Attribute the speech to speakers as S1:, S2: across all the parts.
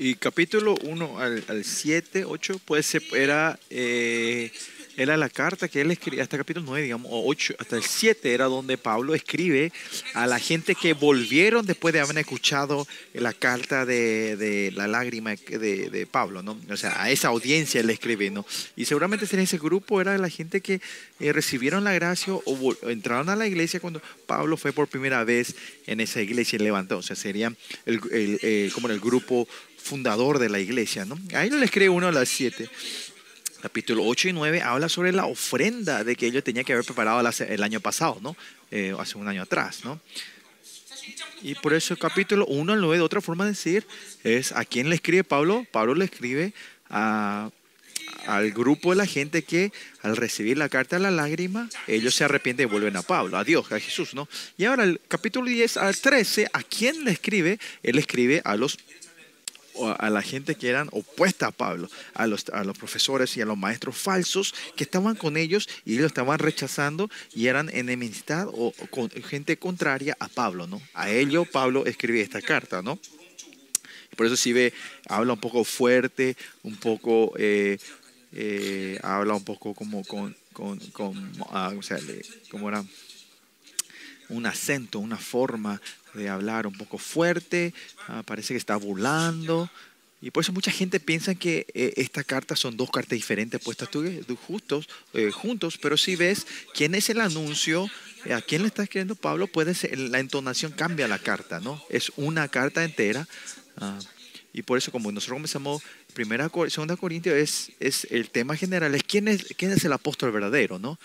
S1: Y capítulo 1 al, al 7, 8, pues era, eh, era la carta que él escribía, hasta capítulo 9, digamos, o 8, hasta el 7 era donde Pablo escribe a la gente que volvieron después de haber escuchado la carta de, de la lágrima de, de Pablo, ¿no? O sea, a esa audiencia él escribe, ¿no? Y seguramente en ese grupo era la gente que eh, recibieron la gracia o entraron a la iglesia cuando Pablo fue por primera vez en esa iglesia y levantó. O sea, sería el, el, como el grupo fundador de la iglesia, ¿no? Ahí le escribe uno a las siete. Capítulo 8 y 9 habla sobre la ofrenda de que ellos tenían que haber preparado el año pasado, ¿no? Eh, hace un año atrás, ¿no? Y por eso el capítulo 1 al 9, de otra forma de decir, es a quién le escribe Pablo. Pablo le escribe al grupo de la gente que al recibir la carta de la lágrima, ellos se arrepienten y vuelven a Pablo, a Dios, a Jesús, ¿no? Y ahora el capítulo 10 al 13, ¿a quién le escribe? Él escribe a los a la gente que eran opuesta a Pablo, a los, a los profesores y a los maestros falsos que estaban con ellos y ellos estaban rechazando y eran enemistad o, con, gente contraria a Pablo, ¿no? A ello Pablo escribe esta carta, ¿no? Por eso si ve, habla un poco fuerte, un poco, eh, eh, habla un poco como con, con, con, ah, o sea, como era un acento, una forma de hablar un poco fuerte, ah, parece que está burlando. Y por eso mucha gente piensa que eh, esta carta son dos cartas diferentes puestas tú- tú justos, eh, juntos, pero si ves quién es el anuncio, eh, a quién le está escribiendo Pablo, puede la entonación cambia la carta, ¿no? Es una carta entera. ah, y por eso como nosotros comenzamos, primera, segunda Corintios es, es el tema general, es quién es, quién es el apóstol verdadero, ¿no?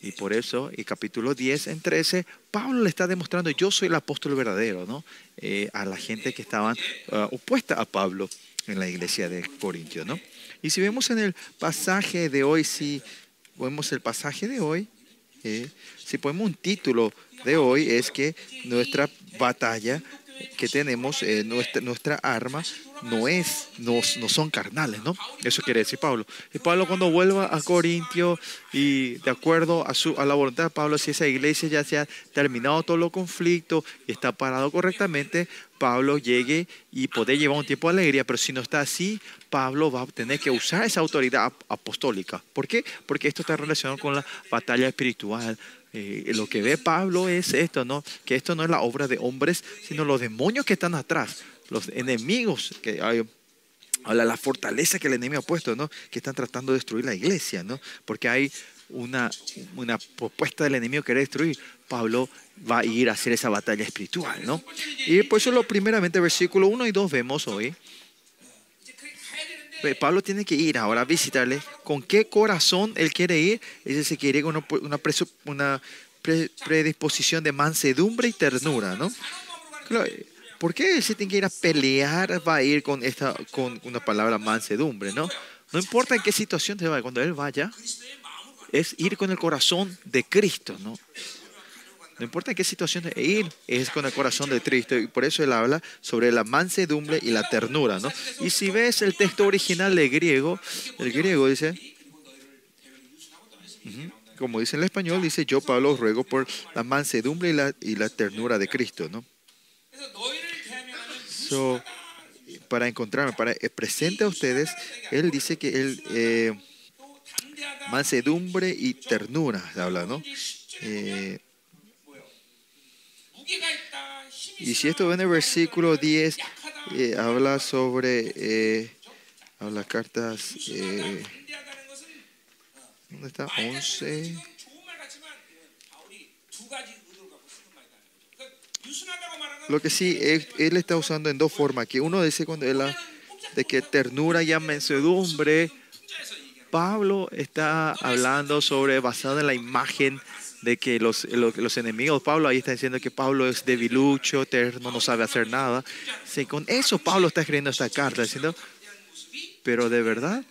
S1: Y por eso, y capítulo 10 en 13, Pablo le está demostrando, yo soy el apóstol verdadero, ¿no? Eh, a la gente que estaban ah, opuesta a Pablo en la iglesia de Corintio, ¿no? Y si vemos en el pasaje de hoy, si vemos el pasaje de hoy, eh, si ponemos un título de hoy, es que nuestra batalla que tenemos, eh, nuestra, nuestra arma, no es, no, no son carnales, ¿no? Eso quiere decir Pablo. Y Pablo cuando vuelva a Corintio y de acuerdo a, su, a la voluntad de Pablo, si esa iglesia ya se ha terminado todos los conflictos y está parado correctamente, Pablo llegue y poder llevar un tiempo de alegría, pero si no está así, Pablo va a tener que usar esa autoridad ap- apostólica. ¿Por qué? Porque esto está relacionado con la batalla espiritual. Eh, lo que ve Pablo es esto, ¿no? Que esto no es la obra de hombres, sino los demonios que están atrás, los enemigos que hay. Habla la fortaleza que el enemigo ha puesto, ¿no? Que están tratando de destruir la iglesia, ¿no? Porque hay una, una propuesta del enemigo que quiere destruir. Pablo va a ir a hacer esa batalla espiritual, ¿no? Y por eso lo primeramente, versículo 1 y 2 vemos hoy. Pablo tiene que ir ahora a visitarle. ¿Con qué corazón él quiere ir? Él se quiere ir con una, una, una pre- predisposición de mansedumbre y ternura, ¿no? ¿Por qué él se tiene que ir a pelear? Va a ir con, esta, con una palabra mansedumbre, ¿no? No importa en qué situación te vaya, cuando él vaya, es ir con el corazón de Cristo, ¿no? No importa en qué situación ir, es con el corazón de Cristo. Y por eso él habla sobre la mansedumbre y la ternura. ¿no? Y si ves el texto original de griego, el griego dice, como dice en el español, dice, yo Pablo ruego por la mansedumbre y la, y la ternura de Cristo. ¿no? So, para encontrarme, para eh, presente a ustedes, él dice que él... Eh, mansedumbre y ternura, habla, ¿no? Eh, y si esto ven el versículo 10, eh, habla sobre eh, las cartas. Eh, ¿Dónde está? 11. Lo que sí, él, está usando en dos formas. Que uno dice cuando él ha, de que ternura y mansedumbre. Pablo está hablando sobre basado en la imagen de que los, los, los, enemigos, Pablo ahí está diciendo que Pablo es debilucho, terno, no sabe hacer nada. Sí, con eso Pablo está escribiendo esta carta, diciendo, pero de verdad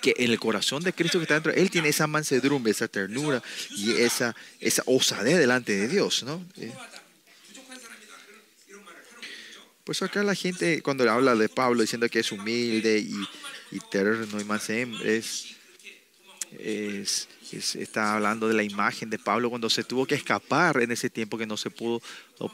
S1: que en el corazón de Cristo que está dentro, Él tiene esa mansedumbre, esa ternura y esa, esa osadez delante de Dios, ¿no?
S2: Por
S1: eso acá la gente cuando habla de Pablo diciendo que es humilde y, y terno y mansedumbre, es es- es- está hablando de la imagen de Pablo cuando se tuvo que escapar en ese tiempo que no se pudo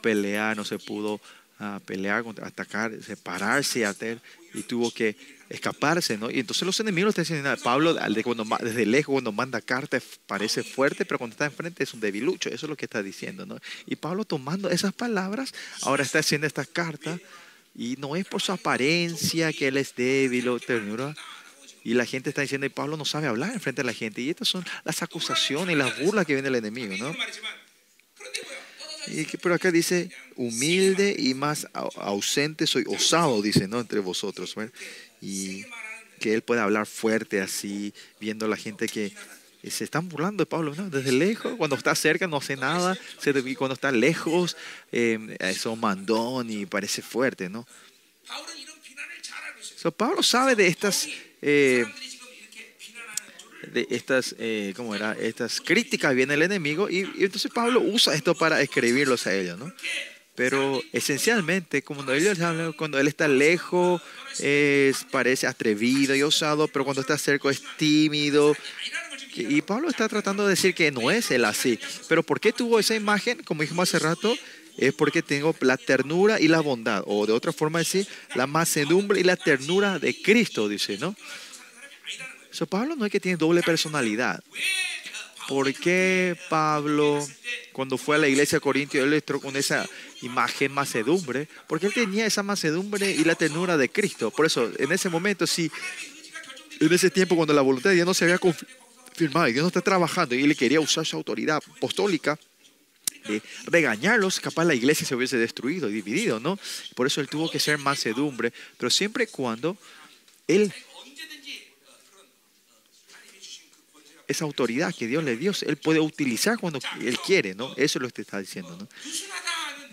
S1: pelear, no se pudo ah, pelear, atacar, separarse hacer, y tuvo que escaparse, ¿no? Y entonces los enemigos están diciendo, "Nada, Pablo al de cuando, desde lejos cuando manda cartas parece fuerte, pero cuando está enfrente es un debilucho, eso es lo que está diciendo, ¿no? Y Pablo tomando esas palabras, ahora está haciendo esta carta, y no es por su apariencia que él es débil o ternura, y la gente está diciendo, y Pablo no sabe hablar en frente a la gente. Y estas son las acusaciones y las burlas que viene el enemigo, ¿no? Pero acá dice, humilde y más ausente soy, osado, dice, ¿no? Entre vosotros. ¿ver? Y que él pueda hablar fuerte así, viendo a la gente que eh, se están burlando de Pablo, ¿no? Desde lejos, cuando está cerca no hace nada, y cuando está lejos, em, eh, son mandón y parece fuerte, ¿no? So, Pablo sabe de estas eh, de estas, eh, ¿cómo era? estas críticas viene el enemigo y, y, entonces Pablo usa esto para escribirlos a ellos, ¿no? Pero esencialmente, cuando, ellos hablan, cuando él está lejos, es, parece atrevido y osado, pero cuando está cerca es tímido. Y Pablo está tratando de decir que no es él así. Pero ¿por qué tuvo esa imagen? Como dijimos hace rato, es porque tengo la ternura y la bondad. O de otra forma decir, la mansedumbre y la ternura de Cristo, dice, ¿no? So, Pablo no es que tiene doble personalidad. ¿Por qué Pablo, cuando fue a la iglesia de Corintio, él entró con esa imagen macedumbre? Porque él tenía esa macedumbre y la ternura de Cristo. Por eso, en ese momento, sí, en ese tiempo cuando la voluntad de Dios no se había confirmado y Dios no está trabajando y él quería usar su autoridad apostólica, de regañarlos, capaz la iglesia se hubiese destruido y dividido, ¿no? Por eso él tuvo que ser mansedumbre, pero siempre y cuando él esa autoridad que Dios le dio, Él puede utilizar cuando Él quiere, ¿no? Eso es lo que está diciendo, ¿no?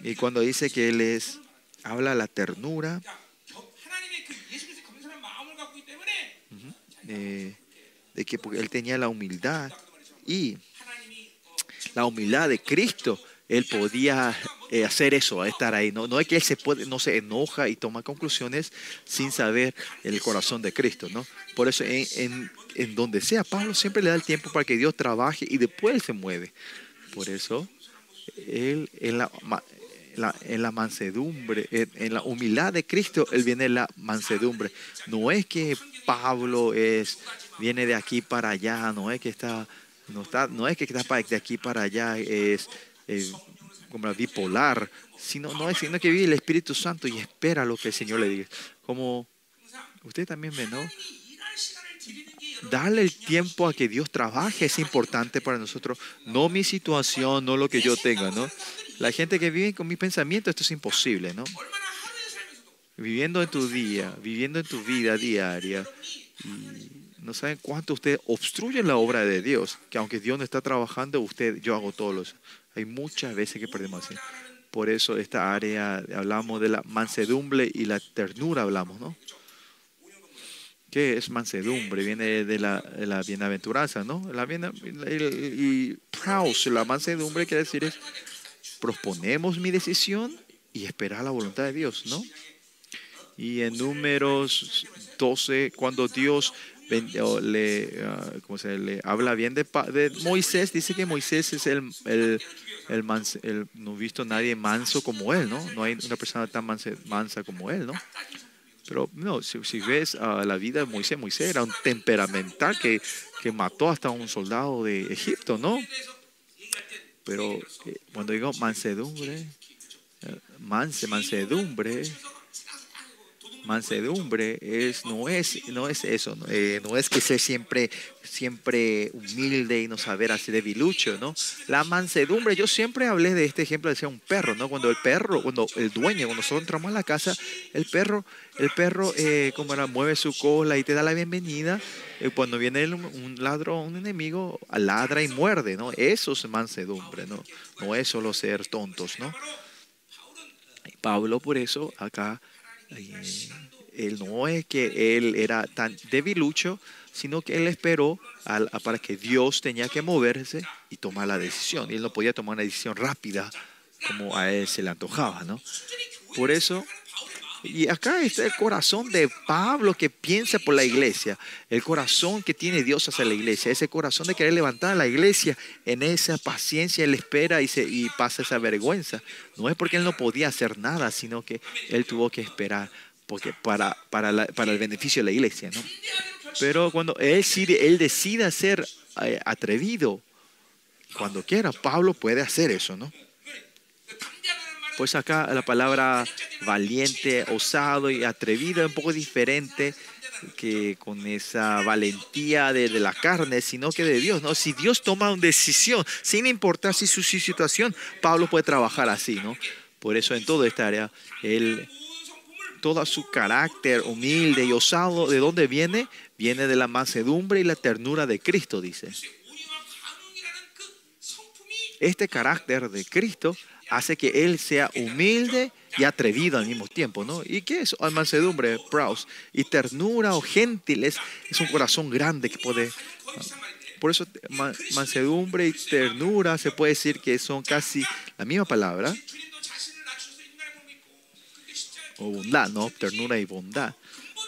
S1: Y cuando dice que Él es, habla la ternura, eh, de que Él tenía la humildad y la humildad de Cristo, él podía eh, hacer eso, estar ahí. No, no es que él se puede, no se enoja y toma conclusiones sin saber el corazón de Cristo, ¿no? Por eso en, en, donde sea, Pablo siempre le da el tiempo para que Dios trabaje y después se mueve. Por eso, él en la, la- en la mansedumbre, en, en la humildad de Cristo, él viene en la mansedumbre. No es que Pablo es, viene de aquí para allá, no es que está, no, está, no es que estás de aquí para allá, es como bipolar, sino, no es, sino que vive el Espíritu Santo y espera lo que el Señor le diga. Como usted también ve, ¿no? Darle el tiempo a que Dios trabaje es importante para nosotros. No mi situación, no lo que yo tenga, ¿no? La gente que vive con mis pensamientos, esto es imposible, ¿no? Viviendo en tu día, viviendo en tu vida diaria no saben cuánto usted obstruye la obra de Dios. Que aunque Dios no está trabajando, usted, yo hago todos los. Hay muchas veces que perdemos así. Por eso esta área, hablamos de la mansedumbre y la ternura, hablamos, ¿no? ¿Qué es mansedumbre? Viene de la, la bienaventuranza, ¿no? La bien, y praus, la mansedumbre quiere decir es proponemos mi decisión y esperar la voluntad de Dios, ¿no? Y en números 12, cuando Dios ah, ¿cómo se le habla bien de, de Moisés, dice que Moisés es el, el, el, el- no he visto nadie manso como él, ¿no? No hay una persona tan manse- mansa como él, ¿no? Pero no, si, ves la vida de Moisés, Moisés era un temperamental que, que mató hasta un soldado de Egipto, ¿no? Pero eh, cuando digo mansedumbre, eh, manse, mansedumbre, mansedumbre es no es no es eso no, Eh, es que ser siempre siempre humilde y no saber hacer debilucho no la mansedumbre yo siempre hablé de este ejemplo de ser un perro no cuando el perro cuando el dueño cuando nosotros entramos a la casa el perro el perro eh, como era mueve su cola y te da la bienvenida Eh, cuando viene un ladrón un enemigo ladra y muerde no eso es mansedumbre no no es solo ser tontos no Pablo por eso acá él no es que él era tan debilucho, sino que él esperó para que Dios tenía que moverse y tomar la decisión. Y él no podía tomar una decisión rápida como a él se le antojaba, ¿no? Por eso Y acá está el corazón de Pablo que piensa por la iglesia, el corazón que tiene Dios hacia la iglesia, ese corazón de querer levantar a la iglesia en esa paciencia, él espera y, se, y pasa esa vergüenza. No es porque él no podía hacer nada, sino que él tuvo que esperar porque para, para, para el beneficio de la iglesia. ¿no? Pero cuando él, decide- él decida ser eh, atrevido, cuando quiera, Pablo puede hacer eso, ¿no? Pues acá la palabra valiente, osado y atrevido es un poco diferente que con esa valentía de, de, la carne, sino que de Dios, ¿no? Si Dios toma una decisión, sin importar si su, situación, Pablo puede trabajar así, ¿no? Por eso en toda esta área, él, todo su carácter humilde y osado, ¿de dónde viene? Viene de la mansedumbre y la ternura de Cristo, dice. Este carácter de Cristo hace que él sea humilde y atrevido al mismo tiempo, ¿no? ¿Y qué es oh, mansedumbre, praus? Y ternura o gentiles es un corazón grande que puede... Por eso mansedumbre y ternura se puede decir que son casi la misma palabra. O bondad, ¿no? Ternura y bondad.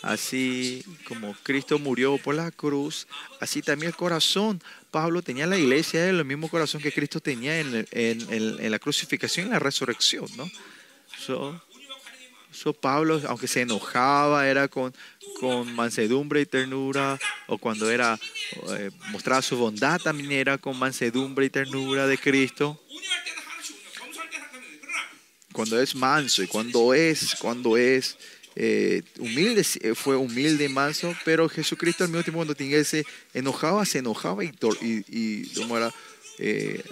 S1: Así como Cristo murió por la cruz, así también el corazón Pablo tenía la iglesia en el mismo corazón que Cristo tenía en, la crucifixión y la resurrección, ¿no? So, so Pablo, aunque se enojaba, era con, con mansedumbre y ternura, o cuando era eh, mostraba su bondad también era con mansedumbre y ternura de Cristo. Cuando es manso y cuando es, cuando es eh, humilde, eh, fue humilde manso, pero Jesucristo al mismo tiempo cuando tenía ese enojaba, se enojaba y, y, y ¿cómo era? Eh,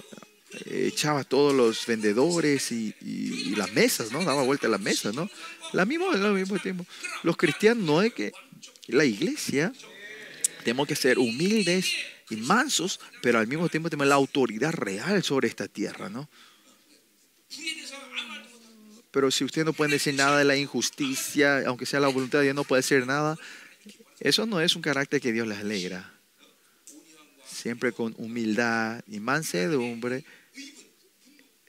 S1: echaba a todos los vendedores y- y las mesas, ¿no? Daba vuelta a las mesas, ¿no? La misma, al mismo tiempo. Los cristianos no es que la iglesia tenemos que ser humildes y mansos, pero al mismo tiempo tenemos la autoridad real sobre esta tierra, ¿no? Pero si usted no puede decir nada de la injusticia, aunque sea la voluntad de Dios, no puede decir nada, eso no es un carácter que Dios les alegra. Siempre con humildad y mansedumbre,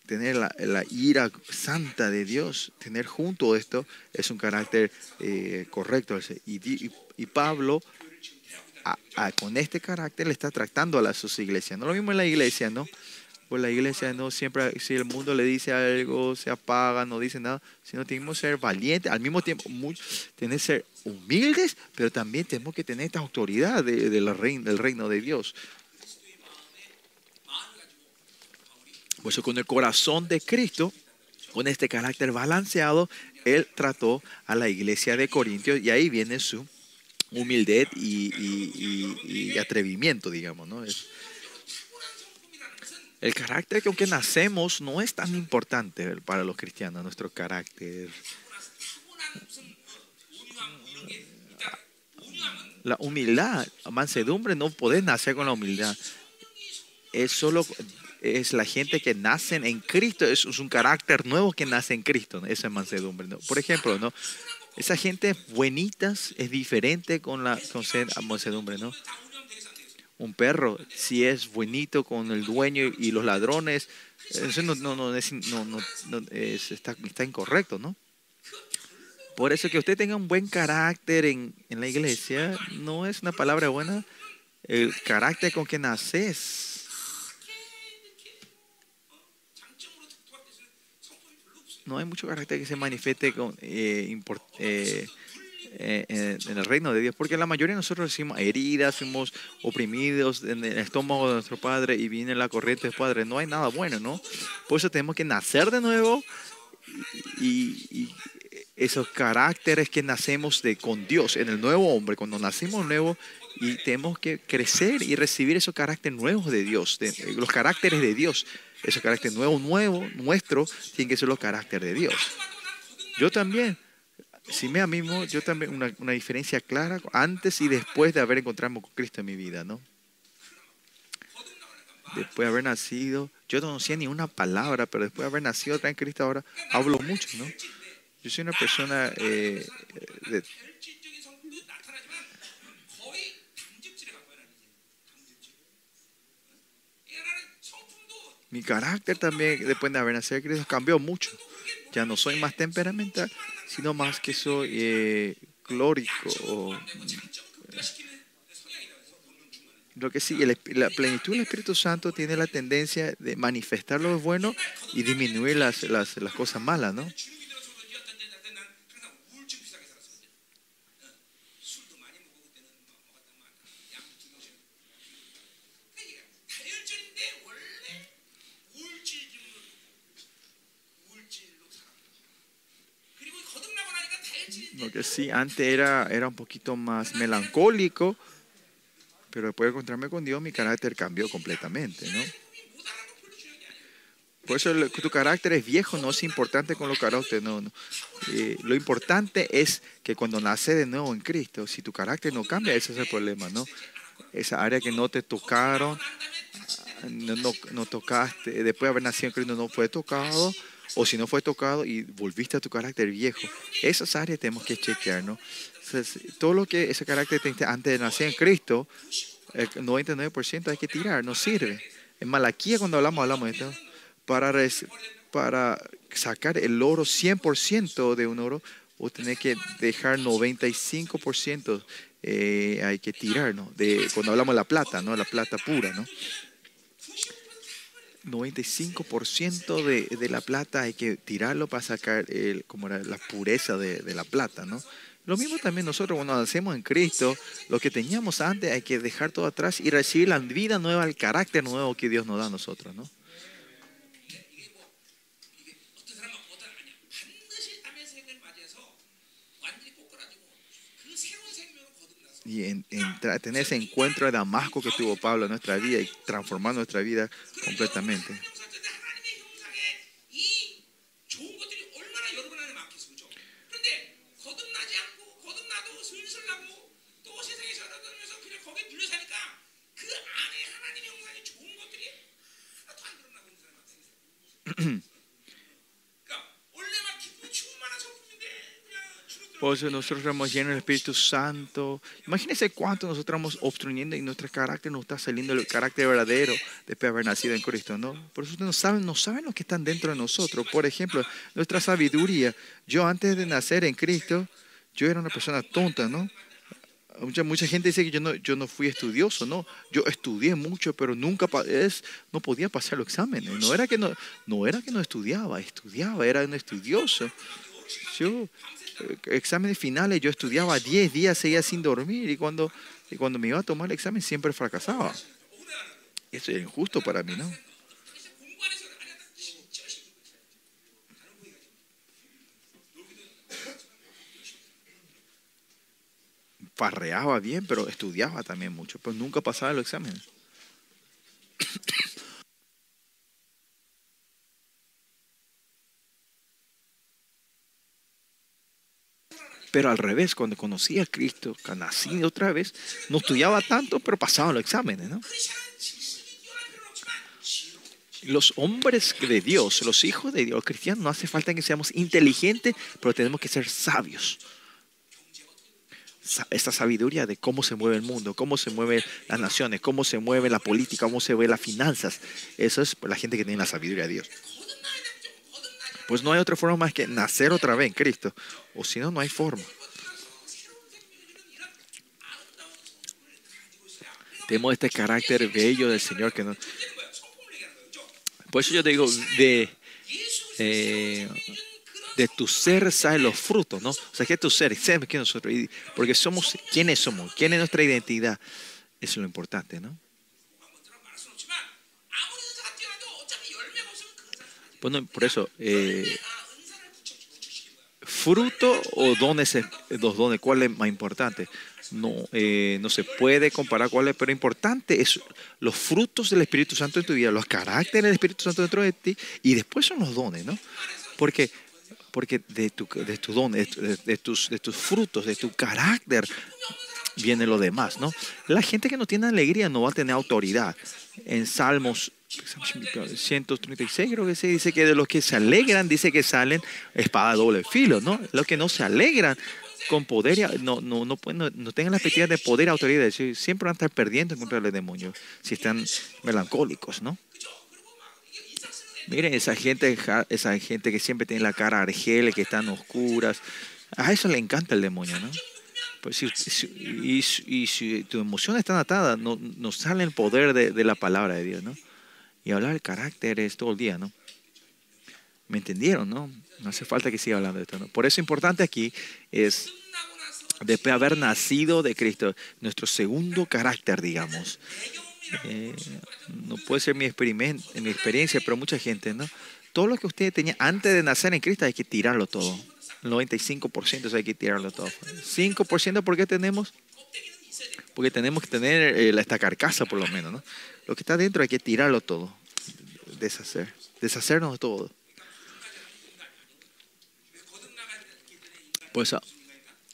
S1: tener la, ira santa de Dios, tener junto esto, es un carácter eh, correcto. Y, y Pablo, con este carácter, le está tratando a las sus iglesias. No lo mismo en la iglesia, ¿no? Pues la iglesia no siempre, si el mundo le dice algo, se apaga, no dice nada, sino tenemos que ser valientes, al mismo tiempo, muy, que ser humildes, pero también tenemos que tener esta autoridad de- de la del reino de Dios. Por eso con el corazón de Cristo, con este carácter balanceado, Él trató a la iglesia de Corintios y ahí viene su humildad y, y- y- y atrevimiento, digamos, ¿no? Es- el carácter con que nacemos no es tan importante para los cristianos, nuestro carácter. La humildad, mansedumbre, no podés nacer con la humildad. Es solo es la gente que nace en Cristo, es, un carácter nuevo que nace en Cristo, ¿no? esa mansedumbre. ¿no? Por ejemplo, ¿no? esa gente buenitas es diferente con la con mansedumbre, ¿no? un perro, si es buenito con el dueño y los ladrones, eso no, no, no, es, no es, está, está, incorrecto, ¿no? Por eso que usted tenga un buen carácter en, en la iglesia no es una palabra buena, el carácter con que naces. No hay mucho carácter que se manifieste con, eh, import, eh, eh, en, en el reino de Dios, porque la mayoría de nosotros recibimos heridas, fuimos oprimidos en el estómago de nuestro Padre y viene la corriente del Padre. No hay nada bueno, ¿no? Por eso tenemos que nacer de nuevo y, esos caracteres que nacemos de con Dios en el nuevo hombre, cuando nacimos nuevo y tenemos que crecer y recibir esos caracteres nuevos de Dios, los caracteres de Dios, esos caracteres nuevos, nuevos, nuestros, tienen que ser los caracteres de Dios. Yo también, Simea mismo, yo también, una, una diferencia clara antes y después de haber encontrado con Cristo en mi vida, ¿no? Después de haber nacido, yo no conocía ni una palabra, pero después de haber nacido en Cristo ahora hablo mucho, ¿no? Yo soy una persona eh, mi carácter también, después de haber nacido en Cristo, cambió mucho. Ya no soy más temperamental, sino más que soy eh, glórico. o- lo que sí, el la plenitud del Espíritu Santo tiene la tendencia de manifestar lo bueno y disminuir las, las, las cosas malas, ¿no? Porque sí, antes era, era un poquito más melancólico, pero después de encontrarme con Dios mi carácter cambió completamente, ¿no? Por eso el, tu carácter es viejo, no es importante con los caracteres, no. no. Eh, lo importante es que cuando naces de nuevo en Cristo, si tu carácter no cambia, ese es el problema, ¿no? Esa área que no te tocaron, no, no, no tocaste, después de haber nacido en Cristo no fue tocado, o si no fue tocado y volviste a tu carácter viejo, esas áreas tenemos que chequear, ¿no? Todo lo que ese carácter tenía antes de nacer en Cristo, el 99% hay que tirar, no sirve. En Malaquía cuando hablamos, hablamos de esto, para, res- para sacar el oro 100% de un oro, o tener que dejar 95% eh, hay que tirar, ¿no? De, cuando hablamos de la plata, ¿no? La plata pura, ¿no? 95% de, de la plata hay que tirarlo para sacar el, como era, la pureza de, de la plata, ¿no? Lo mismo también nosotros cuando hacemos en Cristo, lo que teníamos antes hay que dejar todo atrás y recibir la vida nueva, el carácter nuevo que Dios nos da a nosotros, ¿no? Y en, en tener ese encuentro de Damasco que tuvo Pablo en nuestra vida y transformar nuestra vida completamente. Por eso nosotros estamos llenos del Espíritu Santo. Imagínense cuánto nosotros estamos obstruyendo y nuestro carácter nos está saliendo el carácter verdadero después de haber nacido en Cristo, ¿no? Por eso ustedes no saben, no saben lo que están dentro de nosotros. Por ejemplo, nuestra sabiduría. Yo antes de nacer en Cristo, yo era una persona tonta, ¿no? Mucha, mucha gente dice que yo no, yo no fui estudioso, ¿no? Yo estudié mucho, pero nunca es, no podía pasar los exámenes. No era, que no, no era que no estudiaba, estudiaba, era un estudioso. Yo, exámenes finales yo estudiaba 10 días, seguía sin dormir y cuando, y cuando me iba a tomar el examen siempre fracasaba. Esto era injusto para mí, ¿no? Farreaba bien, pero estudiaba también mucho, pero nunca pasaba los exámenes. Pero al revés, cuando conocí a Cristo, nací otra vez, no estudiaba tanto, pero pasaba los exámenes, ¿no? Los hombres de Dios, los hijos de Dios, los cristianos, no hace falta que seamos inteligentes, pero tenemos que ser sabios esta sabiduría de cómo se mueve el mundo, cómo se mueven las naciones, cómo se mueve la política, cómo se ve las finanzas. Eso es la gente que tiene la sabiduría de Dios. Pues no hay otra forma más que nacer otra vez en Cristo. O si no, no hay forma. Tenemos este carácter bello del Señor que no. Por eso yo te digo, de, eh, de tu ser salen los frutos, ¿no? O sea, que tu ser, sabes que nosotros, porque somos quienes somos, quién es nuestra identidad, eso es lo importante, ¿no? Bueno, por eso, eh, fruto o dones, eh, los dones, ¿cuál es más importante? No, eh, no se puede comparar cuál es, pero importante es los frutos del Espíritu Santo en tu vida, los caracteres del Espíritu Santo dentro de ti, y después son los dones, ¿no? Porque, porque de, tu, de tus dones, de, tus, de tus frutos, de tu carácter, viene lo demás, ¿no? La gente que no tiene alegría no va a tener autoridad. En Salmos 136 creo que sí, dice que de los que se alegran, dice que salen espada doble filo, ¿no? Los que no se alegran con poder, no, no, no, no, tengan las petidas de poder, autoridad, siempre van a estar perdiendo en contra del demonio, si están melancólicos, ¿no? Miren, esa gente, esa gente que siempre tiene la cara argel, que están oscuras, a eso le encanta el demonio, ¿no? Pues si, si, y, si tu emoción está atada, no, no sale el poder de la palabra de Dios, ¿no? Y hablar del carácter es todo el día, ¿no? ¿Me entendieron, no? No hace falta que siga hablando de esto, ¿no? Por eso importante aquí es, después de haber nacido de Cristo, nuestro segundo carácter, digamos. Eh, no puede ser mi, mi experiencia, pero mucha gente, ¿no? Todo lo que usted tenía antes de nacer en Cristo hay que tirarlo todo. 95% hay que tirarlo todo. 5% porque tenemos porque tenemos que tener eh, esta carcasa por lo menos, ¿no? Lo que está dentro hay que tirarlo todo, deshacer, deshacernos de todo. Pues ah,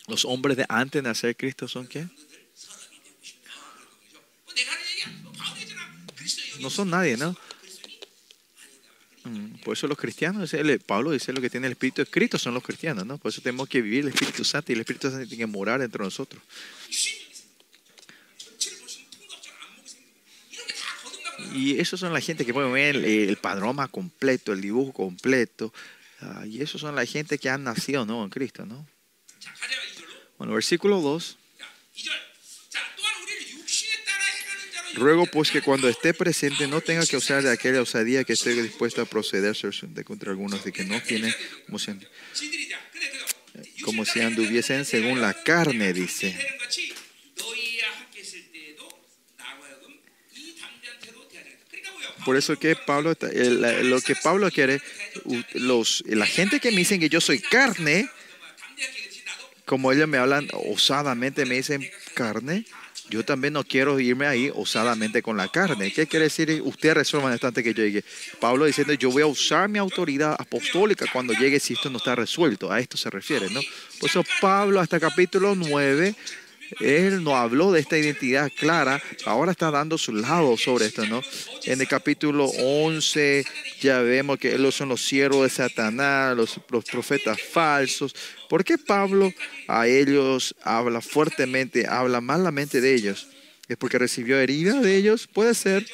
S1: los hombres de antes de nacer Cristo son qué? No son nadie, ¿no? Mm, por eso los cristianos, Pablo dice lo que tiene el Espíritu de Cristo son los cristianos, ¿no? Por eso tenemos que vivir el Espíritu Santo y el Espíritu Santo tiene que morar entre nosotros. Y esos son la gente que pueden ver el, el panorama completo, el dibujo completo. Uh, y esos son la gente que han nacido ¿no? en Cristo. ¿no? Bueno, versículo 2. Ruego pues que cuando esté presente no tenga que usar de aquella osadía que esté dispuesto a proceder contra algunos de que no tienen como si, como si anduviesen según la carne, dice. Por eso que Pablo, lo que Pablo quiere, los, la gente que me dicen que yo soy carne, como ellos me hablan osadamente, me dicen carne, yo también no quiero irme ahí osadamente con la carne. ¿Qué quiere decir? Ustedes resuelvan esto antes que yo llegue. Pablo diciendo, yo voy a usar mi autoridad apostólica cuando llegue si esto no está resuelto. A esto se refiere, ¿no? Por eso Pablo hasta capítulo 9 él no habló de esta identidad clara, ahora está dando su lado sobre esto, ¿no? En el capítulo 11 ya vemos que ellos son los siervos de Satanás, los, profetas falsos. ¿Por qué Pablo a ellos habla fuertemente, habla malamente de ellos? ¿Es porque recibió herida de ellos? Puede ser.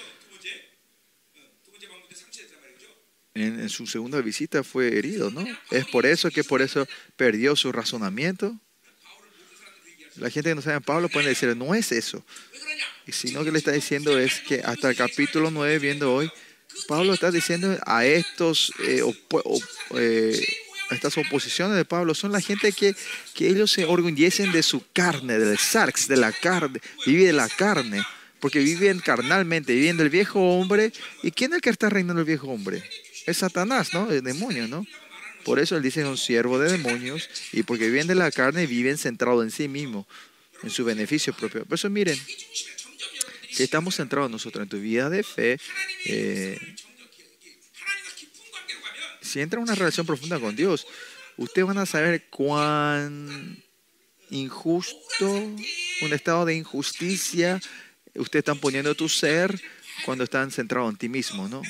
S1: En, en, su segunda visita fue herido, ¿no? Es por eso que por eso perdió su razonamiento. La gente que no sabe a Pablo puede decir, no es eso. Y sino que le está diciendo es que hasta el capítulo 9, viendo hoy, Pablo está diciendo a estos, eh, eh estas oposiciones de Pablo, son la gente que, que ellos se orgullecen de su carne, del sarx, de la carne, vive de la carne, porque viven carnalmente, viven del viejo hombre. ¿Y quién es el que está reinando el viejo hombre? Es Satanás, ¿no? El demonio, ¿no? Por eso él dice es un siervo de demonios y porque viven de la carne viven centrados en sí mismo, en su beneficio propio. Por eso miren, si estamos centrados nosotros en tu vida de fe, eh, si entra en una relación profunda con Dios, ustedes van a saber cuán injusto, un estado de injusticia, ustedes están poniendo tu ser cuando están centrados en ti mismo, ¿no?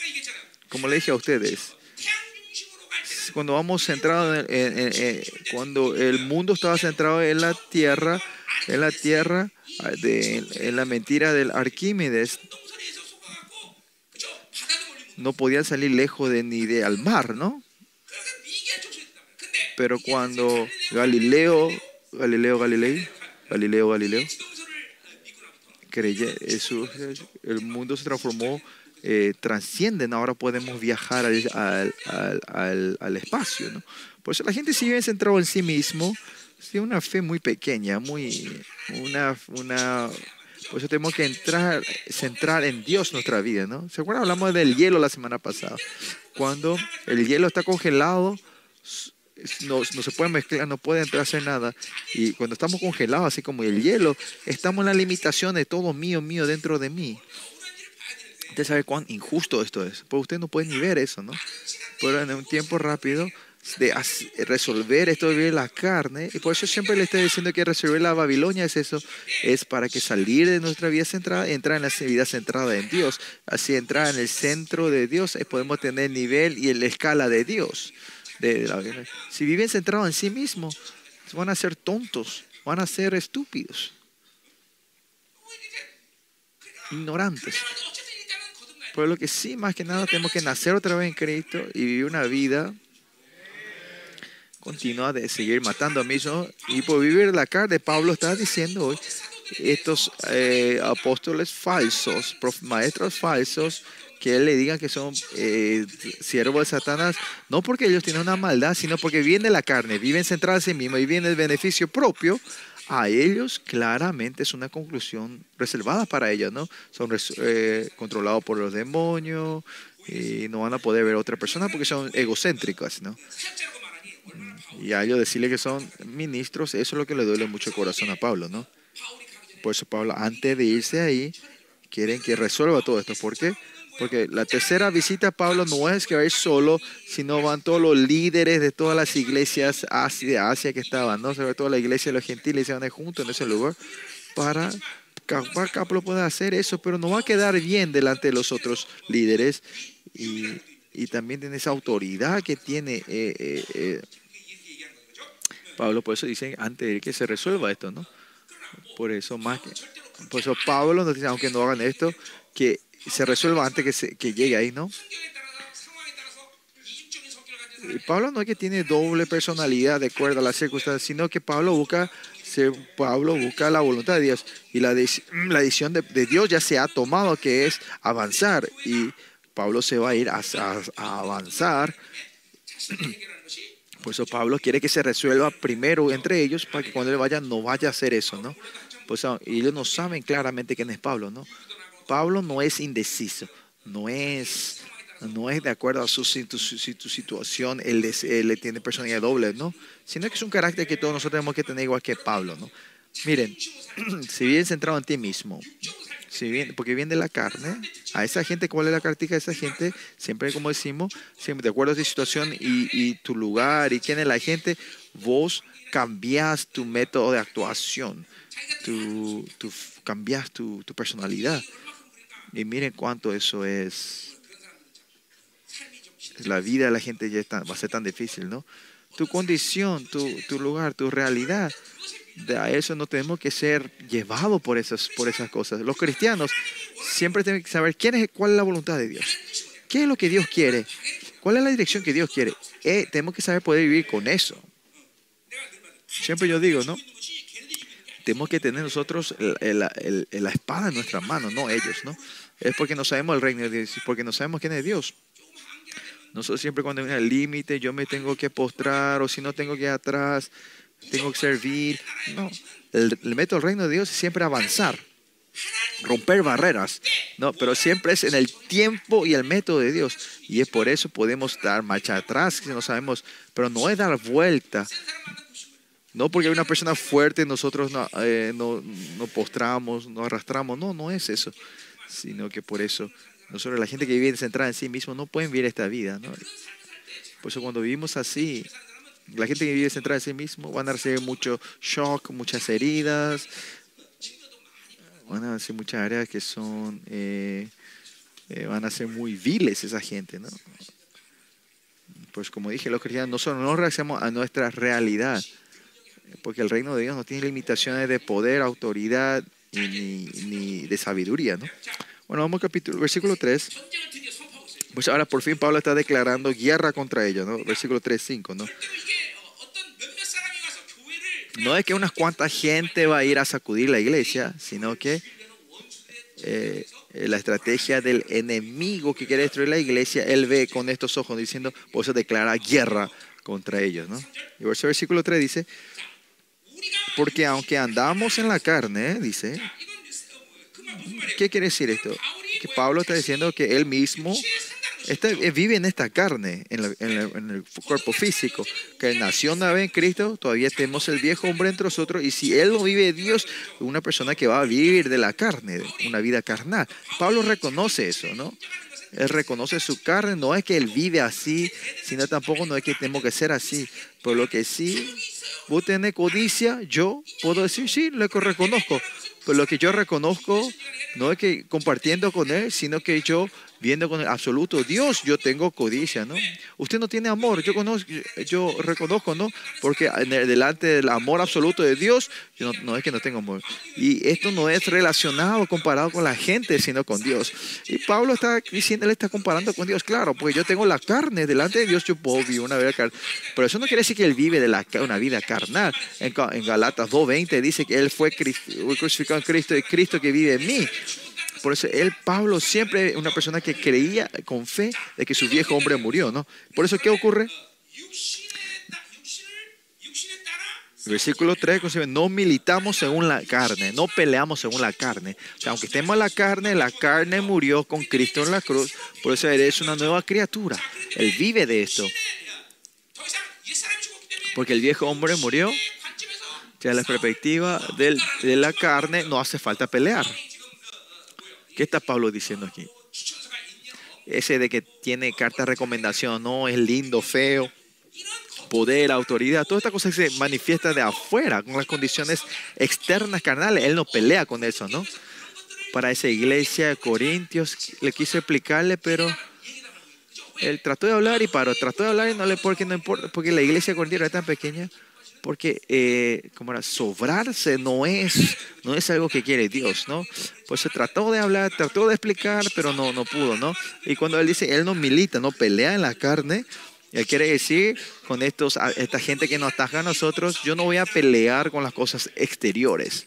S1: Como le dije a ustedes, cuando vamos centrado en, cuando el mundo estaba centrado en la tierra, en la tierra, ah, de, en la mentira del Arquímedes, no podían salir lejos de ni de al mar, ¿no? Pero cuando Galileo, Galileo Galilei, Galileo Galileo, creyó, eso, el mundo se transformó eh, transcienden, ahora podemos viajar al, al, al, al- espacio, ¿no? Por eso la gente si vive centrado en sí mismo, tiene una fe muy pequeña, muy, una, una, por eso tenemos que entrar, centrar en Dios nuestra vida, ¿no? ¿Se acuerdan? Hablamos del hielo la semana pasada. Cuando el hielo está congelado, no, no se puede mezclar, no puede entrar a hacer nada. Y cuando estamos congelados, así como el hielo, estamos en la limitación de todo mío, mío dentro de mí. Usted sabe cuán injusto esto es. Pues usted no puede ni ver eso, ¿no? Pero en un tiempo rápido de resolver esto de la carne, y por eso siempre le estoy diciendo que resolver la Babilonia es eso, es para que salir de nuestra vida centrada, entrar en la vida centrada en Dios. Así entrar en el centro de Dios, podemos tener el nivel y la escala de Dios. si viven centrados en sí mismos, van a ser tontos, van a ser estúpidos, ignorantes. Por lo que sí, más que nada, tenemos que nacer otra vez en Cristo y vivir una vida continua de seguir matando a mismos. Y por vivir la carne, Pablo está diciendo hoy, estos eh, apóstoles falsos, prof, maestros falsos, que él le digan que son eh, siervos de Satanás, no porque ellos tienen una maldad, sino porque viene la carne, viven centrados en sí mismos y viene el beneficio propio a ellos claramente es una conclusión reservada para ellos, ¿no? Son eh, controlados por los demonios y no van a poder ver a otra persona porque son egocéntricas, ¿no? Y a ellos decirle que son ministros, eso es lo que le duele mucho el corazón a Pablo, ¿no? Por eso Pablo, antes de irse ahí, quieren que resuelva todo esto. ¿Por qué? Porque porque la tercera visita Pablo no es que va a ir solo, sino van todos los líderes de todas las iglesias de Asia que estaban, ¿no? Sobre todo la iglesia de los gentiles se van a ir juntos en ese lugar para capaz Pablo puede hacer eso, pero no va a quedar bien delante de los otros líderes y, también tiene esa autoridad que tiene. Eh, eh, eh. Pablo. Por eso dicen antes de que se resuelva esto, ¿no? Por eso más que, por eso Pablo nos dice, aunque no hagan esto, que se resuelva antes que, se, que llegue ahí, ¿no? Pablo no es que tiene doble personalidad de acuerdo a las circunstancias, sino que Pablo busca, se, Pablo busca la voluntad de Dios. Y la, la decisión de, de, Dios ya se ha tomado, que es avanzar. Y Pablo se va a ir a, a, avanzar. Por eso Pablo quiere que se resuelva primero entre ellos para que cuando él vaya no vaya a hacer eso, ¿no? Pues ah, ellos no saben claramente quién es Pablo, ¿no? Pablo no es indeciso, no es, no es de acuerdo a su, situ- su- su situación, él, tiene personalidad doble, ¿no? Sino que es un carácter que todos nosotros tenemos que tener igual que Pablo, ¿no? Miren, si bien centrado en ti mismo, si bien, porque viene de la carne, a esa gente, ¿cuál es la característica de esa gente? Siempre, como decimos, siempre de acuerdo a tu situación y, tu lugar y quién es la gente, vos cambias tu método de actuación, tu, cambias tu personalidad. Y miren cuánto eso es. La vida de la gente ya está- va a ser tan difícil, ¿no? Tu condición, tu, lugar, tu realidad. A eso no tenemos que ser llevados por esas, por esas cosas. Los cristianos siempre tienen que saber quién es, cuál es la voluntad de Dios. ¿Qué es lo que Dios quiere? ¿Cuál es la dirección que Dios quiere? Eh, tenemos que saber poder vivir con eso. Siempre yo digo, ¿no? Tenemos que tener nosotros la espada en nuestras manos, no ellos, ¿no? Es porque no sabemos el reino de Dios, porque no sabemos quién es Dios. Nosotros siempre cuando viene el límite, yo me tengo que postrar, o si no tengo que ir atrás, tengo que servir. No, el, el método del reino de Dios es siempre avanzar, romper barreras. No, pero siempre es en el tiempo y el método de Dios. Y es por eso podemos dar marcha atrás, si no sabemos, pero no es dar vuelta. No porque hay una persona fuerte, nosotros no, eh, no, no postramos, no arrastramos. No, no es eso. Sino que por eso, nosotros, la gente que vive centrada en sí mismo, no pueden vivir esta vida. ¿no? Por eso cuando vivimos así, la gente que vive centrada en sí mismo van a recibir mucho shock, muchas heridas, van a ser muchas áreas que son, eh, eh, van a ser muy viles esa gente, ¿no? Pues como dije, los cristianos nosotros no reaccionamos a nuestra realidad, porque el reino de Dios no tiene limitaciones de poder, autoridad ni, ni de sabiduría. ¿no? Bueno, vamos al capítulo, versículo 3. Pues ahora por fin Pablo está declarando guerra contra ellos, ¿no? Versículo 3, 5, ¿no? No es que unas cuantas gente va a ir a sacudir la iglesia, sino que eh, la estrategia del enemigo que quiere destruir la iglesia, él ve con estos ojos diciendo, pues se declara guerra contra ellos, ¿no? Y versículo 3 dice, porque aunque andamos en la carne, dice, ¿qué quiere decir esto? Que Pablo está diciendo que él mismo eh, vive en esta carne, en, en, el cuerpo físico, que nació una vez en Cristo, todavía tenemos el viejo hombre entre nosotros, y si él no vive Dios, una persona que va a vivir de la carne, una vida carnal. Pablo reconoce eso, ¿no? Él reconoce su carne, no es que él vive así, sino tampoco no es que tenemos que ser así. Por lo que sí, vos tenés codicia, yo puedo decir, sí, lo que reconozco. Pero lo que yo reconozco no es que compartiendo con él, sino que yo viendo con el absoluto Dios, yo tengo codicia, ¿no? Usted no tiene amor, yo conozco, yo reconozco, ¿no? Porque delante del amor absoluto de Dios, yo no, no es que no tengo amor. Y esto no es relacionado, comparado con la gente, sino con Dios. Y Pablo está diciendo, él está comparando con Dios, claro, pues yo tengo la carne, delante de Dios yo puedo vivir una vida carnal. Pero eso no quiere decir que él vive de la, una vida carnal. En, en Galatas 2.20 dice que él fue crucificado en Cristo y Cristo que vive en mí. Por eso él, Pablo, siempre una persona que creía con fe de que su viejo hombre murió, ¿no? Por eso, ¿qué ocurre? Versículo 3, no militamos según la carne, no peleamos según la carne. O sea, aunque estemos en la carne, la carne murió con Cristo en la cruz, por eso eres una nueva criatura. Él vive de esto. Porque el viejo hombre murió, desde la perspectiva del, de la carne no hace falta pelear. ¿Qué está Pablo diciendo aquí? Ese de que tiene carta de recomendación, no, es lindo, feo, poder, autoridad, toda esta cosa que se manifiesta de afuera, con las condiciones externas carnales. Él no pelea con eso, ¿no? Para esa iglesia de Corintios, le quiso explicarle, pero él trató de hablar y paró, trató de hablar y no le porque no importa, porque la iglesia de Corintios era tan pequeña porque eh, como era, sobrarse no es, no es algo que quiere Dios, ¿no? Pues se trató de hablar, trató de explicar, pero no, no pudo, ¿no? Y cuando él dice, él no milita, no pelea en la carne, él quiere decir con estos, esta gente que nos ataca a nosotros, yo no voy a pelear con las cosas exteriores.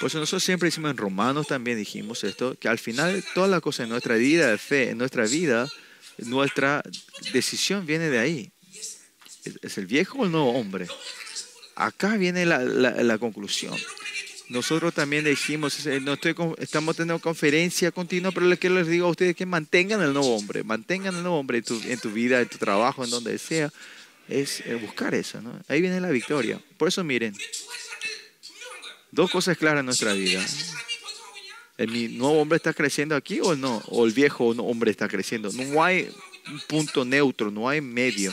S1: Por eso nosotros siempre decimos en Romanos también dijimos esto, que al final toda la cosa en nuestra vida en nuestra vida, nuestra decisión viene de ahí. ¿Es el viejo o el nuevo hombre? Acá viene la, la, conclusión. Nosotros también dijimos, eh, no estoy, estamos teniendo conferencia continua, pero lo que les digo a ustedes que mantengan el nuevo hombre, mantengan el nuevo hombre en tu, en tu vida, en tu trabajo, en donde sea. Es eh, buscar eso, ¿no? Ahí viene la victoria. Por eso miren, dos cosas claras en nuestra vida. ¿Mi nuevo hombre está creciendo aquí o no? ¿O el viejo hombre está creciendo? No hay punto neutro, no hay medio.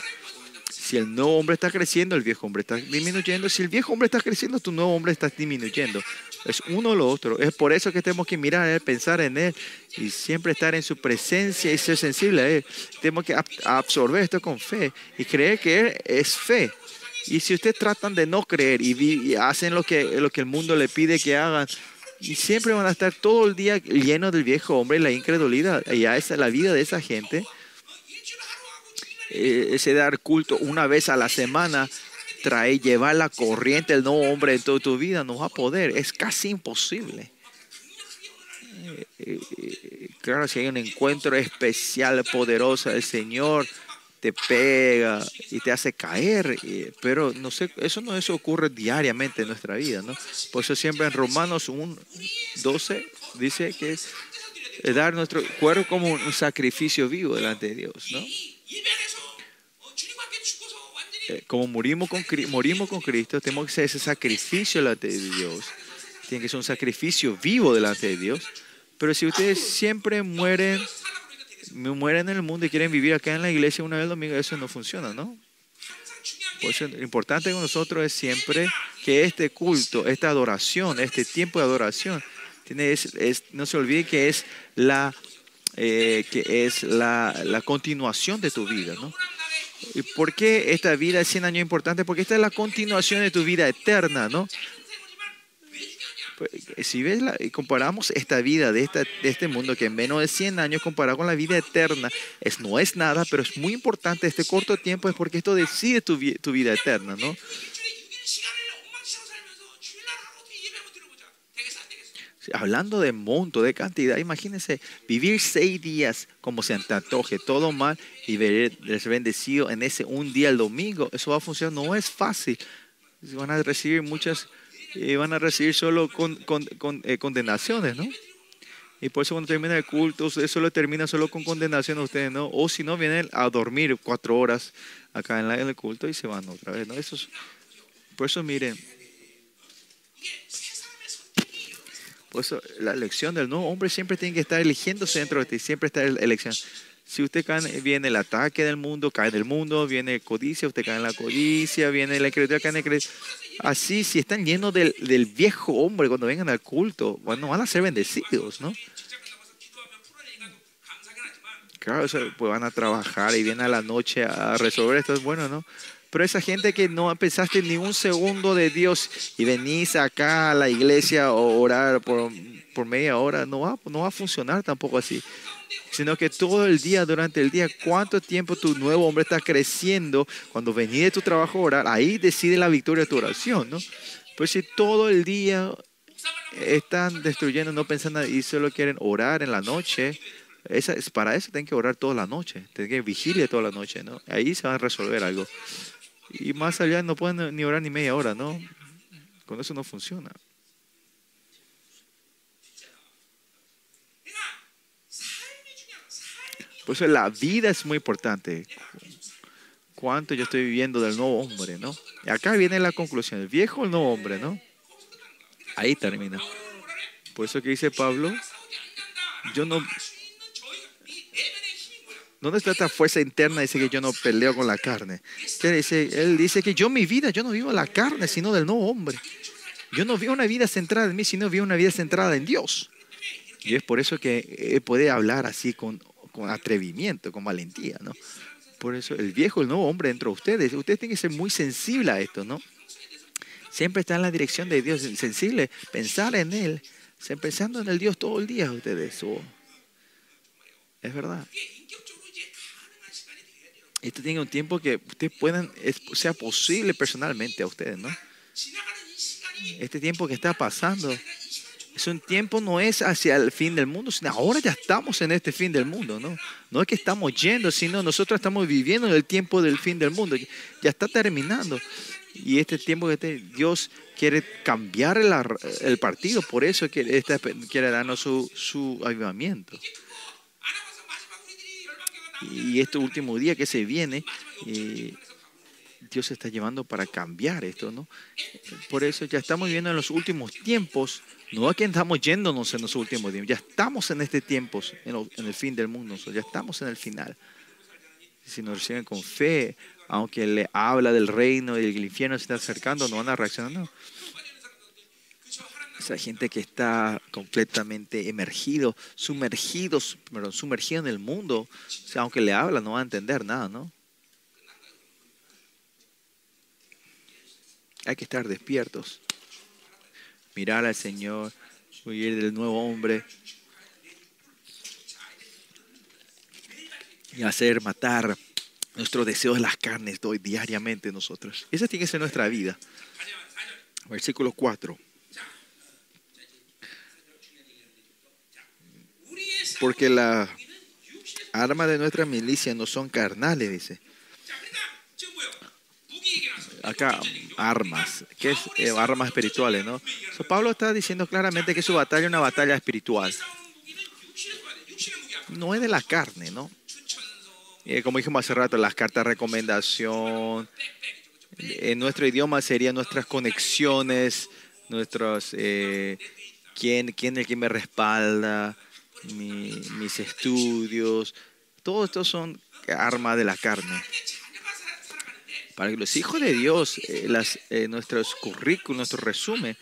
S1: Si el nuevo hombre está creciendo, el viejo hombre está disminuyendo. Si el viejo hombre está creciendo, tu nuevo hombre está disminuyendo. Es uno o lo otro. Es por eso que tenemos que mirar a Él, pensar en Él y siempre estar en su presencia y ser sensible a Él. Tenemos que ab- absorber esto con fe y creer que Él es fe. Y si ustedes tratan de no creer y, y hacen lo que, lo que el mundo le pide que hagan, y siempre van a estar todo el día llenos del viejo hombre y la incredulidad. Y esa, la vida de esa gente, eh, ese dar culto una vez a la semana, traer, llevar la corriente del nuevo hombre en toda tu vida, no va a poder. Es casi imposible. Eh, eh, eh, claro, si hay un encuentro especial, poderoso del Señor, te pega y te hace caer, eh, pero no sé, eso no eso ocurre diariamente en nuestra vida, ¿no? Por eso siempre en Romanos 1, 12 dice que es dar nuestro cuerpo como un sacrificio vivo delante de Dios, ¿no? Eh, como morimos con, morimos con Cristo, tenemos que hacer ese sacrificio delante de Dios. Tiene que ser un sacrificio vivo delante de Dios. Pero si ustedes siempre mueren, mueren en el mundo y quieren vivir acá en la iglesia una vez al domingo, eso no funciona, ¿no? Por eso lo importante con nosotros es siempre que este culto, esta adoración, este tiempo de adoración, tiene, es, no se olvide que es la, eh, que es la continuación de tu vida, ¿no? ¿Y por qué esta vida de 100 años es importante? Porque esta es la continuación de tu vida eterna, ¿no? Pues, Si ves, la, comparamos esta vida de, esta, de este mundo que en menos de 100 años comparado con la vida eterna, es, no es nada, pero es muy importante este corto tiempo, es porque esto decide tu, tu vida eterna, ¿no? Hablando de monto, de cantidad, imagínense vivir seis días como se te antoje, todo mal y ver bendecido en ese un día el domingo. Eso va a funcionar, no es fácil. Van a recibir muchas, eh, van a recibir solo con, con- con, eh, condenaciones, ¿no? Y por eso cuando termina el culto, eso lo termina solo con condenación a ustedes, ¿no? O si no, vienen a dormir cuatro horas acá en, la- en el culto y se van otra vez, ¿no? Eso es- por eso miren, Por eso la elección del nuevo hombre siempre tiene que estar eligiéndose dentro de ti, siempre está la elección. Si usted cae, viene el ataque del mundo, cae del mundo, viene codicia, usted cae en la codicia, viene la incredulidad, cae en la incredulidad. Así, si están llenos del, del, viejo hombre cuando vengan al culto, bueno, van a ser bendecidos, ¿no? Claro, pues van a trabajar y vienen a la noche a resolver esto, es bueno, ¿no? Pero esa gente que no pensaste ni un segundo de Dios y venís acá a la iglesia a orar por, por media hora, no va, no va a funcionar tampoco así. Sino que todo el día, durante el día, cuánto tiempo tu nuevo hombre está creciendo, cuando venís de tu trabajo a orar, ahí decide la victoria de tu oración, ¿no? Pues si todo el día están destruyendo, no pensando y solo quieren orar en la noche, esa, es para eso tienen que orar toda la noche, tienen que vigilia toda la noche, ¿no? Ahí se va a resolver algo. Y más allá no pueden ni orar ni media hora, ¿no? Con eso no funciona. Por eso la vida es muy importante. Cuánto yo estoy viviendo del nuevo hombre, ¿no? Y acá viene la conclusión, el viejo o el nuevo hombre, ¿no? Ahí termina. Por eso que dice Pablo, yo no, ¿Dónde está esta fuerza interna? Dice que yo no peleo con la carne. ¿Qué dice? Él dice que yo mi vida, yo no vivo la carne, sino del nuevo hombre. Yo no vivo una vida centrada en mí, sino vivo una vida centrada en Dios. Y es por eso que él puede hablar así con, atrevimiento, con valentía, ¿no? Por eso el viejo, el nuevo hombre dentro de ustedes, ustedes tienen que ser muy sensibles a esto, ¿no? Siempre está en la dirección de Dios, sensible, pensar en Él, pensando en el Dios todo el día ustedes. oh. Es verdad. Esto tiene un tiempo que ustedes puedan, sea posible personalmente a ustedes, ¿no? Este tiempo que está pasando es un tiempo, no es hacia el fin del mundo, sino ahora ya estamos en este fin del mundo, ¿no? No es que estamos yendo, sino nosotros estamos viviendo en el tiempo del fin del mundo. Ya está terminando. Y este tiempo que Dios quiere cambiar el, partido, por eso quiere, quiere darnos su, su avivamiento. Y este último día que se viene, eh, Dios está llevando para cambiar esto, ¿no? Por eso ya estamos viviendo en los últimos tiempos, no es que estamos yéndonos en los últimos tiempos, ya estamos en este tiempo, en el fin del mundo, ya estamos en el final. Si nos reciben con fe, aunque le habla del reino y el infierno se está acercando, no van a reaccionar, no. Esa gente que está completamente emergido, sumergidos, perdón, sumergido en el mundo, o sea, aunque le habla, no va a entender nada, ¿no? Hay que estar despiertos. Mirar al Señor, huir del nuevo hombre. Y hacer matar nuestros deseos de las carnes doy diariamente nosotros. Esa tiene que ser nuestra vida. Versículo 4. Porque
S2: las
S1: armas de nuestra milicia no son carnales, dice. Acá, armas, que es eh, armas espirituales, ¿no? So, Pablo está diciendo claramente que su batalla es una batalla espiritual. No es de la carne, ¿no? Eh, como dijimos hace rato, las cartas de recomendación, en nuestro idioma serían nuestras conexiones, nuestros, eh, quién, quién es el que me respalda, mi, mis estudios, todo esto son armas de la carne. Para que los hijos de Dios, eh, las, eh, nuestros currículos, nuestro resumen,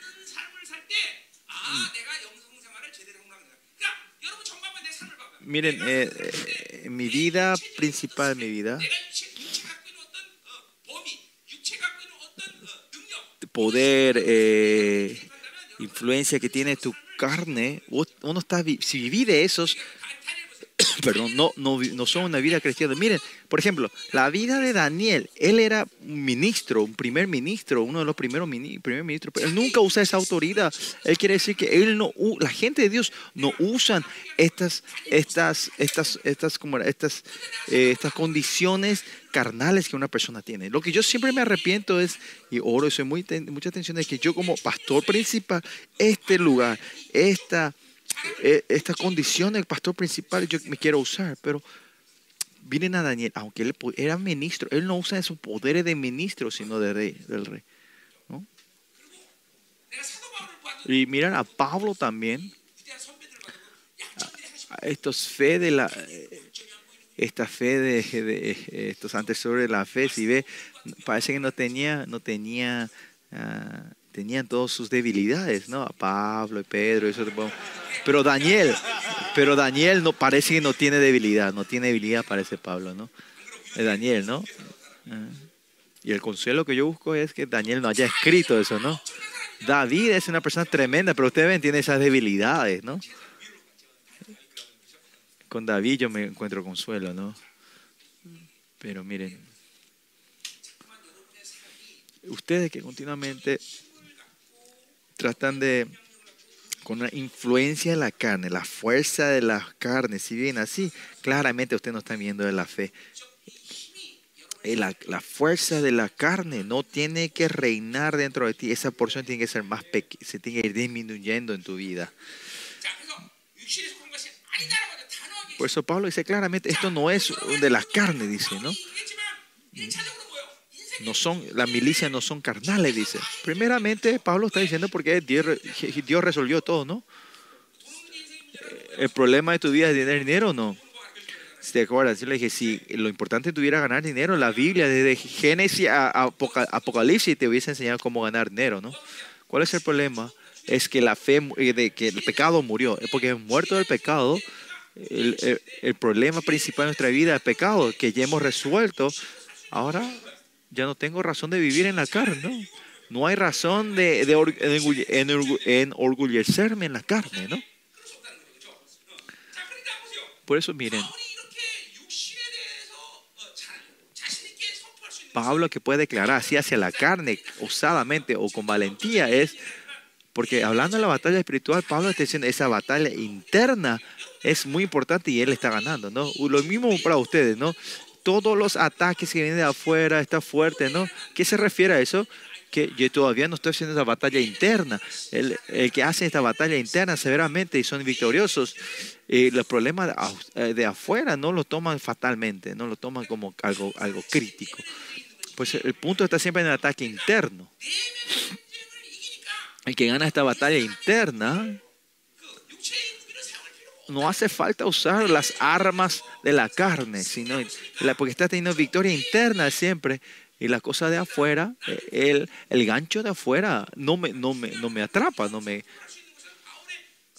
S1: miren, eh, eh mi vida principal, mi vida, poder, eh, influencia que tiene tu carne, uno está, si vivís de esos, perdón, no, no, no son una vida cristiana. Miren, por ejemplo, la vida de Daniel, él era un ministro, un primer ministro, uno de los primeros mini- primer ministros, pero él nunca usa esa autoridad. Él quiere decir que él no, la gente de Dios no usan estas, estas, estas, estas, como estas, eh, estas condiciones carnales que una persona tiene. Lo que yo siempre me arrepiento es, y oro y soy muy, mucha atención, es que yo como pastor principal, este lugar, esta, eh, esta condición del pastor principal, yo me quiero usar, pero vienen a Daniel, aunque él era ministro, él no usa sus poderes de ministro, sino de rey, del rey.
S2: ¿no?
S1: Y miran a Pablo también. Ah, estos fe de la eh, esta fe de, de estos antecesores de la fe, si ve, parece que no tenía, no tenía uh, tenían todas sus debilidades, ¿no? Pablo y Pedro, eso. Pero Daniel, pero Daniel no parece que no tiene debilidad, no tiene debilidad parece Pablo, ¿no? Es Daniel, ¿no? Ah. Y el consuelo que yo busco es que Daniel no haya escrito eso, ¿no? David es una persona tremenda, pero ustedes ven, tiene esas debilidades, ¿no? Con David yo me encuentro consuelo, ¿no? Pero miren, ustedes que continuamente tratan de, con una influencia de la carne, la fuerza de la carne, si bien así, claramente ustedes no están viendo de la fe. Eh, la, la, fuerza de la carne no tiene que reinar dentro de ti. Esa porción tiene que ser más pequeña, se tiene que ir disminuyendo en tu vida. Por eso Pablo dice claramente, esto no es de la carne, dice, ¿no? No son, las milicias no son carnales, dice. Primeramente, Pablo está diciendo porque Dios, resolvió todo, ¿no? El problema de tu vida es tener dinero o no. ¿Te acuerdas? Le dije, si lo importante tuviera ganar dinero, la Biblia, desde Génesis a Apocalipsis, te hubiese enseñado cómo ganar dinero, ¿no? ¿Cuál es el problema? Es que la fe, eh, de que el pecado murió. Porque muerto del pecado, el, el, problema principal de nuestra vida es el pecado, que ya hemos resuelto. Ahora ya no tengo razón de vivir en la carne, ¿no? No hay razón de, de enorgullecerme en la carne, ¿no? Por eso, miren, Pablo que puede declarar así hacia la carne, osadamente o con valentía, es porque hablando de la batalla espiritual, Pablo está diciendo esa batalla interna es muy importante y él está ganando, ¿no? Lo mismo para ustedes, ¿no? Todos los ataques que vienen de afuera está fuerte, ¿no? ¿Qué se refiere a eso? que yo todavía no estoy haciendo esa batalla interna. El, el, que hace esta batalla interna severamente y son victoriosos, eh, los problemas de, de, afuera no lo toman fatalmente, no lo toman como algo, algo crítico. Pues el punto está siempre en el ataque interno. El que gana esta batalla interna no hace falta usar las armas de la carne, sino porque está teniendo victoria interna siempre. Y la cosa de afuera, el, el gancho de afuera no me, no me, no me atrapa, no me,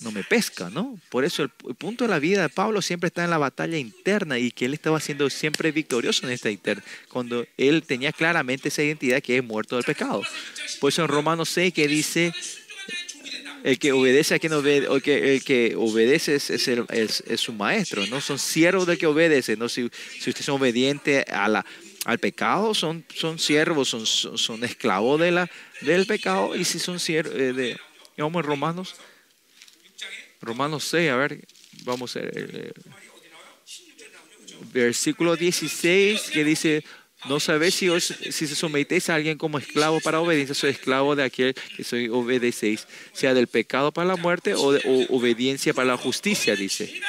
S1: no me pesca, ¿no? Por eso el, punto de la vida de Pablo siempre está en la batalla interna y que él estaba siendo siempre victorioso en esta interna, cuando él tenía claramente esa identidad que es muerto del pecado. Por eso en Romanos 6 que dice, el que obedece a quien obedece, el que, el obedece es, es, es, su maestro, ¿no? Son siervos del que obedece, ¿no? Si, si usted es obediente a la, al pecado, son, son siervos, son, son, esclavos de la, del pecado, y si son siervos eh, de, vamos en Romanos Romanos 6, a ver, vamos a ver. Eh, versículo 16 que dice, no sabéis si, os, si se sometéis a alguien como esclavo para obediencia, soy esclavo de aquel que soy obedecéis, sea del pecado para la muerte o de obediencia para la justicia, dice.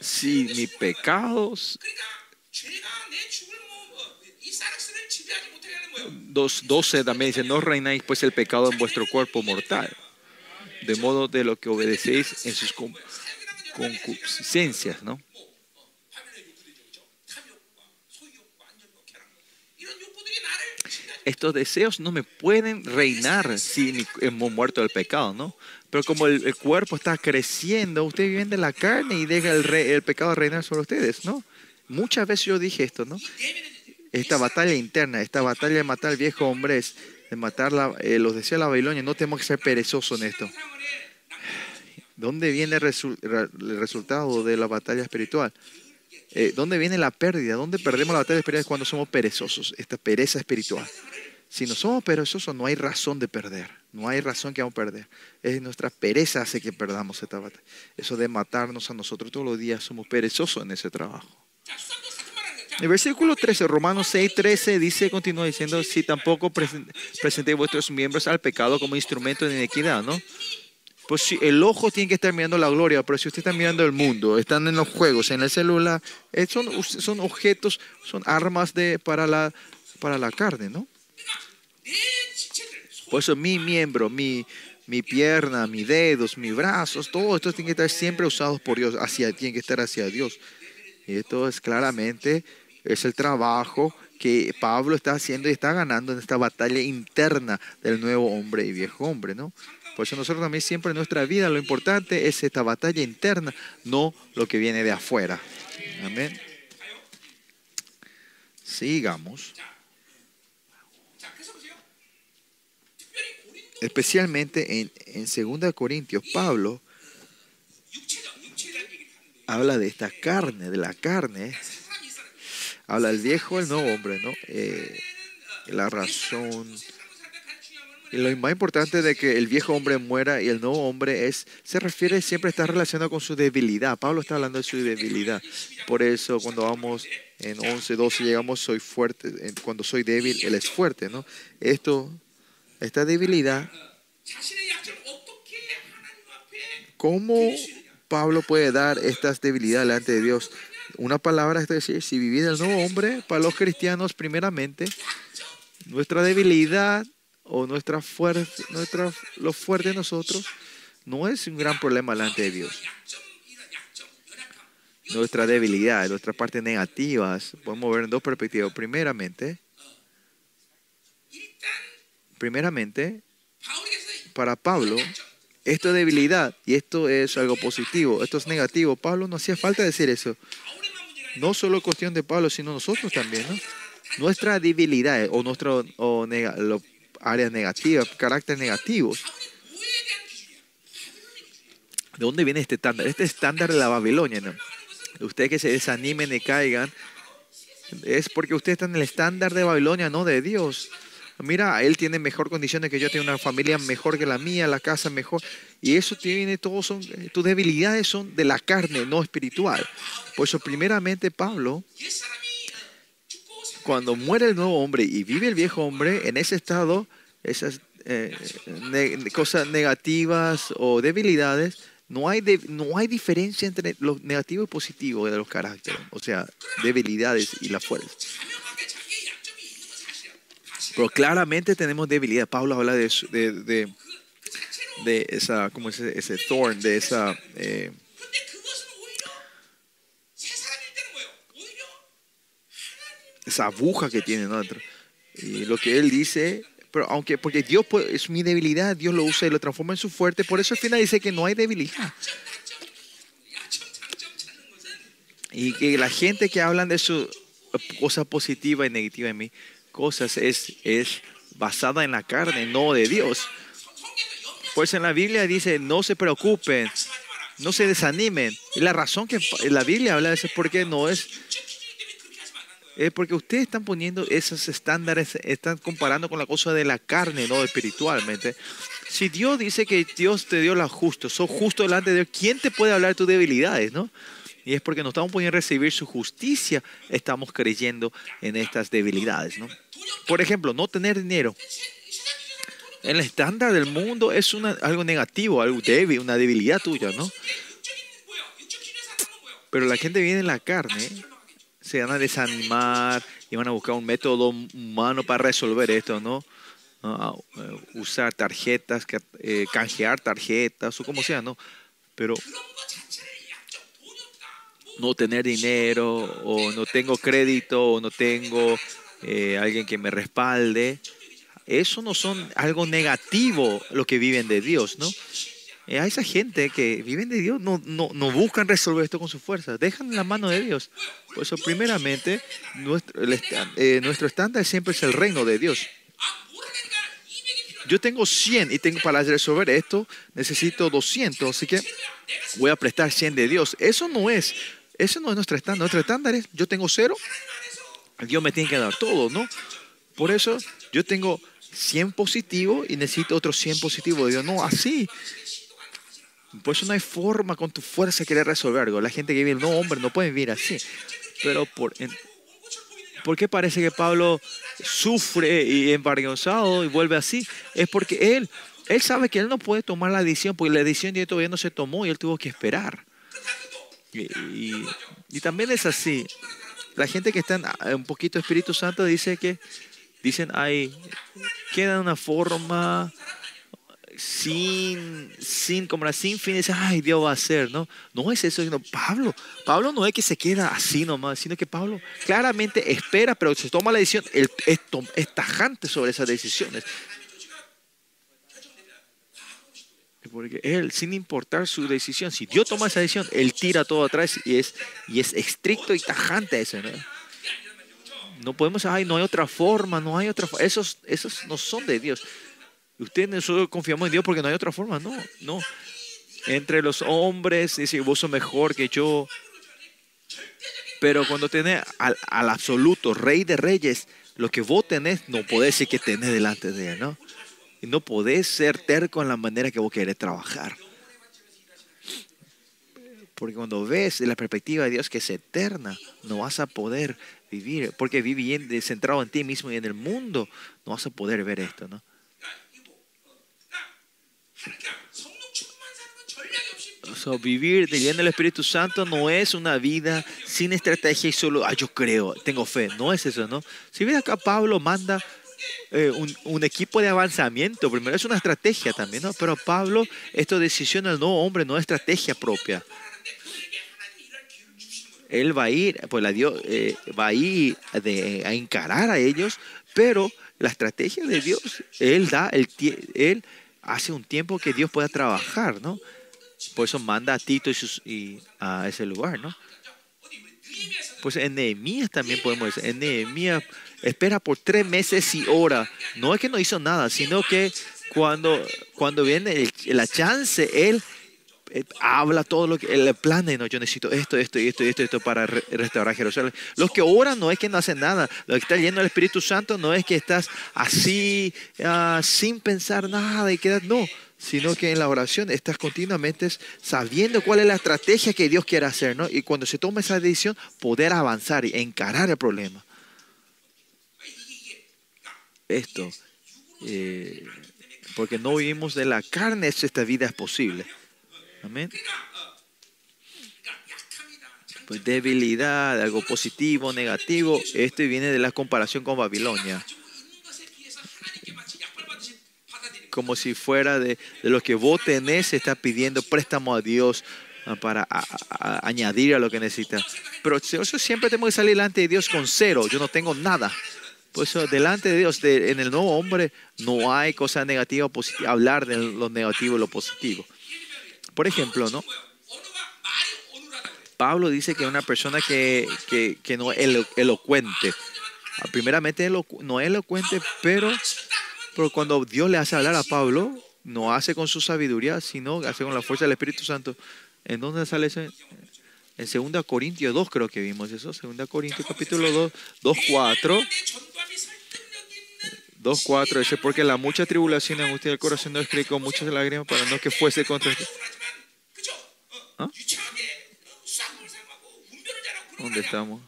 S1: Si mis pecados 2.12 también dice, no reináis pues el pecado en vuestro cuerpo mortal, de modo de lo que obedecéis en sus concupiscencias, ¿no? Estos deseos no me pueden reinar si hemos muerto del pecado, ¿no? Pero como el, cuerpo está creciendo, ustedes viven de la carne y deja el, el pecado reinar sobre ustedes, ¿no? Muchas veces yo dije esto, ¿no? Esta batalla interna, esta batalla de matar al viejo hombre, es de matar la, eh, los deseos de la Babilonia, no tenemos que ser perezosos en esto. ¿Dónde viene el, resultado de la batalla espiritual? Eh, ¿Dónde viene la pérdida? ¿Dónde perdemos la batalla espiritual? Cuando somos perezosos, esta pereza espiritual. Si no somos perezosos, no hay razón de perder. No hay razón que vamos a perder. Es nuestra pereza hace que perdamos esta batalla. Eso de matarnos a nosotros todos los días, somos perezosos en ese trabajo. El versículo 13, Romanos 6, 13, dice, continúa diciendo, si tampoco presentéis vuestros miembros al pecado como instrumento de inequidad, ¿no? Pues si el ojo tiene que estar mirando la gloria, pero si usted está mirando el mundo, están en los juegos, en el celular, eh, son, son objetos, son armas de, para, la, para la carne, ¿no? Por eso mi miembro, mi, mi pierna, mis dedos, mis brazos, todo esto tiene que estar siempre usados por Dios, hacia, tiene que estar hacia Dios. Y esto es claramente, es el trabajo que Pablo está haciendo y está ganando en esta batalla interna del nuevo hombre y viejo hombre, ¿no? Por eso nosotros también siempre en nuestra vida lo importante es esta batalla interna, no lo que viene de afuera. Amén. Sigamos. Especialmente en, en 2 Corintios, Pablo habla de esta carne, de la carne, habla el viejo, el nuevo hombre, ¿no? Eh, la razón. Y lo más importante de que el viejo hombre muera y el nuevo hombre es, se refiere, siempre está relacionado con su debilidad. Pablo está hablando de su debilidad. Por eso cuando vamos en 11, 12, llegamos, soy fuerte. Cuando soy débil, él es fuerte, ¿no? Esto, esta debilidad, ¿cómo Pablo puede dar estas debilidades delante de Dios? Una palabra es decir, si vivís el nuevo hombre, para los cristianos primeramente, nuestra debilidad o nuestra fuerza, nuestra, lo fuerte de nosotros, no es un gran problema delante de Dios. Nuestra debilidad, nuestras partes negativas, podemos ver en dos perspectivas. Primeramente, primeramente, para Pablo, esto es debilidad y esto es algo positivo, esto es negativo. Pablo no hacía falta decir eso. No solo cuestión de Pablo, sino nosotros también, ¿no? Nuestra debilidad eh, o nuestras o nega, lo, áreas negativas, caracteres negativos. ¿De dónde viene este estándar? Este estándar de la Babilonia, ¿no? Ustedes que se desanimen y caigan, es porque ustedes están en el estándar de Babilonia, no de Dios mira, él tiene mejor condiciones que yo, tiene una familia mejor que la mía, la casa mejor. Y eso tiene todo, son, eh, tus debilidades son de la carne, no espiritual. Por eso, primeramente, Pablo, cuando muere el nuevo hombre y vive el viejo hombre, en ese estado, esas eh, cosas negativas o debilidades, no hay, no hay diferencia entre lo negativo y positivo de los caracteres, o sea, debilidades y la fuerza. Pero claramente tenemos debilidad. Pablo habla de, de, de, de, esa, ¿cómo es ese thorn? De esa. Eh, esa aguja que tiene dentro. Y lo que él dice, pero aunque, porque Dios es mi debilidad, Dios lo usa y lo transforma en su fuerte. Por eso al final dice que no hay debilidad. Y que la gente que hablan de su cosa positiva y negativa en mí, cosas es, es basada en la carne, no de Dios. Pues en la Biblia dice, no se preocupen, no se desanimen. Y la razón que la Biblia habla de eso es porque no es... Es porque ustedes están poniendo esos estándares, están comparando con la cosa de la carne, no espiritualmente. Si Dios dice que Dios te dio la justo, sos justo delante de Dios, ¿quién te puede hablar de tus debilidades, no? Y es porque no estamos pudiendo recibir su justicia, estamos creyendo en estas debilidades. ¿no? Por ejemplo, no tener dinero. El estándar del mundo es una, algo negativo, algo débil, una debilidad tuya, ¿no? Pero la gente viene en la carne, se van a desanimar y van a buscar un método humano para resolver esto, ¿no? ¿No? Usar tarjetas, eh, canjear tarjetas o como sea, ¿no? Pero no tener dinero o no tengo crédito o no tengo eh, alguien que me respalde. Eso no son algo negativo lo que viven de Dios, ¿no? Eh, a esa gente que viven de Dios no, no, no buscan resolver esto con su fuerza, dejan la mano de Dios. Por eso, primeramente, nuestro, eh, nuestro estándar siempre es el reino de Dios. Yo tengo 100 y tengo para resolver esto, necesito 200, así que voy a prestar 100 de Dios. Eso no es ese no es nuestro estándar. Nuestro estándar es, yo tengo cero, Dios me tiene que dar todo, ¿no? Por eso yo tengo 100 positivos y necesito otros 100 positivos. Dios, no, así. Por eso no hay forma con tu fuerza de querer resolver algo. La gente que vive, no, hombre, no pueden vivir así. Pero por, ¿por qué parece que Pablo sufre y embargonzado y vuelve así? Es porque él, él sabe que él no puede tomar la decisión, porque la decisión todavía no se tomó y él tuvo que esperar. Y, y- también es así. La gente que está un poquito Espíritu Santo dice que dicen, ay, queda una forma sin, sin, como la sin fin, dice, ay, Dios va a hacer, ¿no? No es eso, sino Pablo. Pablo no es que se queda así nomás, sino que Pablo claramente espera, pero se toma la decisión, es, es tajante sobre esas decisiones. Porque él, sin importar su decisión, si Dios toma esa decisión, él tira todo atrás y es, y es estricto y tajante eso, ¿no? No podemos, ay, no hay otra forma, no hay otra forma. Esos, esos no son de Dios. Ustedes nosotros confiamos en Dios porque no hay otra forma. No, no. Entre los hombres, dice, vos sos mejor que yo. Pero cuando tenés al, al absoluto rey de reyes, lo que vos tenés, no podés decir que tenés delante de él, ¿no? Y no podés ser terco en la manera que vos querés trabajar. Porque cuando ves la perspectiva de Dios que es eterna, no vas a poder vivir. Porque viviendo centrado en ti mismo y en el mundo, no vas a poder ver esto, ¿no? O sea, vivir lleno del Espíritu Santo no es una vida sin estrategia y solo, ah, yo creo, tengo fe. No es eso, ¿no? Si ves acá, Pablo manda eh, un, equipo de avanzamiento. Primero es una estrategia también, ¿no? Pero Pablo, esto decisión del nuevo hombre, no es estrategia propia. Él va a ir, pues la Dios, eh, va a ir a encarar a ellos, pero la estrategia de Dios, Él da Él hace un tiempo que Dios pueda trabajar, ¿no? Por eso manda a Tito y, sus- y a ese lugar, ¿no? Pues en Nehemías también podemos decir, en Nehemías espera por tres meses y ora. No es que no hizo nada, sino que cuando, cuando viene la chance, él eh, habla todo lo que el plan de no, yo necesito esto, esto esto esto, esto para re- restaurar Jerusalén. Los que oran no es que no hacen nada, lo que está lleno del Espíritu Santo no es que estás así ah, sin pensar nada y quedas, no, sino que en la oración estás continuamente sabiendo cuál es la estrategia que Dios quiere hacer, ¿no? Y cuando se toma esa decisión, poder avanzar y encarar el problema esto, eh, porque no vivimos de la carne, esta vida es posible. Amén. Pues debilidad, algo positivo, negativo, esto viene de la comparación con Babilonia. Como si fuera de, de lo que vos tenés, se está pidiendo préstamo a Dios ah, para añadir a lo que necesita. Pero siempre tenemos que salir delante de Dios con cero. Yo no tengo nada. Por eso, delante de Dios, de, en el nuevo hombre, no hay cosa negativa o positiva, hablar de lo negativo y lo positivo. Por ejemplo, ¿no? Pablo dice que es una persona que, que, que no es elocuente. Ah, primeramente, no es elocuente, pero, pero cuando Dios le hace hablar a Pablo, no hace con su sabiduría, sino hace con la fuerza del Espíritu Santo. ¿En dónde sale ese? En 2 Corintios 2 creo que vimos eso. 2 Corintios capítulo 2, 2, 4.
S2: 2,
S1: 4 dice, porque la mucha tribulación y angustia del corazón nos escribió muchas lágrimas para no que fuese contra...
S2: ¿Ah?
S1: ¿Dónde estamos?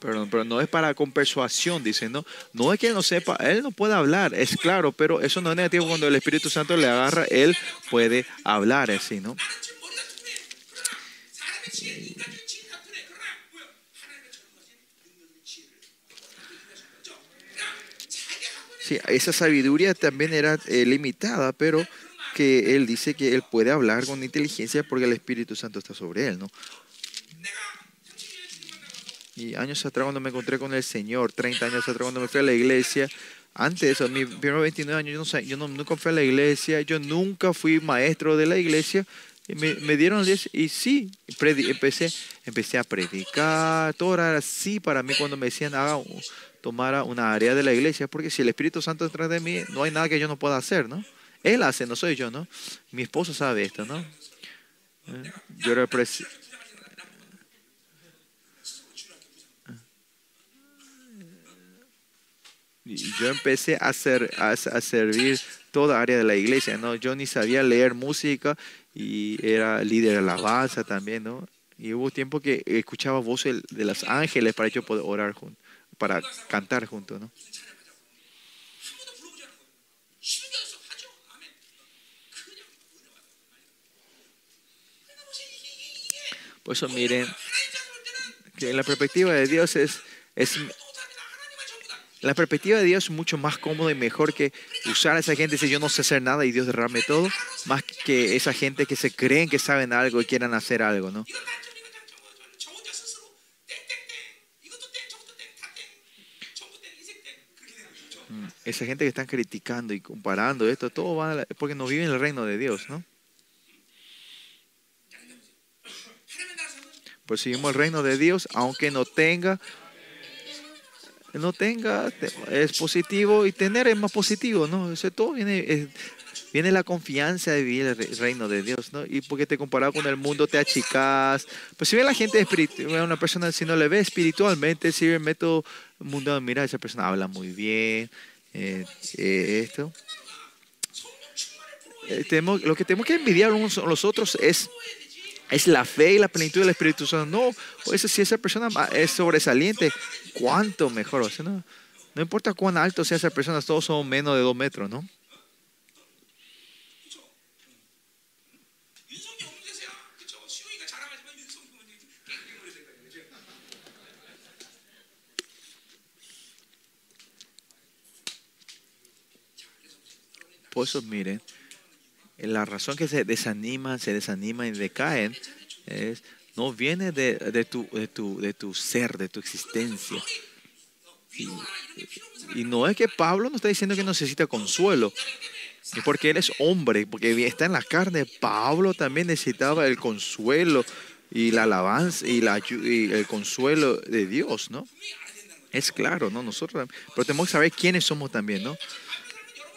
S1: Perdón, pero no es para con persuasión, dicen, no, no es que él no sepa, él no puede hablar, es claro, pero eso no es negativo cuando el Espíritu Santo le agarra, él puede hablar así, ¿no? Sí, esa sabiduría también era eh, limitada, pero que él dice que él puede hablar con inteligencia porque el Espíritu Santo está sobre él, ¿no? Y años atrás cuando me encontré con el Señor, 30 años atrás cuando me fui a la iglesia, antes de eso, mis primeros 29 años, yo, no, yo nunca fui a la iglesia, yo nunca fui maestro de la iglesia, me, me dieron 10 y sí, empecé, empecé a predicar, todo era así para mí cuando me decían, haga, tomara una área de la iglesia, porque si el Espíritu Santo detrás de mí, no hay nada que yo no pueda hacer, ¿no? Él hace, no soy yo, ¿no? Mi esposo sabe esto, ¿no? Eh, Yo era presi- Y yo empecé a, ser, a, a, servir toda área de la iglesia, ¿no? Yo ni sabía leer música y era líder de alabanza también, ¿no? Y hubo tiempo que escuchaba voces de los ángeles para yo poder orar juntos, para cantar juntos, ¿no? Por eso miren, que en la perspectiva de Dios es, es la perspectiva de Dios es mucho más cómoda y mejor que usar a esa gente y decir yo no sé hacer nada y Dios derrame todo, más que esa gente que se creen que saben algo y quieran hacer algo, ¿no? Mm, esa gente que están criticando y comparando esto, todo va la, porque no viven en el reino de Dios, ¿no? Perseguimos el reino de Dios, aunque no tenga no tenga, te- es positivo y tener es más positivo, ¿no? Eso todo viene, es- viene la confianza de vivir el re- reino de Dios, ¿no? Y porque te comparado con el mundo te achicas. Pues si ve la gente espiritual, una persona si no le ve espiritualmente, si ve el método mundano, mira, esa persona habla muy bien, eh, eh, esto. Eh, lo que tenemos que envidiar unos a los otros es es la fe y la plenitud del Espíritu Santo. No, eso, si esa persona es sobresaliente, ¿cuánto mejor? No, no, importa cuán alto sea esa persona, todos son menos de dos metros, ¿no? Por eso, miren, la razón que se desaniman, se desaniman y decaen es, no viene de, de tu, de, tu, de tu ser, de tu existencia. Y, no es que Pablo no está diciendo que necesita consuelo, y porque él es hombre, porque está en la carne. Pablo también necesitaba el consuelo y la alabanza y, la, y el consuelo de Dios, ¿no? Es claro, ¿no? Nosotros, pero tenemos que saber quiénes somos también, ¿no?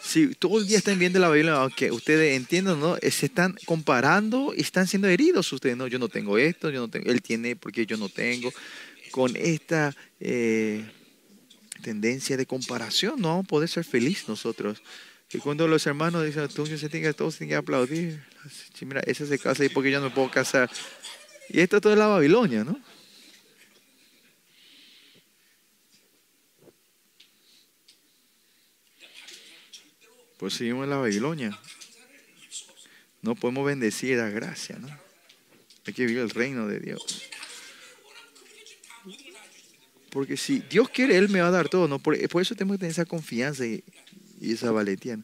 S1: Si todo el día están viendo la Biblia, aunque ustedes entiendan, ¿no? Eh, Se están comparando y están siendo heridos ustedes, ¿no? Yo no tengo esto, yo no tengo, él tiene porque yo no tengo. Con esta eh, tendencia de comparación, no vamos a poder ser feliz nosotros. Y cuando los hermanos dicen, tú se tienen que, todos tienen que aplaudir. Mira, ese se casa y porque yo no me puedo casar. Y esto todo es la Babilonia, ¿no? Pues seguimos en la Babilonia. No podemos bendecir la gracia, ¿no? Hay que vivir el reino de Dios. Porque si Dios quiere, Él me va a dar todo, ¿no? Por, eso tenemos que tener esa confianza y, esa valentía.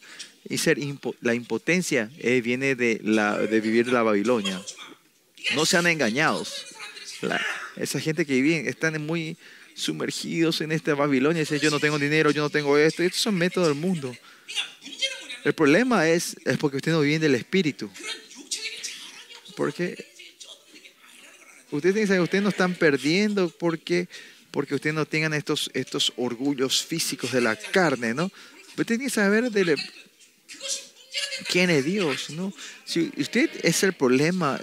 S1: Y ser impo- la impotencia eh, viene de, la, de vivir la Babilonia. No sean engañados. Esa gente que vive, están muy sumergidos en esta Babilonia. Dicen, yo no tengo dinero, yo no tengo esto. Estos son métodos del mundo. El problema es, es porque usted no vive del Espíritu. Porque ustedes dicen, ustedes no están perdiendo porque, porque ustedes no tengan estos, estos orgullos físicos de la carne, ¿no? Usted tiene que saber de quién es Dios, ¿no? Si usted es el problema,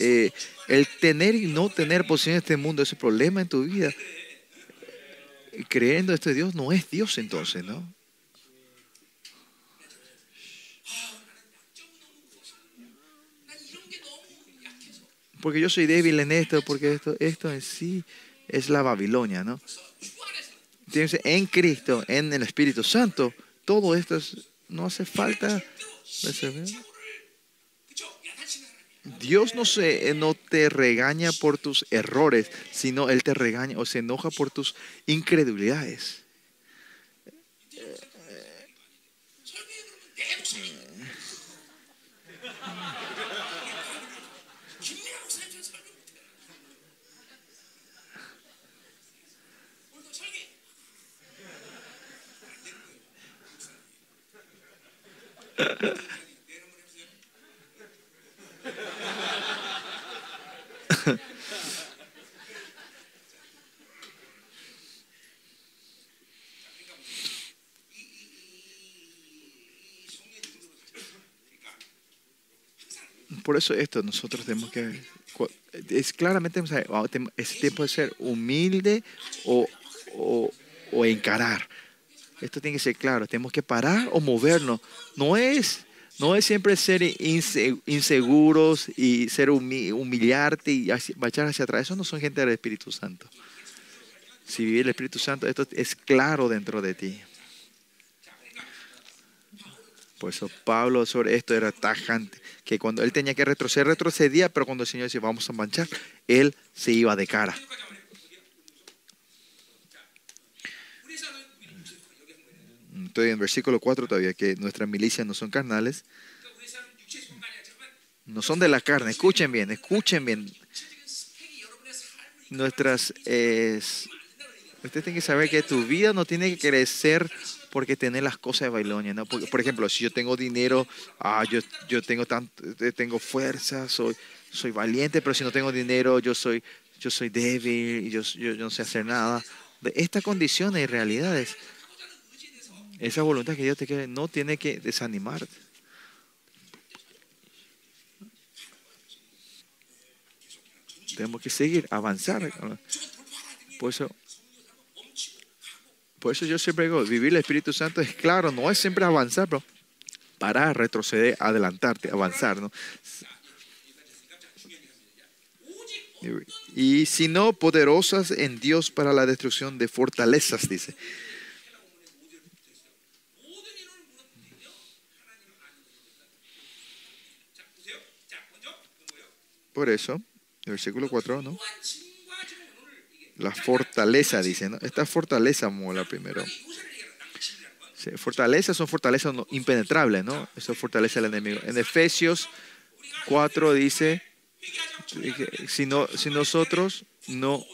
S1: eh, el tener y no tener posición en este mundo es el problema en tu vida. Creyendo esto de Dios no es Dios entonces, ¿no? porque yo soy débil en esto, porque esto, esto en sí es la Babilonia, ¿no? Entonces, en Cristo, en el Espíritu Santo, todo esto es, no hace falta. Dios no, se, eh, no te regaña por tus errores, sino Él te regaña o se enoja por tus incredulidades. Por eso esto nosotros tenemos que... Es claramente, o sea, vamos, tem- es tiempo de ser humilde o, o, o encarar. Esto tiene que ser claro. Tenemos que parar o movernos. No es, no es siempre ser inse- inseguros y ser humi- humillarte y echar hacia atrás. Eso no son gente del Espíritu Santo. Si vive el Espíritu Santo, esto es claro dentro de ti. Por eso Pablo sobre esto era tajante, que cuando él tenía que retroceder, retrocedía, pero cuando el Señor decía, vamos a manchar, él se iba de cara. Estoy en versículo 4 todavía, que nuestras milicias no son carnales, no son de la carne. Escuchen bien, escuchen bien. Nuestras... Eh, Usted tiene que saber que tu vida no tiene que crecer porque tener las cosas de Babilonia, ¿no? Porque, por ejemplo, si yo tengo dinero, ah, yo, yo tengo eh, tengo fuerza, soy, soy valiente, pero si no tengo dinero, yo soy, yo soy débil y yo, yo, yo no sé hacer nada. De estas condiciones y realidades, esa voluntad que Dios te quiere, no tiene que desanimarte. Tenemos que seguir, avanzar. Por eso, por eso yo siempre digo, vivir el Espíritu Santo es claro, no es siempre avanzar, pero parar, retroceder, adelantarte, avanzar, ¿no? Y si no, poderosas en Dios para la destrucción de fortalezas, dice. Por eso, versículo 4, ¿no? La fortaleza, dice, ¿no? Esta fortaleza mola primero. Sí, fortalezas son fortalezas impenetrables, ¿no? Eso fortaleza al enemigo. En Efesios 4 dice, si, no, si nosotros no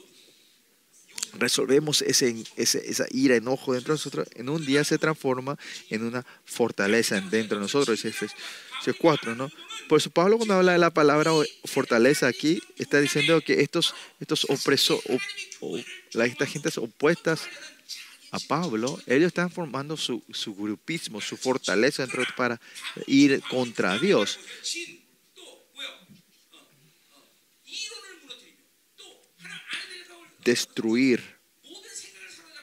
S1: resolvemos ese, ese, esa ira, enojo dentro de nosotros, en un día se transforma en una fortaleza dentro de nosotros. Dice Efesios Efesios 4, ¿no? Por eso Pablo cuando habla de la palabra fortaleza aquí, está diciendo que estos, estos opresos, o, o, estas gentes opuestas a Pablo, ellos están formando su, su grupismo, su fortaleza dentro, para ir contra Dios. Destruir,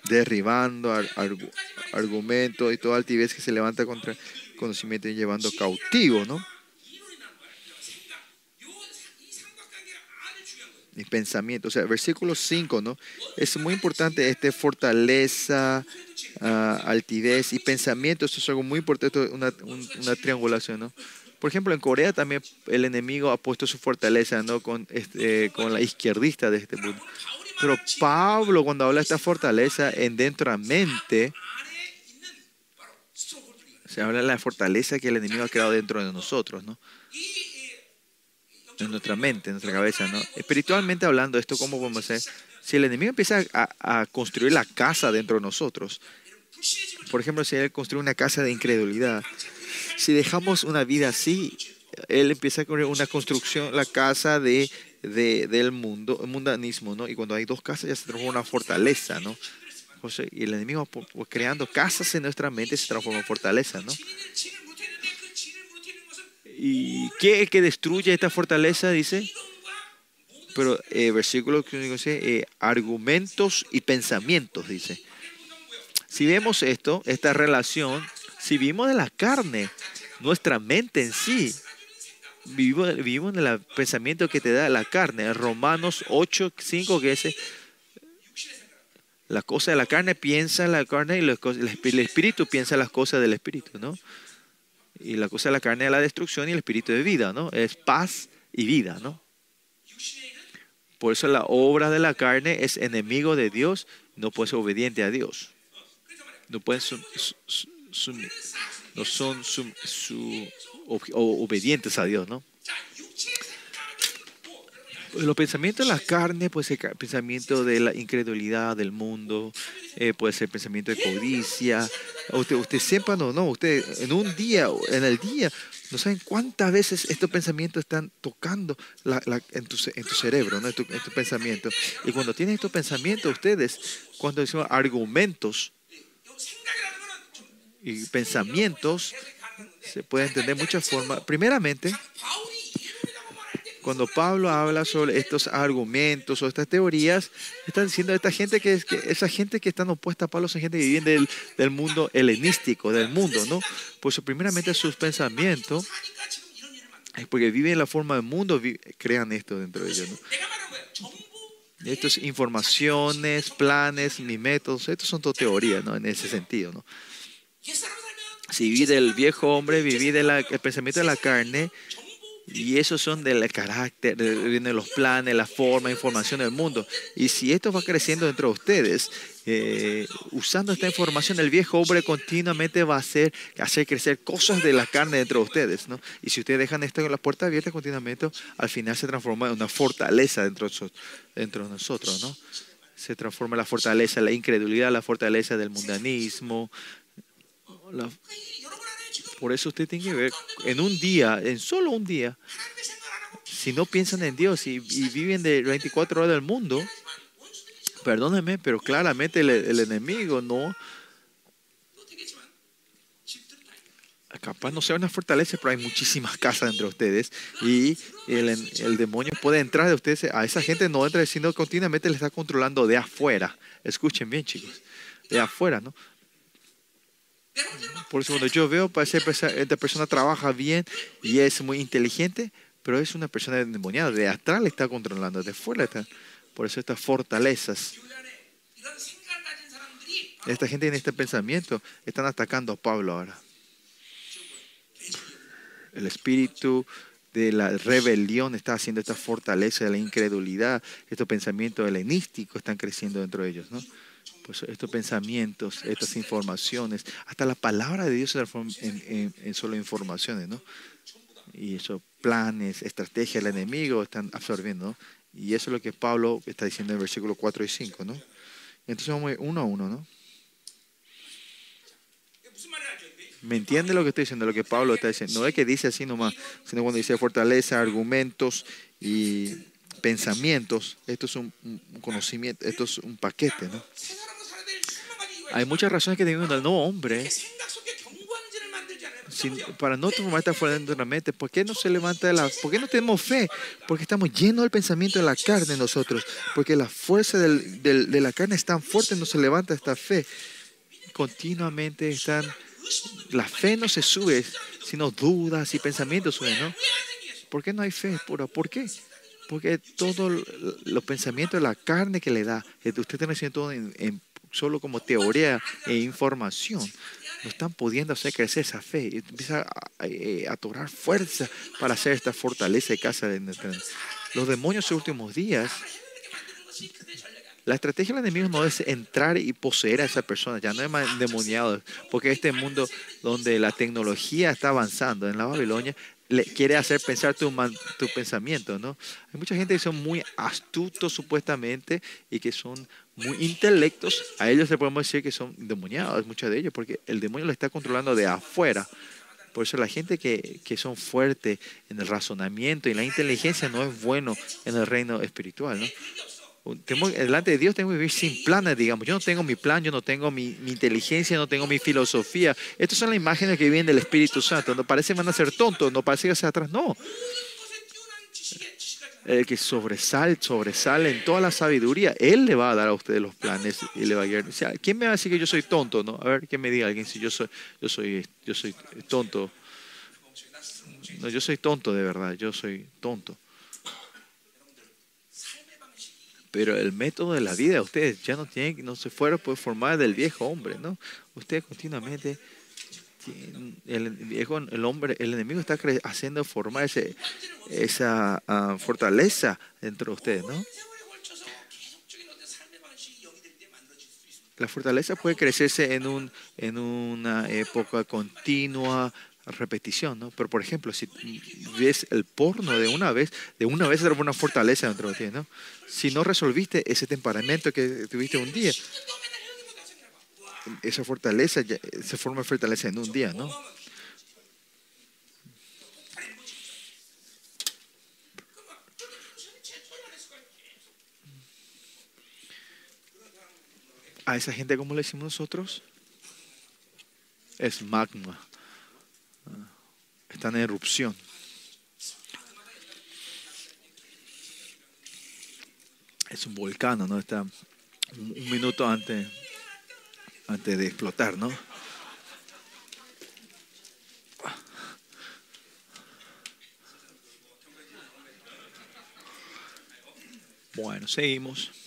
S1: derribando argumentos y toda altivez que se levanta contra conocimiento y llevando cautivo, ¿no? Y pensamiento, o sea, versículo 5, ¿no? Es muy importante este fortaleza, uh, altivez y pensamiento, eso es algo muy importante, esto es una, un, una triangulación, ¿no? Por ejemplo, en Corea también el enemigo ha puesto su fortaleza ¿no? con, este, eh, con la izquierdista de este mundo. Pero Pablo, cuando habla de esta fortaleza,
S2: endentramente,
S1: se habla de la fortaleza que el enemigo ha creado dentro de nosotros, ¿no? En nuestra mente, en nuestra cabeza, ¿no? Espiritualmente hablando, esto cómo podemos hacer. Si el enemigo empieza a, construir la casa dentro de nosotros, por ejemplo, si él construye una casa de incredulidad, si dejamos una vida así, él empieza a construir una construcción, la casa de, del mundo, el mundanismo, ¿no? Y cuando hay dos casas ya se transforma una fortaleza, ¿no? Y el enemigo creando casas en nuestra mente se transforma en fortaleza, ¿no? ¿Y qué es que destruye esta fortaleza? Dice, pero eh, versículo que dice, eh, argumentos y pensamientos, dice. Si vemos esto, esta relación, si vivimos de la carne, nuestra mente en sí, vivimos, vivimos en el pensamiento que te da la carne. Romanos 8, 5, que dice, las cosas de la carne piensa la carne y el espíritu piensa las cosas del espíritu, ¿no? Y la cosa de la carne es la destrucción y el espíritu de vida, ¿no? Es paz y vida, ¿no? Por eso la obra de la carne es enemigo de Dios, no puede ser obediente a Dios. No pueden son obedientes a Dios, ¿no? Pues, los pensamientos de la carne puede ser pensamiento de la incredulidad del mundo, eh, puede ser pensamiento de codicia. Usted, usted sepa, no, no, usted en un día, en el día, no saben cuántas veces estos pensamientos están tocando en, tu, cerebro, ¿no? en, tu, en. Y cuando tienen estos pensamientos, ustedes, cuando decimos argumentos y pensamientos, se puede entender de muchas formas. Primeramente, cuando Pablo habla sobre estos argumentos o estas teorías, está diciendo esta gente que, es, que esa gente que están opuesta a Pablo son gente que viven del, del mundo helenístico, del mundo, ¿no? Pues primeramente sus pensamientos, es porque viven la forma del mundo, crean esto dentro de ellos, ¿no? Estas informaciones, planes, mis métodos, estos son todo teoría, ¿no? En ese sentido, ¿no? Si viví del viejo hombre, viví del de pensamiento de la carne, y esos son del carácter, de los planes, la forma, información del mundo. Y si esto va creciendo dentro de ustedes, eh, usando esta información, el viejo hombre continuamente va a hacer, hacer crecer cosas de la carne dentro de ustedes. ¿no? Y si ustedes dejan esto con las puertas abiertas continuamente, al final se transforma en una fortaleza dentro de, dentro de nosotros. ¿no? Se transforma en la fortaleza, la incredulidad, la fortaleza del mundanismo. Por eso usted tiene que ver en un día, en solo un día, si no piensan en Dios y, viven de 24 horas del mundo, perdónenme, pero claramente el, enemigo no, capaz no sea una fortaleza, pero hay muchísimas casas entre ustedes y el, el, demonio puede entrar de ustedes. A esa gente no entra, sino continuamente le está controlando de afuera. Escuchen bien, chicos, de afuera, ¿no? Por eso cuando yo veo, parece que esta persona trabaja bien y es muy inteligente, pero es una persona endemoniada, de atrás está controlando, de fuera está. Por eso estas fortalezas, esta gente en este pensamiento, están atacando a Pablo ahora. El espíritu de la rebelión está haciendo esta fortaleza de la incredulidad, estos pensamientos helenísticos están creciendo dentro de ellos, ¿no? Pues estos pensamientos, estas informaciones, hasta la palabra de Dios se transforma en, solo informaciones, ¿no? Y esos planes, estrategias del enemigo están absorbiendo, ¿no? Y eso es lo que Pablo está diciendo en el versículo 4 y 5, ¿no? Entonces vamos uno a uno, ¿no? ¿Me entiende lo que estoy diciendo? Lo que Pablo está diciendo. No es que dice así nomás, sino cuando dice fortaleza, argumentos y pensamientos, esto es un, conocimiento, esto es un paquete, ¿no? Hay muchas razones que tenemos del nuevo hombre para no transformar esta fuera dentro de la mente, ¿por qué no se levanta la, por qué no tenemos fe? Porque estamos llenos del pensamiento de la carne en nosotros, porque la fuerza del, de la carne es tan fuerte, no se levanta esta fe. Continuamente están, la fe no se sube, sino dudas y pensamientos suben, ¿no? ¿Por qué no hay fe? ¿Por, ¿por qué? Porque todos los pensamientos, de la carne que le da, eh, usted está haciendo todo en, en, solo como teoría e información. No están pudiendo hacer crecer esa fe. Y empieza a, a, eh, a fuerza para hacer esta fortaleza de casa de Los demonios en los últimos días la estrategia del enemigo no es entrar y poseer a esa persona, ya no es más endemoniado, porque este mundo donde la tecnología está avanzando en la Babilonia, le quiere hacer pensar tu, man- tu pensamiento, ¿no? Hay mucha gente que son muy astutos supuestamente y que son muy intelectos, a ellos le podemos decir que son endemoniados, muchos de ellos, porque el demonio lo está controlando de afuera. Por eso la gente que, que son fuertes en el razonamiento y la inteligencia no es bueno en el reino espiritual, ¿no? delante de Dios tengo que vivir sin planes, digamos. Yo no tengo mi plan, yo no tengo mi, mi inteligencia, no tengo mi filosofía. Estas son las imágenes que vienen del Espíritu Santo. No parece que van a ser tontos, no parece que hacia atrás, no. El que sobresale, sobresale en toda la sabiduría, Él le va a dar a ustedes los planes y le va a guiar. O sea, ¿Quién me va a decir que yo soy tonto? No? A ver, ¿quién me diga alguien si yo soy, yo soy, yo soy tonto? No, yo soy tonto de verdad, yo soy tonto. Pero el método de la vida, ustedes ya no tienen, no se fueron por formar del viejo hombre, ¿no? Ustedes continuamente el viejo, el hombre, el enemigo está haciendo formar ese, esa uh, fortaleza dentro de ustedes, ¿no? La fortaleza puede crecerse en, un, en una época continua, repetición, ¿no? Pero por ejemplo, si ves el porno de una vez, de una vez era una fortaleza dentro de ti, ¿no? Si no resolviste ese temperamento que tuviste un día, esa fortaleza ya, se forma fortaleza en un día, ¿no? A esa gente, como le decimos nosotros? Es magma. Están en erupción. Es un volcán, ¿no? Está un, un minuto antes, antes de explotar, ¿no? Bueno, seguimos.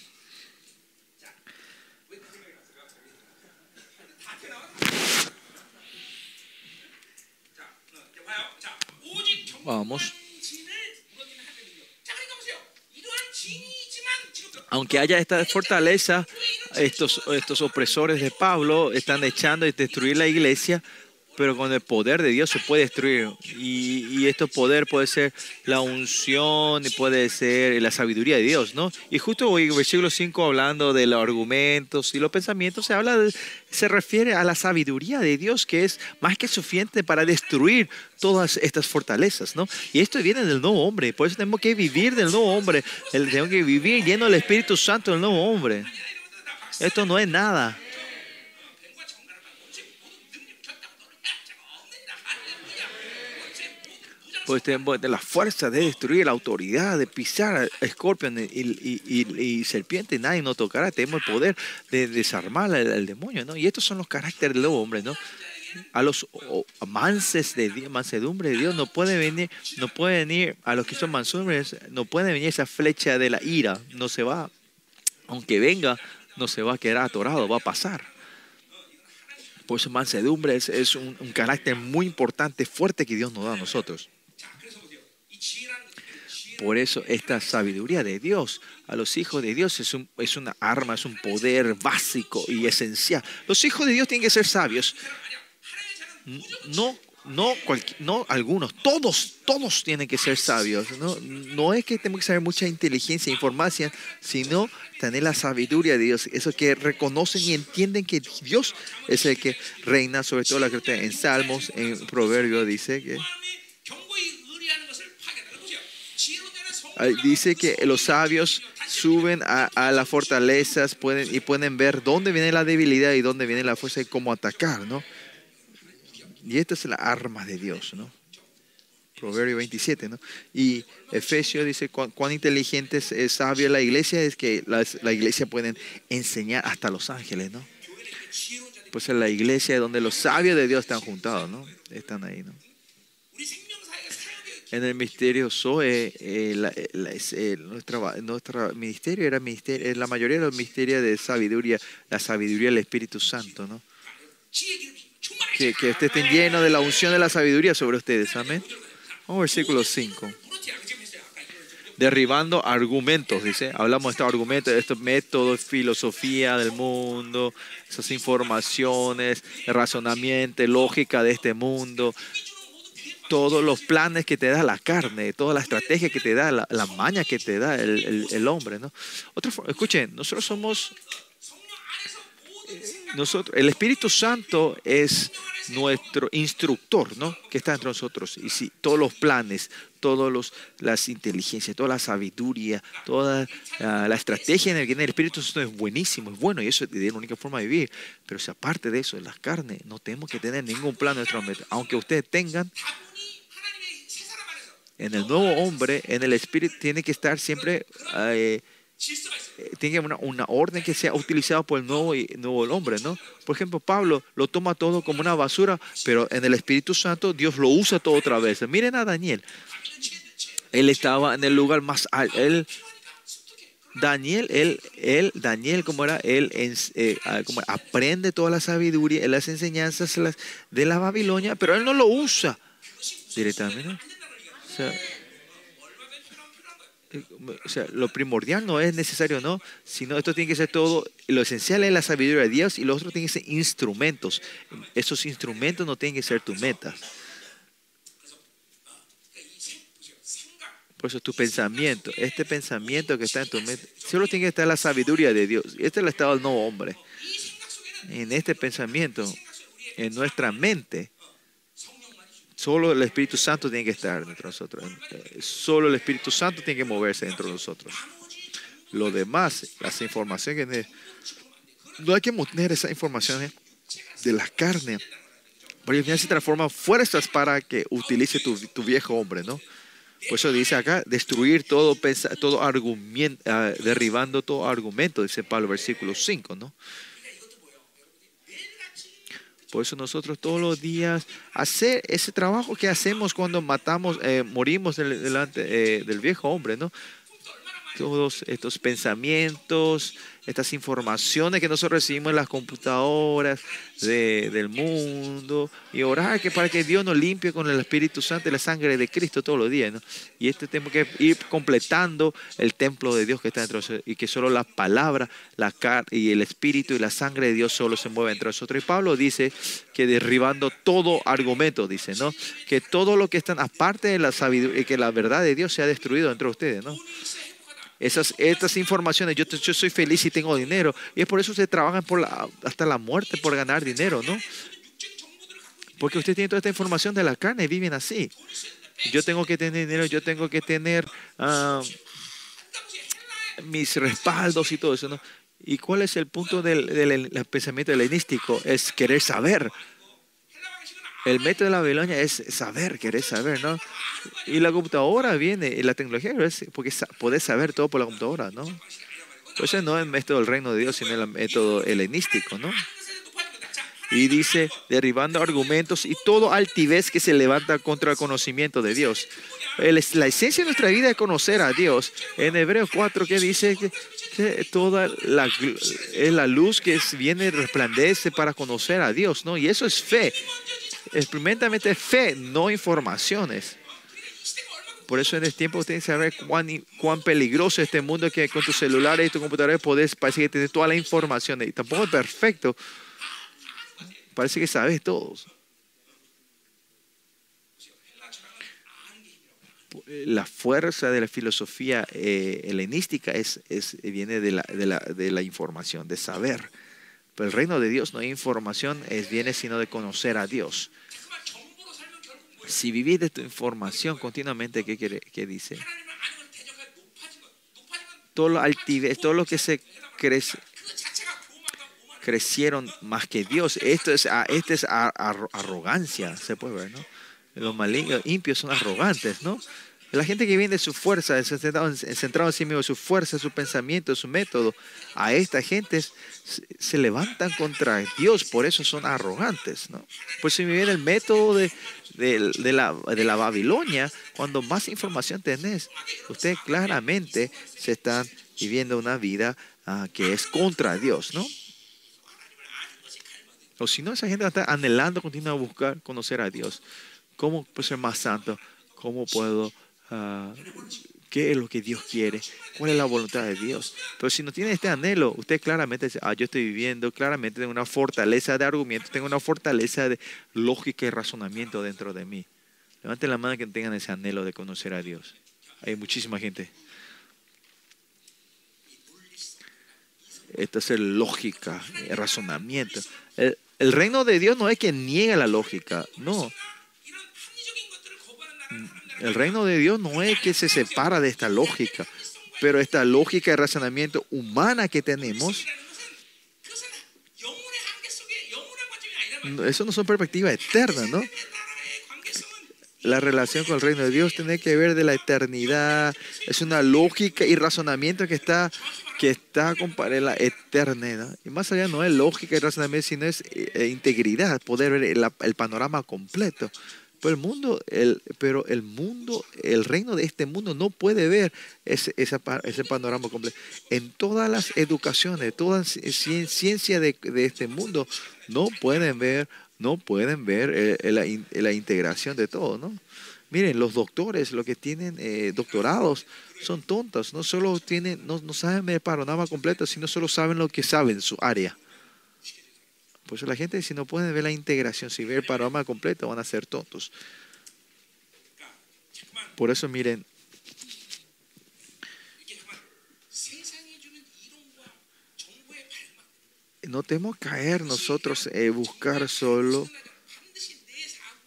S1: Vamos. Aunque haya esta fortaleza, estos, estos opresores de Pablo están echando y destruir la iglesia pero con el poder de Dios se puede destruir. Y, y este poder puede ser la unción puede ser la sabiduría de Dios, ¿no? Y justo hoy, en versículo 5, hablando de los argumentos y los pensamientos, se habla de- se refiere a la sabiduría de Dios, que es más que suficiente para destruir todas estas fortalezas, ¿no? Y esto viene del nuevo hombre, por eso tenemos que vivir del nuevo hombre, tenemos que vivir lleno del Espíritu Santo del nuevo hombre. Esto no es nada. Pues tenemos de la fuerza de destruir la autoridad, de pisar escorpión y, y- y- serpiente, nadie nos tocará. Tenemos el poder de desarmar al, demonio, ¿no? Y estos son los caracteres del nuevo hombre, ¿no? A los manses de Dios, mansedumbre de Dios, no puede venir, no puede venir, a los que son mansumbres, no puede venir esa flecha de la ira, no se va, aunque venga, no se va a quedar atorado, va a pasar. Por eso mansedumbre es, un carácter muy importante, fuerte que Dios nos da a nosotros. Por eso esta sabiduría de Dios a los hijos de Dios es, un, es una arma, es un poder básico y esencial. Los hijos de Dios tienen que ser sabios. No no, no algunos, todos, todos tienen que ser sabios. No, no es que tenemos que saber mucha inteligencia e información, sino tener la sabiduría de Dios. Eso que reconocen y entienden que Dios es el que reina sobre todo la cristiana. En Salmos, en Proverbio dice que
S2: Ah,
S1: dice que los sabios suben a, las fortalezas y pueden ver dónde viene la debilidad y dónde viene la fuerza y cómo atacar, ¿no? Y esta es la arma de Dios, ¿no? Proverbio 27, ¿no? Y Efesios dice cuán, cuán inteligente es, es, la iglesia, es que la iglesia pueden enseñar hasta los ángeles, ¿no? Pues en la iglesia es donde los sabios de Dios están juntados, ¿no? Están ahí, ¿no? en el ministerio SOE, eh, eh, eh, nuestra, nuestro ministerio era ministerio, la mayoría de los ministerios de sabiduría, la sabiduría del Espíritu Santo, ¿no? Que, que ustedes estén llenos de la unción de la sabiduría sobre ustedes, amén. Vamos versículo 5. Derribando argumentos, dice. Hablamos de estos argumentos, de estos métodos, filosofía del mundo, esas informaciones, razonamiento, lógica de este mundo todos los planes que te da la carne, toda la estrategia que te da, la, la maña que te da el, el- hombre, ¿no? Otra, escuchen, nosotros somos, nosotros, el Espíritu Santo es nuestro instructor, ¿no? Que está entre nosotros. Y si todos los planes, todas las inteligencias, toda la sabiduría, toda la estrategia en el que el Espíritu Santo es buenísimo, es bueno, y eso es la única forma de vivir. Pero si aparte de eso, en las carnes, no tenemos que tener ningún plan de nuestra meta. Aunque ustedes tengan, en el nuevo hombre, en el Espíritu, tiene que estar siempre eh, tiene que haber una, una orden que sea utilizada por el nuevo, y- nuevo hombre, ¿no? Por ejemplo, Pablo lo toma todo como una basura, pero en el Espíritu Santo Dios lo usa todo otra vez. Miren a Daniel. Él estaba en el lugar más alto. Él, Daniel, él, él, Daniel, como era, él eh, ah, como aprende toda la sabiduría, las enseñanzas de la Babilonia, pero él no lo usa directamente. ¿no? O sea, eh, o sea, lo primordial no es necesario, ¿no? Sino esto tiene que ser todo, lo esencial es la sabiduría de Dios y lo otro tiene que ser instrumentos. Esos instrumentos no tienen que ser tus metas. Por eso tu pensamiento, este pensamiento que está en tu mente, solo tiene que estar la sabiduría de Dios. Este es el estado del nuevo hombre. En este pensamiento, en nuestra mente, solo el Espíritu Santo tiene que estar dentro de nosotros. Solo el Espíritu Santo tiene que moverse dentro de nosotros. Lo demás, las informaciones no hay que tener esas informaciones de la carne. Porque al final se transforman fuerzas para que utilice tu, tu viejo hombre, ¿no? Por eso dice acá, destruir todo, todo argumento, ah, derribando todo argumento, dice Pablo, versículo 5, ¿no? Por eso nosotros todos los días hacer ese trabajo que hacemos cuando matamos, eh, morimos del- delante eh, del viejo hombre, ¿no? todos estos pensamientos, estas informaciones que nosotros recibimos en las computadoras del mundo y orar que para que Dios nos limpie con el Espíritu Santo y la sangre de Cristo todos los días. ¿no? Y este tenemos que ir completando el templo de Dios que está dentro de nosotros y que solo las palabras la y el Espíritu y la sangre de Dios solo se mueven entre nosotros. Y Pablo dice que derribando todo argumento, dice, ¿no? Que todo lo que están aparte de la sabiduría, que la verdad de Dios se ha destruido dentro de ustedes, ¿no? Esas, estas informaciones, yo, yo soy feliz y tengo dinero. Y es por eso ustedes trabajan por la- hasta la muerte por ganar dinero, ¿no? Porque usted tiene toda esta información de la carne y viven así. Yo tengo que tener dinero, yo tengo que tener ah, mis respaldos y todo eso, ¿no? ¿Y cuál es el punto del, del- del pensamiento helenístico? Es querer saber. El método de la Babilonia es saber, querer saber, ¿no? Y la computadora viene, y la tecnología es porque podés saber todo por la computadora, ¿no? Pues ese no es el método del reino de Dios, sino el método helenístico, ¿no? Y dice, derribando argumentos y todo altivez que se levanta contra el conocimiento de Dios. El- la esencia de nuestra vida es conocer a Dios. En Hebreos 4 que dice que, que toda la, la luz que viene resplandece para conocer a Dios, ¿no? Y eso es fe. Experimentalmente fe, no informaciones. Por eso en este tiempo usted tiene que saber cuán, cuán peligroso es este mundo que con tus celulares y tus computadores podés, parece que tienes toda la información y tampoco es perfecto. Parece que sabes todo. La fuerza de la filosofía eh, helenística es, viene de la, de, la, de la información, de saber. Pero el reino de Dios no hay información, es, viene sino de conocer a Dios. Pues si vivís de tu información continuamente, ¿qué, quiere, qué dice? Todo lo, altive, todo lo que se crece, crecieron más que Dios. Esto es, ah, este es arrogancia, se puede ver, ¿no? Los malignos, impios son arrogantes, ¿no? La gente que viene de su fuerza, centrado en sí mismo, su fuerza, su pensamiento, su método, a esta gente se levantan contra Dios, por eso son arrogantes. ¿no? Pues si me viene el método de, de- la, de la Babilonia, cuando más información tenés, ustedes claramente se están viviendo una vida ah, que es contra Dios, ¿no? O si no, esa gente estar anhelando, continúa a buscar conocer a Dios. ¿Cómo puedo ser más santo? ¿Cómo puedo... ah, ¿Qué es lo que Dios quiere? ¿Cuál es la voluntad de Dios? Pero si no tiene este anhelo, usted claramente dice, ah, yo estoy viviendo, claramente tengo una fortaleza de argumentos, tengo una fortaleza de lógica y razonamiento dentro de mí. Levanten la mano que tengan ese anhelo de conocer a Dios. Hay muchísima gente. Esto es el lógica, el razonamiento. El, el reino de Dios no es que niega la lógica, no. El reino de Dios no es que se separa de esta lógica, pero esta lógica de razonamiento humana que tenemos, eso no son perspectivas eternas, ¿no? La relación con el reino de Dios tiene que ver de la eternidad, es una lógica y razonamiento que está que está comparada la eternidad. Y más allá no es lógica y razonamiento, sino es eh, integridad, poder ver el panorama completo. Pero el mundo, el, pero el mundo, el reino de este mundo no puede ver ese, pa- ese panorama completo. En todas las educaciones, toda ci- ciencia de, de este mundo, no pueden ver, no pueden ver eh, la, in- la integración de todo, ¿no? Miren, los doctores, los que tienen eh, doctorados, son tontos. No solo tienen, no, no saben el panorama completo, sino solo saben lo que saben, su área. Por eso la gente, si no pueden ver la integración, si ve el panorama completo, van a ser tontos. Por eso miren, no tenemos que caer nosotros eh, buscar solo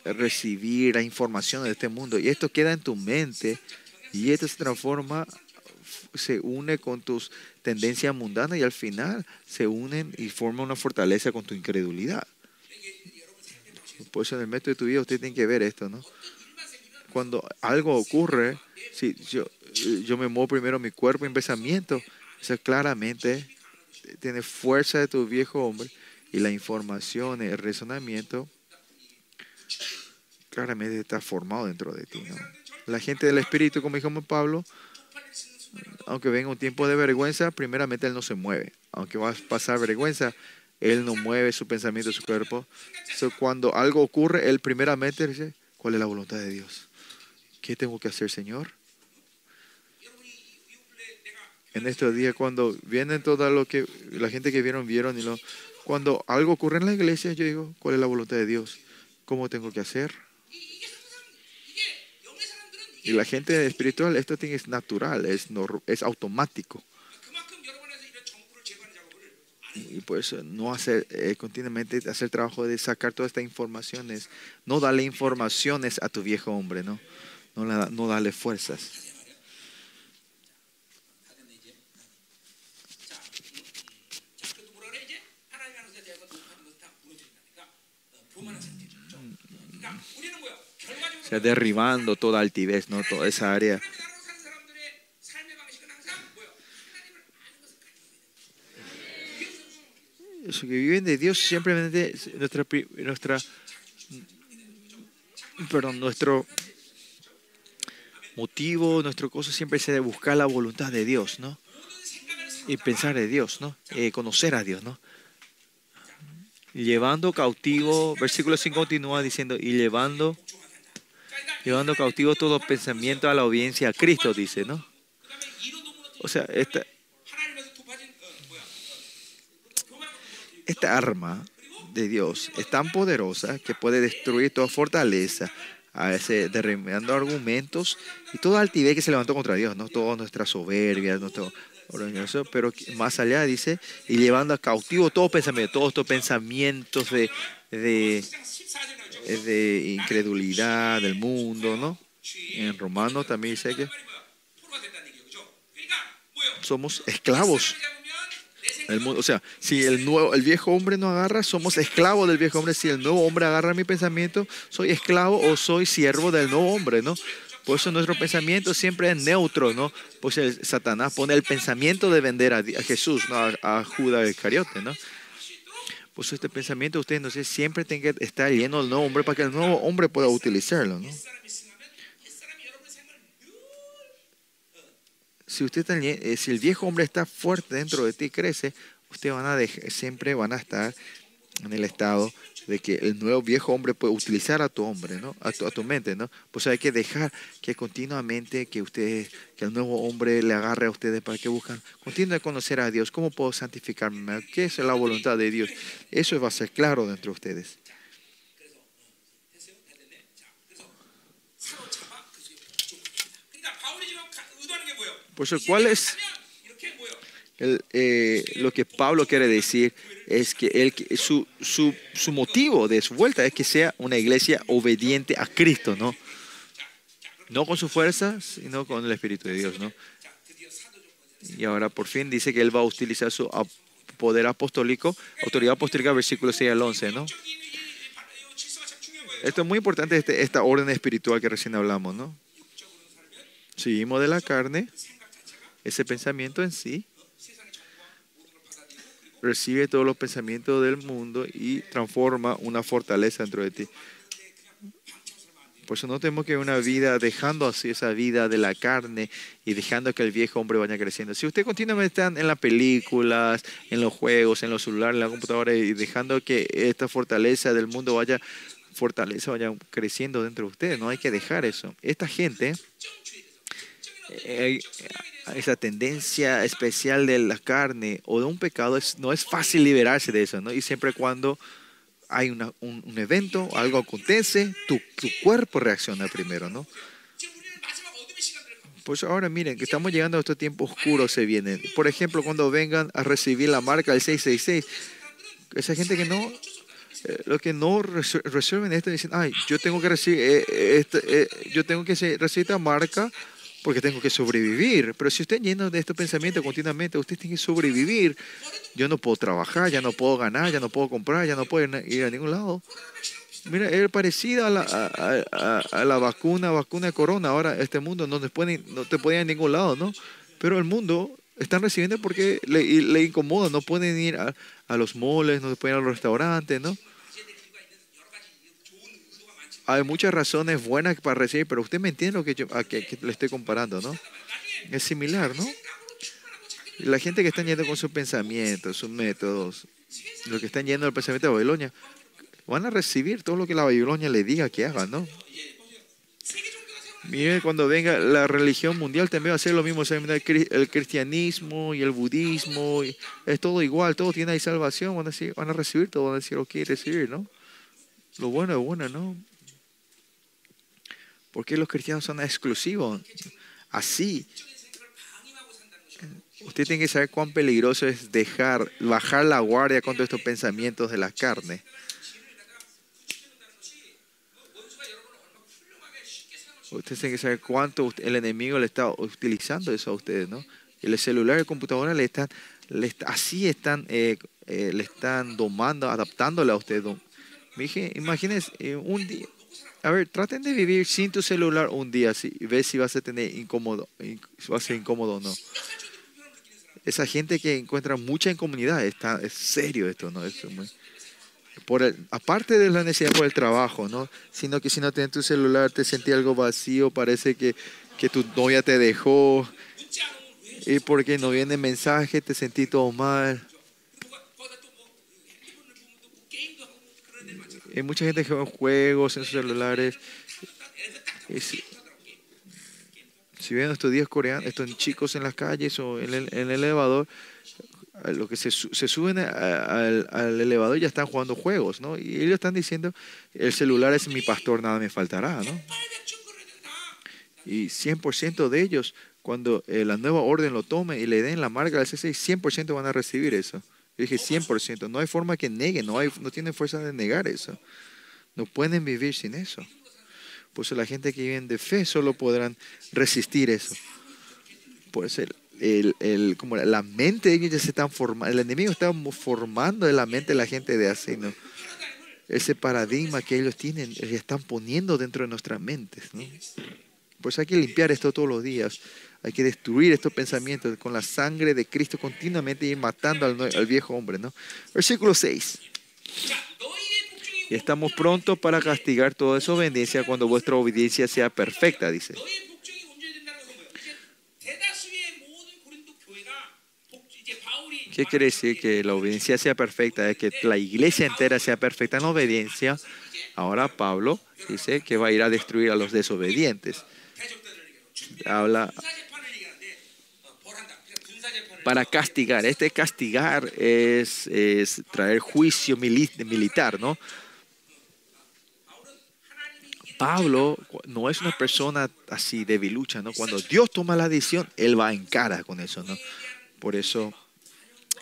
S1: recibir la información de este mundo. Y esto queda en tu mente y esto se transforma se une con tus tendencias mundanas y al final se unen y forman una fortaleza con tu incredulidad. Por eso en el método de tu vida usted tiene que ver esto, ¿no? Cuando algo ocurre, si yo, yo me muevo primero mi cuerpo y mi pensamiento, eso claramente tiene fuerza de tu viejo hombre y la información, el razonamiento, claramente está formado dentro de ti. La gente del Espíritu, como dijo Pablo, aunque venga un tiempo de vergüenza, primeramente Él no se mueve. Aunque va a pasar vergüenza, Él no mueve su pensamiento, su cuerpo. So, cuando algo ocurre, Él primeramente dice, ¿cuál es la voluntad de Dios? ¿Qué tengo que hacer, Señor? En estos días, cuando vienen toda lo que la gente que vieron, vieron y lo... Cuando algo ocurre en la iglesia, yo digo, ¿cuál es la voluntad de Dios? ¿Cómo tengo que hacer? Y la gente espiritual, esto es natural, es, es automático. Y pues no hacer eh, continuamente, hacer trabajo de sacar todas estas informaciones, no darle informaciones a tu viejo hombre, ¿no? No, la, no darle fuerzas. O sea, derribando toda altivez, ¿no? Toda esa área. Los que viven de Dios simplemente nuestra, nuestra perdón, nuestro motivo, nuestro cosa siempre es de buscar la voluntad de Dios, ¿no? Y pensar de Dios, ¿no? Eh, conocer a Dios, ¿no? Llevando cautivo, versículo 5 continúa diciendo, y llevando llevando cautivo todos los pensamientos a la obediencia a Cristo, dice, ¿no? O sea, esta, esta arma de Dios es tan poderosa que puede destruir toda fortaleza, a veces derribando argumentos y toda altivez que se levantó contra Dios, ¿no? Toda nuestra soberbia, nuestro pero más allá dice, y llevando a cautivo todo pensamiento, todos estos pensamientos de, de
S2: es
S1: de incredulidad del mundo, ¿no? En romano también dice que somos esclavos el mundo, o sea, si el, nuevo, el viejo hombre no agarra, somos esclavos del viejo hombre. Si el nuevo hombre agarra mi pensamiento, soy esclavo o soy siervo del nuevo hombre, ¿no? Por eso nuestro pensamiento siempre es neutro, ¿no? Pues el Satanás pone el pensamiento de vender a, a Jesús, ¿no? A, a Judas Iscariote, ¿no? Pues este pensamiento ustedes, no sé, siempre tiene que estar lleno del nuevo hombre para que el nuevo hombre pueda utilizarlo, ¿no? Si, usted está, eh, si el viejo hombre está fuerte dentro de ti, crece, ustedes van a dejar, siempre van a estar en el estado de que el nuevo viejo hombre puede utilizar a tu hombre, ¿no? A tu, a tu mente, ¿no? Pues hay que dejar que continuamente que ustedes, que el nuevo hombre le agarre a ustedes para que buscan, continúen a conocer a Dios, ¿cómo puedo santificarme? ¿Qué es la voluntad de Dios? Eso va a ser claro dentro de ustedes. Por eso, ¿cuál es eh, lo que Pablo quiere decir es que su, motivo de su vuelta es que sea una iglesia obediente a Cristo, ¿no? No con su fuerza, sino con el Espíritu de Dios, ¿no? Y ahora por fin dice que él va a utilizar su poder apostólico, autoridad apostólica, versículo 6 al 11, ¿no? Esto es muy importante, este, esta orden espiritual que recién hablamos, ¿no? Seguimos de la carne, ese pensamiento en sí, recibe todos los pensamientos del mundo y transforma una fortaleza dentro de ti. Por eso no tenemos que una vida dejando así esa vida de la carne y dejando que el viejo hombre vaya creciendo. Si usted continuamente está en las películas, en los juegos, en los celulares, en la computadora y dejando que esta fortaleza del mundo vaya fortaleza vaya creciendo dentro de usted, no hay que dejar eso. Esta gente eh, esa tendencia especial de la carne o de un pecado, es, no es fácil liberarse de eso, ¿no? Y siempre cuando hay una, un, un, evento, algo acontece, tu, tu, cuerpo reacciona primero, ¿no? Pues ahora miren, que estamos llegando a estos tiempos oscuros se vienen. Por ejemplo, cuando vengan a recibir la marca del 666, esa gente que no, eh, lo que no resuelven esto dicen, ay, yo tengo que recibir, eh, eh, este, eh, yo tengo que recibir esta marca porque tengo que sobrevivir. Pero si usted lleno de estos pensamientos continuamente, usted tiene que sobrevivir. Yo no puedo trabajar, ya no puedo ganar, ya no puedo comprar, ya no puedo ir- a ningún lado. Mira, es parecida a la, a, a- a- la vacuna, vacuna de corona. Ahora, este mundo no te puede, no te puede ir a ningún lado, ¿no? Pero el mundo están recibiendo porque le, le incomoda. No pueden ir a, a los moles, no pueden ir a los restaurantes, ¿no? hay muchas razones buenas para recibir, pero usted me entiende lo que yo a que, le estoy comparando, ¿no? Es similar, ¿no? La gente que está yendo con sus pensamientos, sus métodos, lo que están yendo al pensamiento de Babilonia, van a recibir todo lo que la Babilonia le diga que haga, ¿no? Mire, cuando venga la religión mundial también va a ser lo mismo. El cristianismo y el budismo es todo igual, todo tiene ahí salvación. Van a, recibir todo, van a decir, ok, recibir, ¿no? Lo bueno es bueno, ¿no? ¿Por qué los cristianos son exclusivos? Así. Usted tiene que saber cuán peligroso es dejar, bajar la guardia contra estos pensamientos de la carne. Ustedes tienen que saber cuánto el enemigo le está utilizando eso a ustedes, ¿no? El celular y la computadora le están, le, así están, eh, eh, le están domando, adaptándole a ustedes. Imagínense, eh, un día, a ver, traten de vivir sin tu celular un día si, y ve si vas a tener incómodo, inc, a ser incómodo o no. Esa gente que encuentra mucha incomodidad, está, es serio esto, ¿no? Es muy, por el, aparte de la necesidad por el trabajo, ¿no? Sino que si no tienes tu celular te sentí algo vacío, parece que, que tu novia te dejó, y porque no viene mensaje, te sentí todo mal. Eh, mucha gente juega juegos en sus celulares. Si ven estos días coreanos, estos chicos en las calles o en el, elevador, lo que se, suben al, elevador ya están jugando juegos, ¿no? Y ellos están diciendo, el celular es mi pastor, nada me faltará, ¿no? Y 100% de ellos, cuando eh, la nueva orden lo tome y le den la marca del C6, 100% van a recibir eso. Yo dije 100%, no hay forma que neguen, no, hay, no tienen fuerza de negar eso. No pueden vivir sin eso. Por eso la gente que vive de fe solo podrán resistir eso. Por eso el, el- el- como la mente de ellos ya se están formando, el enemigo está formando en la mente de la gente de así, ¿no? Ese paradigma que ellos tienen, están poniendo dentro de nuestras mentes, ¿no? Por eso hay que limpiar esto todos los días. Hay que destruir estos pensamientos con la sangre de Cristo continuamente y matando al, viejo hombre. ¿no? Versículo 6. Y estamos prontos para castigar toda desobediencia cuando vuestra obediencia sea perfecta, dice. ¿Qué quiere decir que la obediencia sea perfecta? Es que la iglesia entera sea perfecta en obediencia. Ahora Pablo dice que va a ir a destruir a los desobedientes. Habla para castigar. Este castigar es, traer juicio mili- militar, ¿no? Pablo no es una persona así debilucha, ¿no? Cuando Dios toma la decisión, Él va en cara con eso, ¿no? Por eso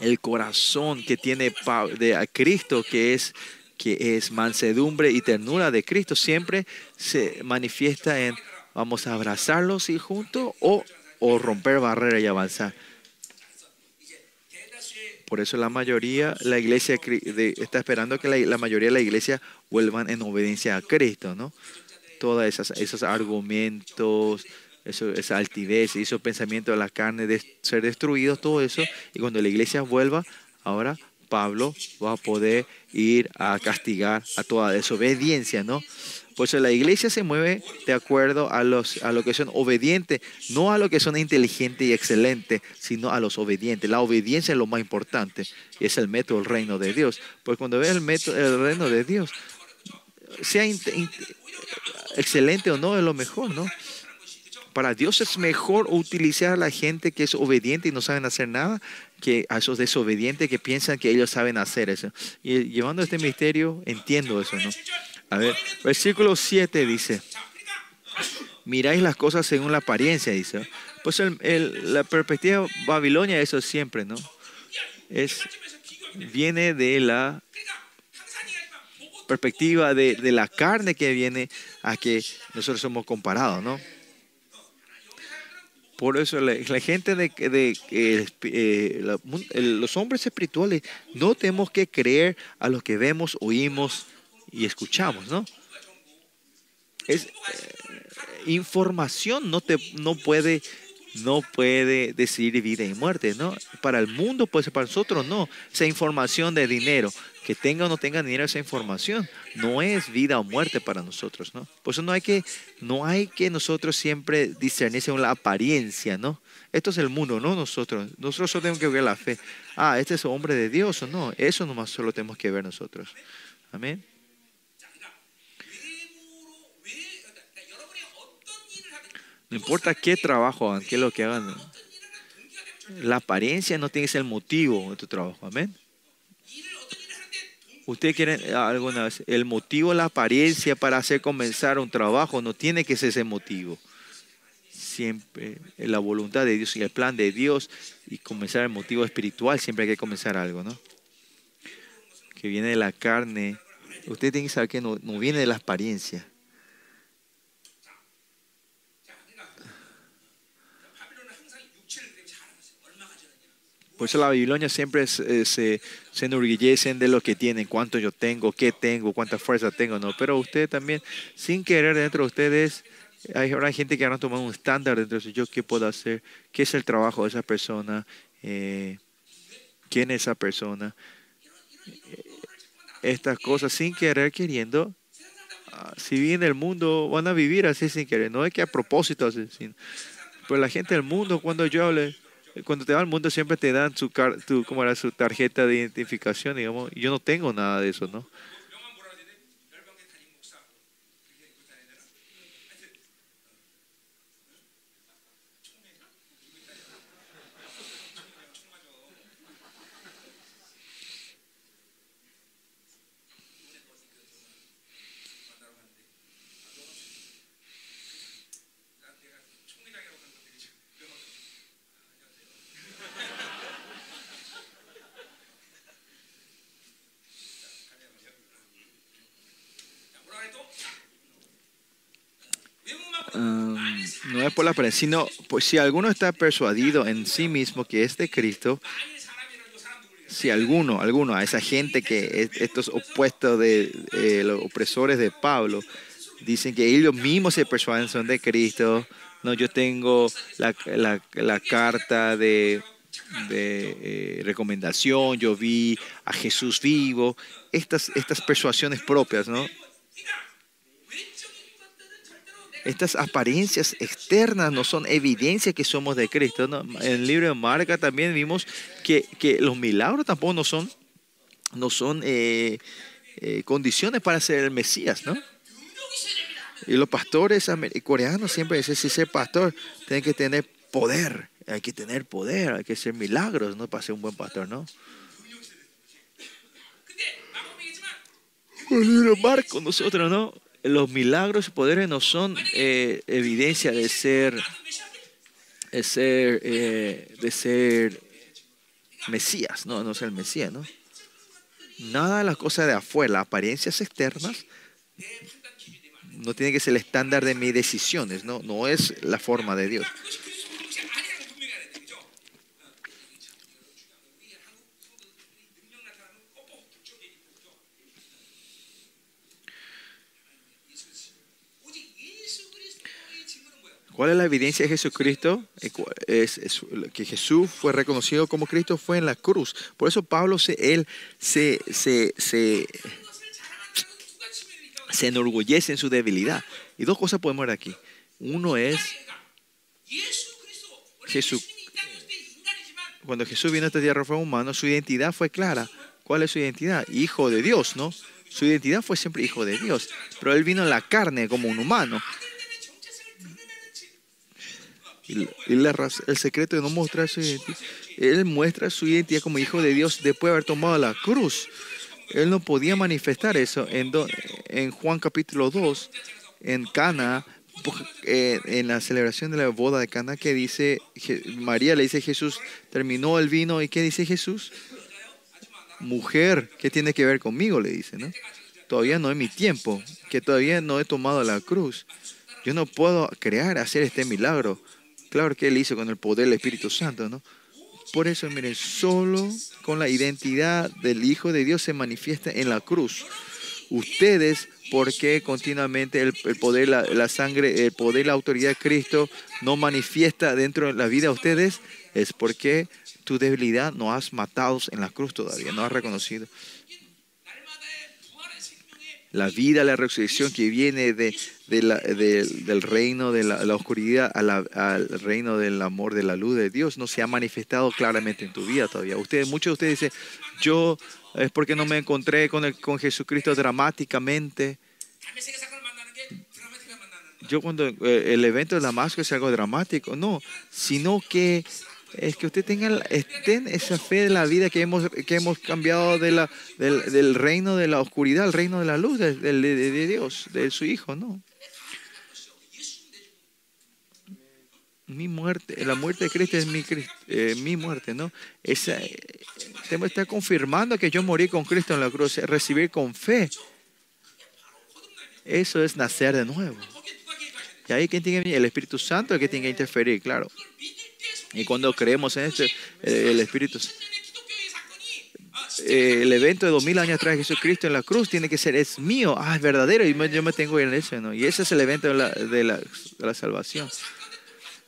S1: el corazón que tiene de a Cristo, que es, que es mansedumbre y ternura de Cristo, siempre se manifiesta en vamos a abrazarlos y juntos o, o romper barreras y avanzar. Por eso la mayoría, la iglesia está esperando que la, mayoría de la iglesia vuelvan en obediencia a Cristo, ¿no? Todos esos argumentos, eso, esa altivez, esos pensamientos de la carne de ser destruidos, todo eso. Y cuando la iglesia vuelva, ahora Pablo va a poder ir a castigar a toda desobediencia, ¿no? Por eso la iglesia se mueve de acuerdo a, los, a lo que son obedientes, no a lo que son inteligentes y excelentes, sino a los obedientes. La obediencia es lo más importante y es el método del reino de Dios. Porque cuando ves el método del reino de Dios, sea excelente o no, es lo mejor, ¿no? Para Dios es mejor utilizar a la gente que es obediente y no saben hacer nada que a esos desobedientes que piensan que ellos saben hacer eso. Y llevando este misterio, entiendo eso, ¿no? Versículo 7 dice, miráis las cosas según la apariencia, dice. Pues la perspectiva babilonia, eso siempre, ¿no? Es, viene de la perspectiva de, la carne que viene a que nosotros somos comparados, ¿no? Por eso la, gente de, de eh, los hombres espirituales no tenemos que creer a lo que vemos, oímos, y escuchamos, ¿no? Es, eh, información no te no puede no puede decidir vida y muerte, ¿no? Para el mundo, pues para nosotros no. Esa información de dinero, Que tenga o no tenga dinero esa información, no es vida o muerte para nosotros, ¿no? Por eso no hay que, no hay que nosotros siempre discernir según la apariencia, ¿no? Esto es el mundo, no nosotros. Nosotros solo tenemos que ver la fe. Ah, este es hombre de Dios o no. Eso nomás solo tenemos que ver nosotros. Amén. No importa qué trabajo hagan, qué es lo que hagan. La apariencia no tiene que ser el motivo de tu trabajo. Amén. Ustedes quieren ah, alguna vez, el motivo, la apariencia para hacer comenzar un trabajo no tiene que ser ese motivo. Siempre la voluntad de Dios y el plan de Dios y comenzar el motivo espiritual, siempre hay que comenzar algo, ¿no? Que viene de la carne. usted tiene que saber que no, no viene de la apariencia Por eso la Babilonia siempre se, se, se enorgullecen de lo que tienen, cuánto yo tengo, qué tengo, cuánta fuerza tengo, ¿no? Pero ustedes también, sin querer dentro de ustedes, hay hay gente que ahora tomado un estándar dentro de yo, ¿qué puedo hacer? ¿Qué es el trabajo de esa persona? Eh, ¿Quién es esa persona? Eh, Estas cosas sin querer, queriendo. ah, Si viven en el mundo, van a vivir así sin querer. No es que a propósito así. sin- Pero la gente del mundo, cuando yo hable, cuando te va al mundo siempre te dan su, car- tu, ¿cómo era? su tarjeta de identificación, digamos. Yo no tengo nada de eso, ¿no? sino pues, si alguno está persuadido en sí mismo que es de Cristo, si alguno, alguno, a esa gente que estos opuestos de eh, los opresores de Pablo, dicen que ellos mismos se persuaden son de Cristo, no, yo tengo la, la, carta de, de eh, recomendación, yo vi a Jesús vivo, estas, estas persuasiones propias, ¿no? estas apariencias externas no son evidencia que somos de Cristo. En el libro de Marca también vimos que, los milagros tampoco no son, no son eh, eh, condiciones para ser el Mesías, ¿no? Y los pastores coreanos siempre dicen, si ser pastor, tiene que tener poder, hay que tener poder, hay que hacer milagros, ¿no? Para ser un buen pastor, ¿no? El libro Marco, nosotros, ¿no? los milagros y poderes no son eh, evidencia de ser, de ser, eh, de ser Mesías, no, no ser el Mesías, ¿no? Nada de las cosas de afuera, apariencias externas, no tiene que ser el estándar de mis decisiones, ¿no? No es la forma de Dios. ¿Cuál es la evidencia de Jesucristo? Eh, es, que Jesús fue reconocido como Cristo fue en la cruz. Por eso Pablo se, él se, se, se, se enorgullece en su debilidad. Y dos cosas podemos ver aquí. Uno es
S2: Jesús.
S1: Cuando Jesús vino a esta tierra fue humano, su identidad fue clara. ¿Cuál es su identidad? Hijo de Dios, ¿no? Su identidad fue siempre hijo de Dios, pero él vino en la carne como un humano. El secreto de no mostrar su identidad, él muestra su identidad como hijo de Dios después de haber tomado la cruz. Él no podía manifestar eso. En, Juan capítulo 2, en Cana, pu- eh, en la celebración de la boda de Cana, que dice, María le dice a Jesús, terminó el vino, ¿y qué dice Jesús? Mujer, ¿qué tiene que ver conmigo? Le dice, ¿no? Todavía no es mi tiempo, que todavía no he tomado la cruz. Yo no puedo crear, hacer este milagro. Claro que él hizo con el poder del Espíritu Santo, ¿no? Por eso, miren, solo con la identidad del Hijo de Dios se manifiesta en la cruz. Ustedes, porque continuamente el, poder, la, la sangre, el poder, la autoridad de Cristo no manifiesta dentro de la vida de ustedes, es porque tu debilidad no has matado en la cruz todavía, no has reconocido la vida, la resurrección que viene de, de la, de, del reino de la, la oscuridad a la, al reino del amor, de la luz de Dios, no se ha manifestado claramente en tu vida todavía. Ustedes, muchos de ustedes dicen, yo es porque no me encontré con, el, con Jesucristo dramáticamente. Yo cuando eh, el evento de Damasco es algo dramático, no, sino que es que usted tenga esa fe de la vida que hemos, que hemos cambiado del, del, reino de la oscuridad al reino de la luz de, Dios, de su Hijo, ¿no? mi muerte, la muerte de Cristo es mi, eh, mi muerte, ¿no? Esa, eh, está confirmando que yo morí con Cristo en la cruz, recibir con fe. Eso es nacer de nuevo. Y ahí quien tiene el Espíritu Santo el que tiene que interferir, claro. Y cuando creemos en este, eh, el Espíritu eh, el evento de dos mil años atrás de Jesucristo en la cruz tiene que ser, es mío, ah, es verdadero, y yo me tengo en eso, ¿no? Y ese es el evento de la, de la, de la salvación.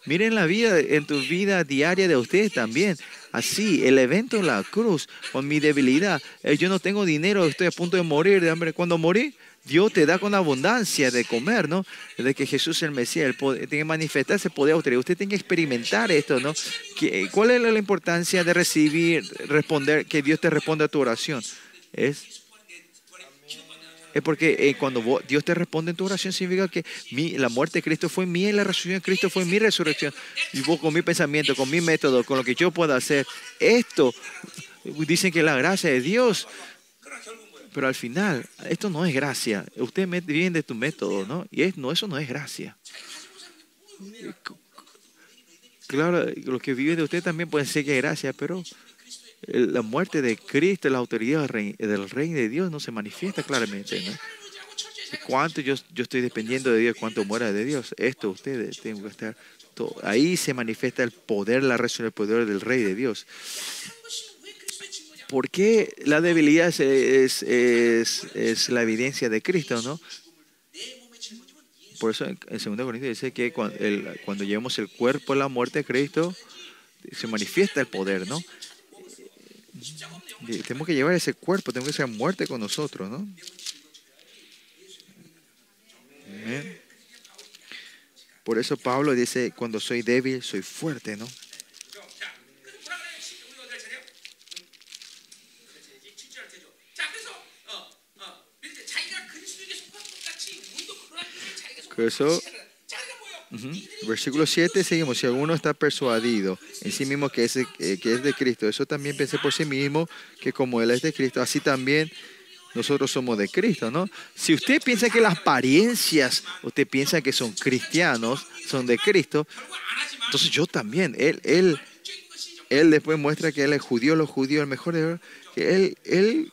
S1: Miren la vida, en tu vida diaria de ustedes también. Así, el evento en la cruz, con mi debilidad, eh, yo no tengo dinero, estoy a punto de morir de hambre. Cuando morí, Dios te da con abundancia de comer, ¿no? De que Jesús es el Mesías, el tiene que manifestarse el poder. Usted tiene que experimentar esto, ¿no? ¿Cuál es la importancia de recibir, responder, que Dios te responda a tu oración? Es es porque eh, cuando vos- Dios te responde en tu oración significa que mi, la muerte de Cristo fue mía y la resurrección de Cristo fue mi resurrección. Y vos con mi pensamiento, con mi método, con lo que yo pueda hacer, esto, dicen que la gracia de Dios. Pero al final, esto no es gracia. Ustedes viven de tu método, ¿no? Y es, no, eso no es gracia. Claro, los que viven de usted también pueden ser que es gracia, pero eh, la muerte de Cristo, la autoridad del reino de Dios no se manifiesta claramente, ¿no? cuánto yo, yo, estoy dependiendo de Dios, cuánto muera de Dios. Esto ustedes tienen que estar. Ahí se manifiesta el poder, la resurrección, el poder del Rey de Dios. ¿Por qué la debilidad es, es, es, la evidencia de Cristo, no? Por eso en 2 Corintios dice que cuando, llevamos el cuerpo a la muerte de Cristo, se manifiesta el poder, ¿no? Tenemos que llevar ese cuerpo, tenemos que ser muerte con nosotros, ¿no? Por eso Pablo dice, cuando soy débil, soy fuerte, ¿no?
S2: 그렇지, 칠주할 테죠. 자, 그래서 어, 어, 이렇게 자기가 그리스도에게 속한 것 같이 우리도 그러한 것을 자기가 속한
S1: 그래서-
S2: 것 같이 살아라. 자, 그러니까 뭐요?
S1: Ujú. Versículo 7 seguimos, si alguno está persuadido en sí mismo que es, de, eh, que es de Cristo, eso también pensé por sí mismo que como Él es de Cristo, así también nosotros somos de Cristo, ¿no? Si usted piensa que las apariencias, usted piensa que son cristianos, son de Cristo,
S2: 결국 안 하지만
S1: entonces yo también, Él, él,
S2: 적인 것이 좀
S1: él después muestra que Él es judío, los judíos, el mejor de que Él, él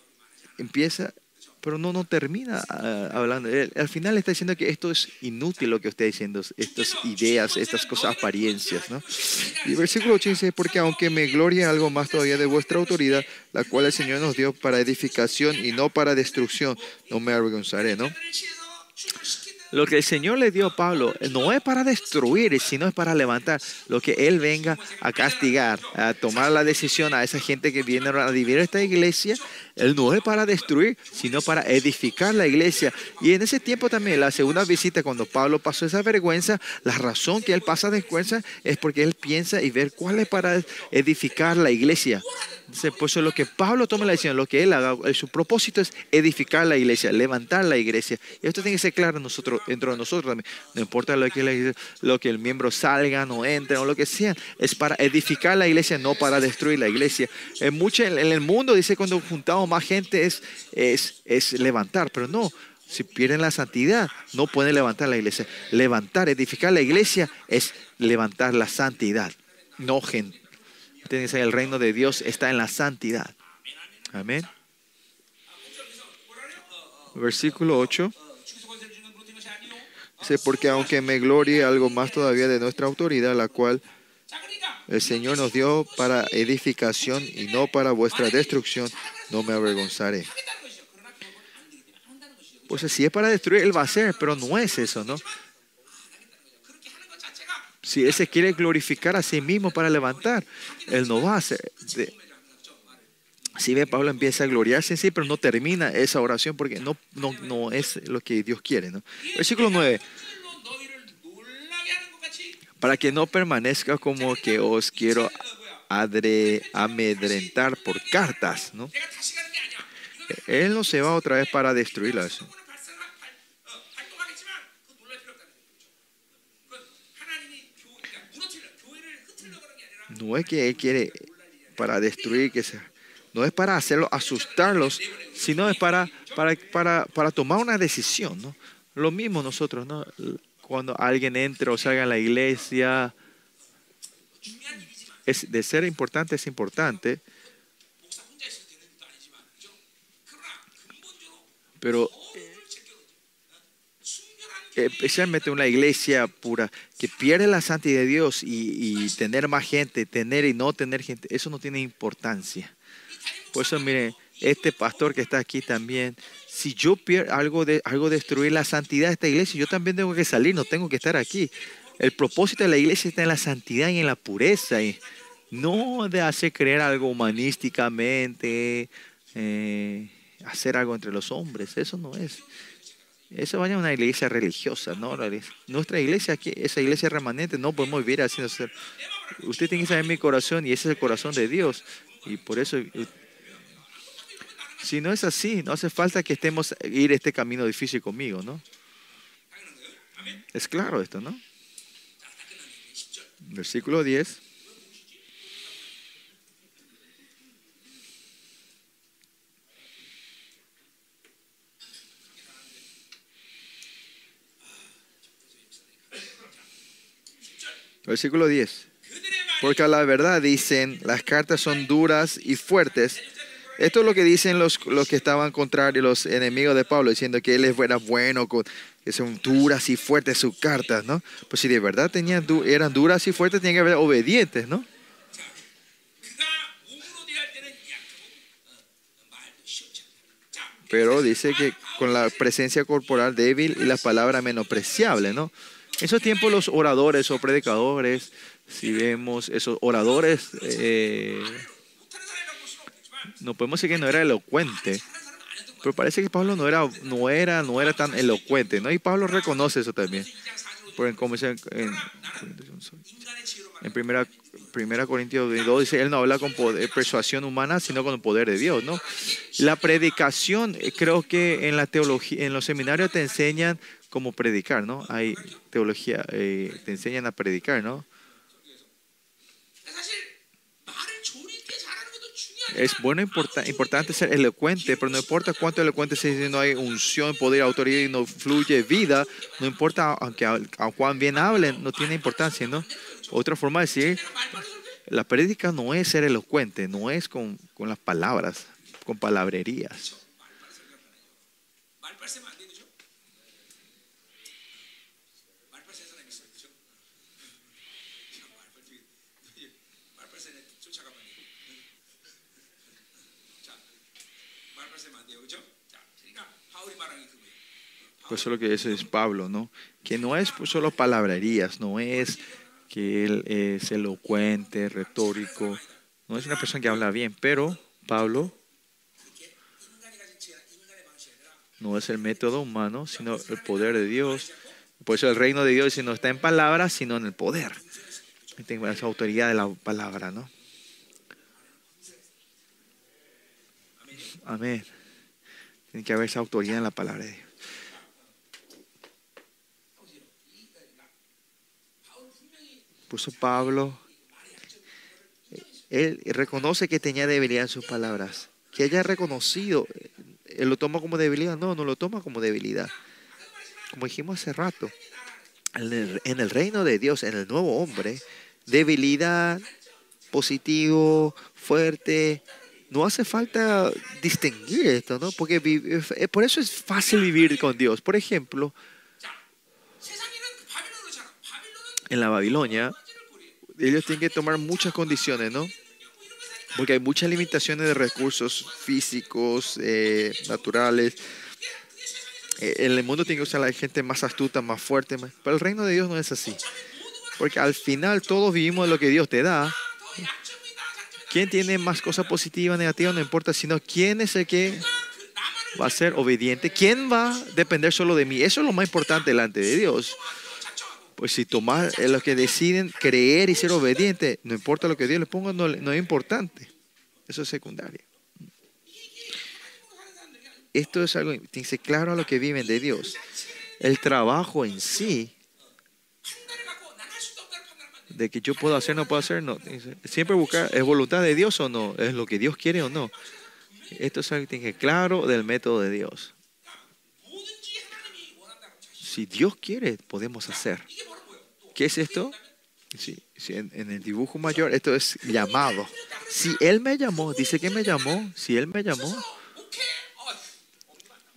S1: empieza, pero no, no termina ah, hablando. Él, al final está diciendo que esto es inútil lo que usted está diciendo, estas ideas, estas cosas, apariencias, ¿no? Y versículo 8 dice, porque aunque me glorie algo más todavía de vuestra autoridad, la cual el Señor nos dio para edificación y no para destrucción, no me avergonzaré, ¿no? Lo que el Señor le dio a Pablo eh, no es para destruir, sino es para levantar. Lo que Él venga a castigar, a tomar la decisión a esa gente que viene a vivir a esta iglesia, Él no es para destruir, sino para edificar la iglesia. Y en ese tiempo también, la segunda visita, cuando Pablo pasó esa vergüenza, la razón que Él pasa de vergüenza es porque Él piensa y ver cuál es para edificar la iglesia. Por eso lo que Pablo toma la decisión, lo que él haga, eh, su propósito es edificar la iglesia, levantar la iglesia. Y esto tiene que ser claro nosotros, dentro de nosotros también. No importa lo que, el miembro salga, no entre o lo que sea, es para edificar la iglesia, no para destruir la iglesia. En, mucho, en el mundo dice cuando juntamos más gente es, es, es levantar, pero no. Si pierden la santidad, no pueden levantar la iglesia. Levantar, edificar la iglesia es levantar la santidad, no gente pertenecen al reino de Dios está en la santidad. Amén. Versículo 8. Dice, porque aunque me glorie algo más todavía de nuestra autoridad, la cual el Señor nos dio para edificación y no para vuestra destrucción, no me avergonzaré. Pues si es para destruir, Él va a hacer, pero no es eso, ¿no? Si Él se quiere glorificar a sí mismo para levantar, Él no va a hacer. Si ve, Pablo empieza a gloriarse en sí, pero no termina esa oración porque no, no, no es lo que Dios quiere. ¿no? Versículo 9. Para que no permanezca como que os quiero adre, amedrentar por cartas. ¿no? Él no se va otra vez para
S2: destruirla. Eso.
S1: No es que Él quiere para destruir, que sea. no es para hacerlos, asustarlos, sino es para, para, para, para tomar una decisión. ¿no? Lo mismo nosotros, ¿no? cuando alguien entra o salga a la iglesia, es, de ser importante es importante, pero especialmente una iglesia pura que pierde la santidad de Dios y, y tener más gente, tener y no tener gente, eso no tiene importancia. Por eso, mire, este pastor que está aquí también, si yo pierdo algo de algo destruir la santidad de esta iglesia, yo también tengo que salir, no tengo que estar aquí. El propósito de la iglesia está en la santidad y en la pureza, y no de hacer creer algo humanísticamente, eh, hacer algo entre los hombres, eso no es. Eso vaya a una iglesia religiosa, ¿no? Nuestra iglesia aquí, esa iglesia remanente, no podemos vivir así. Usted tiene que saber mi corazón y ese es el corazón de Dios. Y por eso, eh, si no es así, no hace falta que estemos ir este camino difícil conmigo, ¿no? Es claro esto, ¿no? Versículo 10. Versículo 10. Porque a la verdad dicen, las cartas son duras y fuertes. Esto es lo que dicen los, los que estaban contrarios, los enemigos de Pablo, diciendo que él era bueno, que son duras y fuertes sus cartas, ¿no? Pues si de verdad tenían, eran duras y fuertes, tenían que haber obedientes, ¿no? Pero dice que con la presencia corporal débil y la palabra menospreciable, ¿no? esos tiempos los oradores o predicadores, si vemos esos oradores, eh, no podemos decir que no era elocuente, pero parece que Pablo no era, no era, no era tan elocuente, ¿no? Y Pablo reconoce eso también. Por en,
S2: en,
S1: en primera, primera Corintios 2 dice, él no habla con poder, persuasión humana, sino con el poder de Dios, ¿no? La predicación, eh, creo que en la teología, en los seminarios te enseñan cómo predicar, ¿no? Hay teología, eh, te enseñan a predicar, ¿no? Es bueno, importa, importante ser elocuente, pero no importa cuánto elocuente sea, si no hay unción, poder, autoridad y no fluye vida, no importa, aunque a, a bien hablen, no tiene importancia, ¿no? Otra forma de decir, la prédica no es ser elocuente, no es con, con las palabras, con palabrerías. Pues, eso es lo que dice Pablo, ¿no? Que no es pues, solo palabrerías, no es que él es elocuente, retórico, no es una persona que habla bien, pero Pablo no es el método humano, sino el poder de Dios. Por eso el reino de Dios no está en palabras, sino en el poder. Tengo esa autoridad de la palabra, ¿no? Amén. Tiene que haber esa autoridad en la palabra de Dios. Pablo, él reconoce que tenía debilidad en sus palabras. Que haya reconocido, él lo toma como debilidad. No, no lo toma como debilidad. Como dijimos hace rato, en el, en el reino de Dios, en el nuevo hombre, debilidad, positivo, fuerte, no hace falta distinguir esto, ¿no? Porque eh, por eso es fácil vivir con Dios. Por ejemplo, en la Babilonia, ellos tienen que tomar muchas condiciones, ¿no? Porque hay muchas limitaciones de recursos físicos, eh, naturales. Eh, en el mundo tiene que usar la gente más astuta, más fuerte, más... pero el reino de Dios no es así. Porque al final todos vivimos lo que Dios te da. ¿Quién tiene más cosas positivas, negativas? No importa, sino quién es el que va a ser obediente. ¿Quién va a depender solo de mí? Eso es lo más importante delante de Dios. Pues si tomás los que deciden creer y ser obedientes, no importa lo que Dios les ponga, no, no es importante. Eso es secundario. Esto es algo, dice claro a lo que viven de Dios. El trabajo en sí, de que yo puedo hacer, no puedo hacer, no. Siempre buscar, ¿es voluntad de Dios o no? ¿Es lo que Dios quiere o no? Esto es algo, dice claro del método de Dios si Dios quiere, podemos hacer. ¿Qué es esto? Sí, en, el dibujo mayor, esto es llamado. Si Él me llamó, dice que me llamó, si Él me llamó,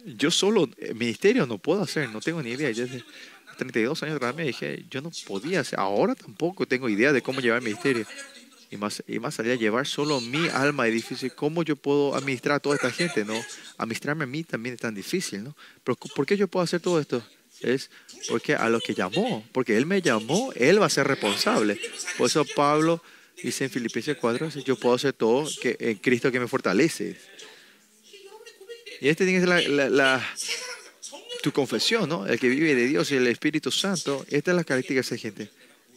S1: yo solo, eh, ministerio no puedo hacer, no tengo ni idea. Yo desde 32 años atrás me dije, yo no podía hacer, ahora tampoco tengo idea de cómo llevar el ministerio. Y más, y más allá, llevar solo mi alma es difícil. ¿Cómo yo puedo administrar a toda esta gente? no Administrarme a mí también es tan difícil, ¿no? Pero ¿por qué yo puedo hacer todo esto? Es porque a lo que llamó, porque Él me llamó, Él va a ser responsable. Por eso Pablo dice en Filipenses 4, dice, yo puedo hacer todo que, en Cristo que me fortalece. Y este tiene que ser la, la- la- tu confesión, ¿no? El que vive de Dios y el Espíritu Santo. Esta es la característica de esa gente.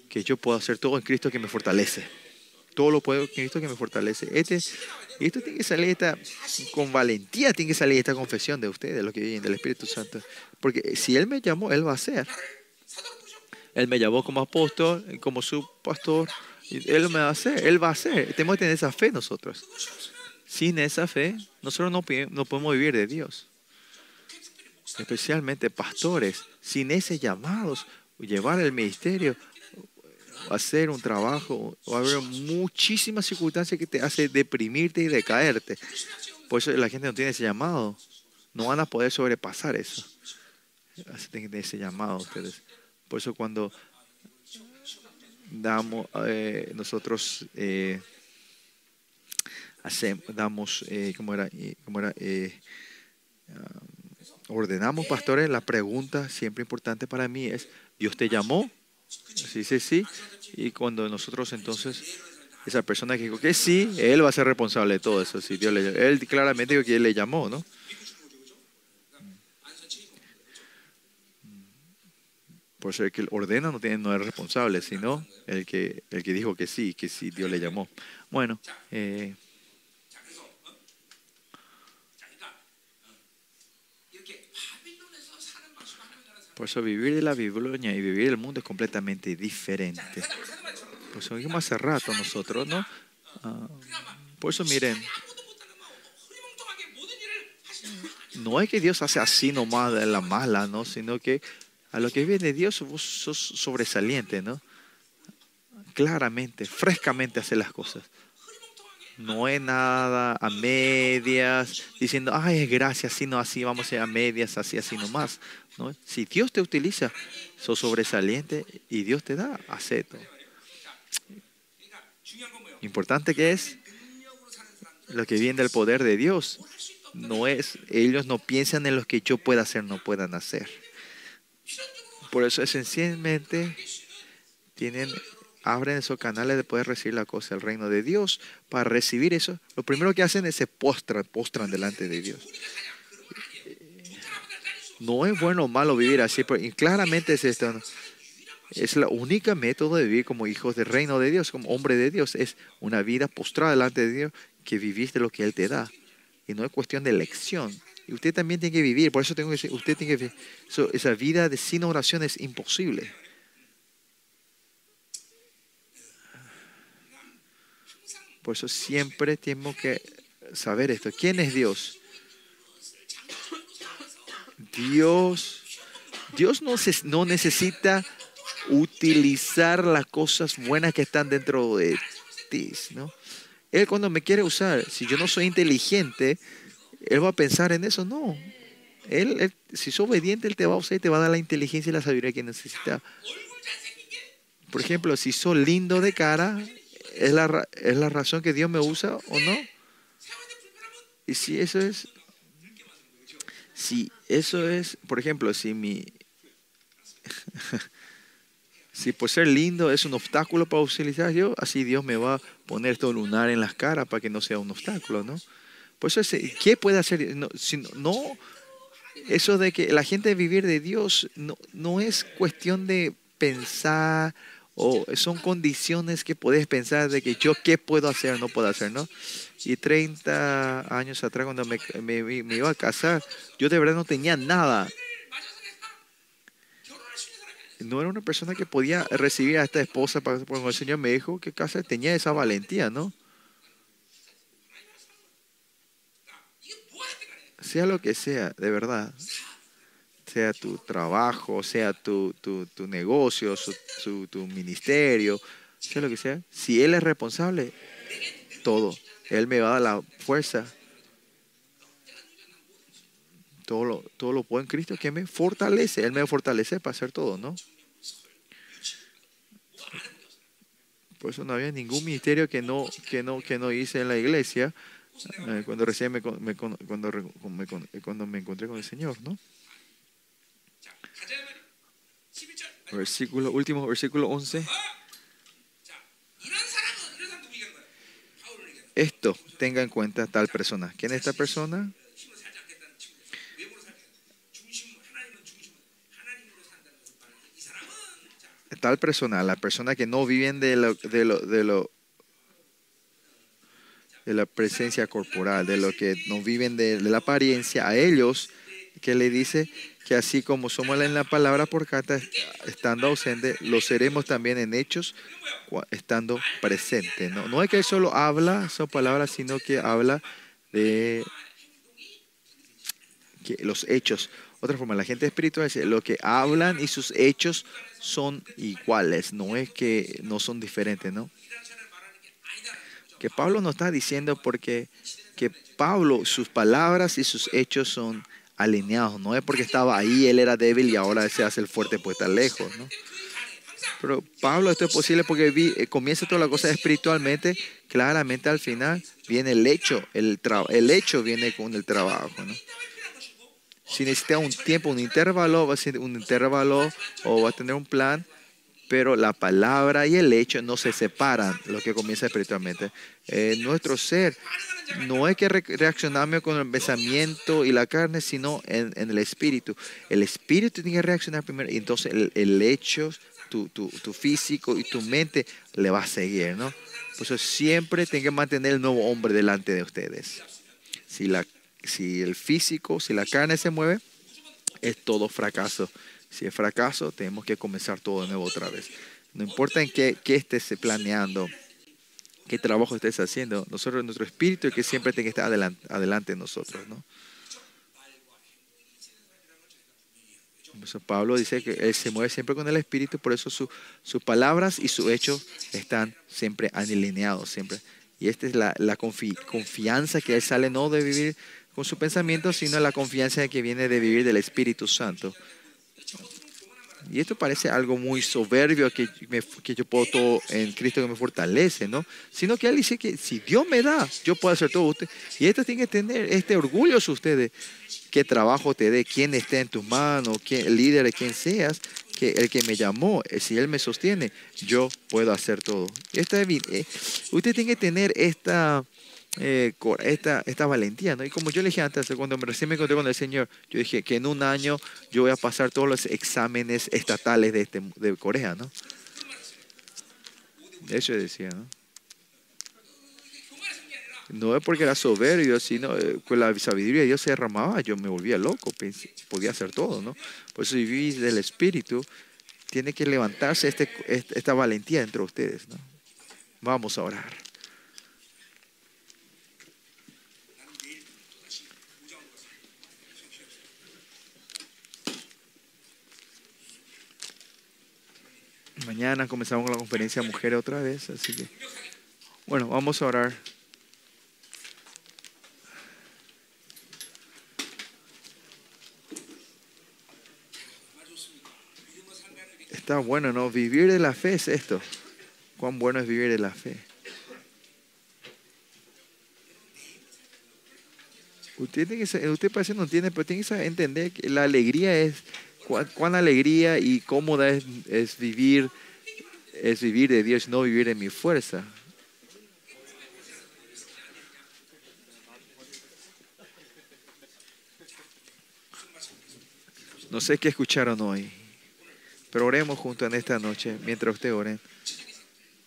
S1: Que yo puedo hacer todo en Cristo que me fortalece todo lo puedo Cristo que me fortalece. Este, esto tiene que salir esta, con valentía tiene que salir esta confesión de ustedes, los que viven del Espíritu Santo. Porque si Él me llamó, Él va a hacer. Él me llamó como apóstol, como su pastor. Él me va a hacer, Él va a hacer. Tenemos que tener esa fe nosotros. Sin esa fe, nosotros no, no podemos vivir de Dios. Especialmente pastores, sin ese llamados, llevar el ministerio hacer un trabajo, va a haber muchísimas circunstancias que te hace deprimirte y decaerte. Por eso la gente no tiene ese llamado. No van a poder sobrepasar eso. Tienen ese llamado ustedes. Por eso cuando damos, eh, nosotros eh, hacemos, damos, eh, ¿cómo era? Eh, ¿cómo era? Ah, ordenamos pastores, la pregunta siempre importante para mí es, ¿Dios te llamó? Sí, sí, sí. Y cuando nosotros entonces, esa persona que dijo que sí, él va a ser responsable de todo eso. Si Dios le, él claramente dijo que él le llamó, ¿no? Por ser que él ordena no, tiene, no es responsable, sino el que, el que dijo que sí, que sí Dios le llamó. Bueno, eh, Por eso vivir de la Biblia y vivir el mundo es completamente diferente. Por eso dijimos hace rato nosotros, ¿no? Ah, por eso miren, no es que Dios hace así nomás de la mala, ¿no? Sino que a lo que viene Dios vos sos sobresaliente, ¿no? Claramente, frescamente hace las cosas. No es nada a medias, diciendo, ay, gracias, así no, así vamos a medias, así, así nomás. ¿no? Si Dios te utiliza, sos sobresaliente y Dios te da, acepto. Importante que es lo que viene del poder de Dios. No es, ellos no piensan en lo que yo pueda hacer, no puedan hacer. Por eso esencialmente tienen abren esos canales de poder recibir la cosa del reino de Dios. Para recibir eso, lo primero que hacen es se postran, postran delante de Dios. No es bueno o malo vivir así, pero claramente es esto. Es la única método de vivir como hijos del reino de Dios, como hombre de Dios. Es una vida postrada delante de Dios que viviste lo que Él te da. Y no es cuestión de elección. Y usted también tiene que vivir. Por eso tengo que decir, usted tiene que vivir. So, esa vida de sin oración es imposible. Por eso siempre tenemos que saber esto. ¿Quién es Dios? Dios, Dios no, se, no necesita utilizar las cosas buenas que están dentro de ti, ¿no? Él cuando me quiere usar, si yo no soy inteligente, Él va a pensar en eso. No. Él, si es obediente, Él te va a usar y te va a dar la inteligencia y la sabiduría que necesita. Por ejemplo, si sos lindo de cara, ¿Es la, ¿Es la razón que Dios me usa o no? Y si eso es, si eso es, por ejemplo, si mi, si por ser lindo es un obstáculo para utilizar yo, así Dios me va a poner todo lunar en las caras para que no sea un obstáculo, ¿no? Por eso, ¿qué puede hacer? No, si no, eso de que la gente vivir de Dios no, no es cuestión de pensar Oh, son condiciones que podés pensar de que yo qué puedo hacer, no puedo hacer, ¿no? Y 30 años atrás, cuando me, me, iba a casar, yo de verdad no tenía nada. No era una persona que podía recibir a esta esposa, porque el Señor me dijo que casa tenía esa valentía, ¿no? Sea lo que sea, de verdad. Sea tu trabajo, sea tu, tu, tu negocio, su- su- tu ministerio, sea lo que sea. Si Él es responsable, todo. Él me va a dar la fuerza. Todo lo, todo lo puedo en Cristo que me fortalece. Él me fortalece para hacer todo, ¿no? Por eso no había ningún ministerio que no, que no, que no hice en la iglesia eh, cuando recién me, me cuando, re- me cuando me encontré con el Señor, ¿no? Versículo, último versículo 11. Esto tenga en cuenta tal persona. ¿Quién es esta persona? Tal persona, la persona que no viven de lo, de lo, de lo de la presencia corporal, de lo que no viven de, de la apariencia, a ellos que le dice que así como somos en la palabra por carta, estando ausente, lo seremos también en hechos, estando presente. No, no es que él solo habla son palabras, sino que habla de los hechos. Otra forma, la gente espiritual dice, lo que hablan y sus hechos son iguales, no es que no son diferentes, ¿no? Que Pablo no está diciendo porque que Pablo, sus palabras y sus hechos son alineados, no es porque estaba ahí, él era débil y ahora se hace el fuerte pues está lejos, ¿no? Pero Pablo, esto es posible porque vi- eh, comienza toda la cosa espiritualmente, claramente al final viene el hecho, el, el hecho viene con el trabajo, ¿no? Si necesita un tiempo, un intervalo, va a ser un intervalo o va a tener un plan, pero la palabra y el hecho no se separan, lo que comienza espiritualmente. Eh, nuestro ser no es que re- con el pensamiento y la carne, sino en, el espíritu. El espíritu tiene que reaccionar primero y entonces el, hecho, tu, físico y tu mente le va a seguir, ¿no? Por eso siempre tienen que mantener el nuevo hombre delante de ustedes. Si el físico, si la carne se mueve, es todo fracaso. Si es fracaso, tenemos que comenzar todo de nuevo otra vez. No importa en qué, qué estés planeando, qué trabajo estés haciendo, nosotros, nuestro espíritu es que siempre tiene que estar adelante, adelante de nosotros. ¿no? Pablo dice que él se mueve siempre con el espíritu, por eso su- sus palabras y sus hechos están siempre alineados. Siempre. Y esta es la, la confi- confianza que él sale no de vivir con su pensamiento, sino la confianza que viene de vivir del Espíritu Santo. Y esto parece algo muy soberbio que, que yo puedo todo en Cristo que me fortalece, ¿no? Sino que Él dice que si Dios me da, yo puedo hacer todo usted. Y esto tiene que tener este orgullo de ustedes. Qué trabajo te dé, quién esté en tus manos, quién, el líder de seas, que el que me llamó, eh, si Él me sostiene, yo puedo hacer todo. Eh, usted tiene que tener esta, eh, esta, esta valentía, ¿no? Y como yo le dije antes, cuando me- recién me encontré con el Señor, yo dije que en un año yo voy a pasar todos los exámenes estatales de, este, de Corea, ¿no? Eso decía, ¿no? No es porque era soberbio, sino eh, con la sabiduría de Dios se derramaba, yo me volvía loco, podía hacer todo, ¿no? Por eso vivir del Espíritu, tiene que levantarse este, este- esta valentía entre ustedes, ¿no? Vamos a orar. Mañana comenzamos con la conferencia de mujeres otra vez, así que bueno, vamos a orar. Está bueno, ¿no? Vivir de la fe es esto. Cuán bueno es vivir de la fe. Usted, tiene que usted parece no entiende, pero tiene que entender que la alegría es, cuán, alegría y cómoda es, vivir es vivir de Dios, no vivir en mi fuerza. No sé qué escucharon hoy, pero oremos juntos en esta noche, mientras usted oren.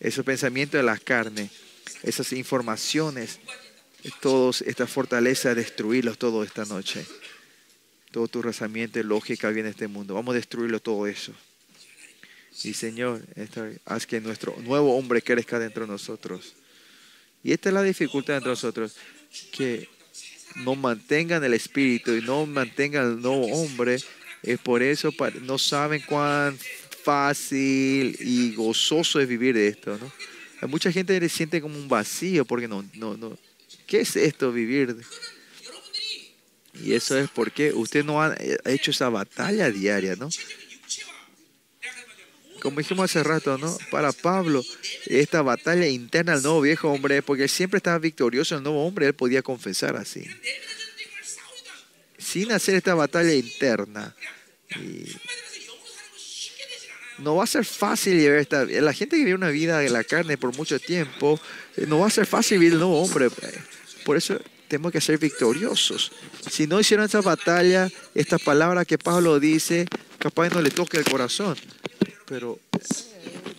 S1: Esos pensamientos de la carne, esas informaciones, todos esta fortaleza, destruirlos todo esta noche. Todo tu razonamiento y lógica viene en este mundo. Vamos a destruirlo todo eso. Y Señor, haz que nuestro nuevo hombre crezca dentro de nosotros. Y esta es la dificultad entre nosotros, que no mantengan el espíritu y no mantengan el nuevo hombre. Es por eso no saben cuán fácil y gozoso es vivir esto. Hay mucha gente que siente como un vacío porque no, no, no. ¿Qué es esto vivir? Y eso es porque usted no ha hecho esa batalla diaria, ¿no? como dijimos hace rato, ¿no? Para Pablo, esta batalla interna al nuevo viejo hombre, porque él siempre estaba victorioso, el nuevo hombre, él podía confesar así. Sin hacer esta batalla interna. no va a ser fácil llevar esta La gente que vive una vida de la carne por mucho tiempo, eh, no va a ser fácil vivir el nuevo hombre. Por eso tenemos que ser victoriosos. Si no hicieron esa batalla, esta palabra que Pablo dice, capaz no le toque el corazón pero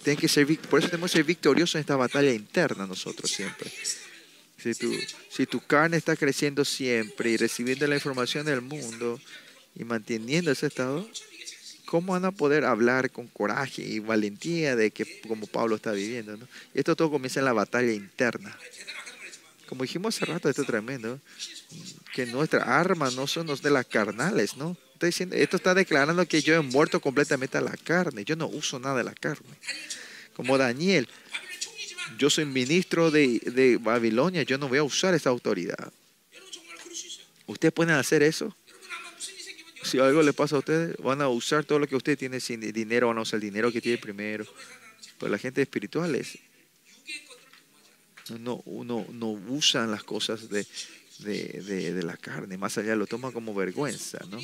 S1: tienen que ser, por eso tenemos que ser victoriosos en esta batalla interna nosotros siempre. Si tu, si tu carne está creciendo siempre y recibiendo la información del mundo y manteniendo ese estado, ¿cómo van a poder hablar con coraje y valentía de que como Pablo está viviendo? esto todo comienza en la batalla interna. Como dijimos hace rato, esto es tremendo, que nuestras armas no son de las carnales, ¿no? diciendo, esto está declarando que yo he muerto completamente a la carne. Yo no uso nada de la carne. Como Daniel, yo soy ministro de, de Babilonia, yo no voy a usar esa autoridad. ¿Ustedes pueden hacer eso? Si algo le pasa a ustedes, van a usar todo lo que usted tiene sin dinero, van a usar el dinero que tiene primero. Pero la gente espiritual es, no, no, no usan las cosas de, de, de, la carne, más allá lo toma como vergüenza, ¿no?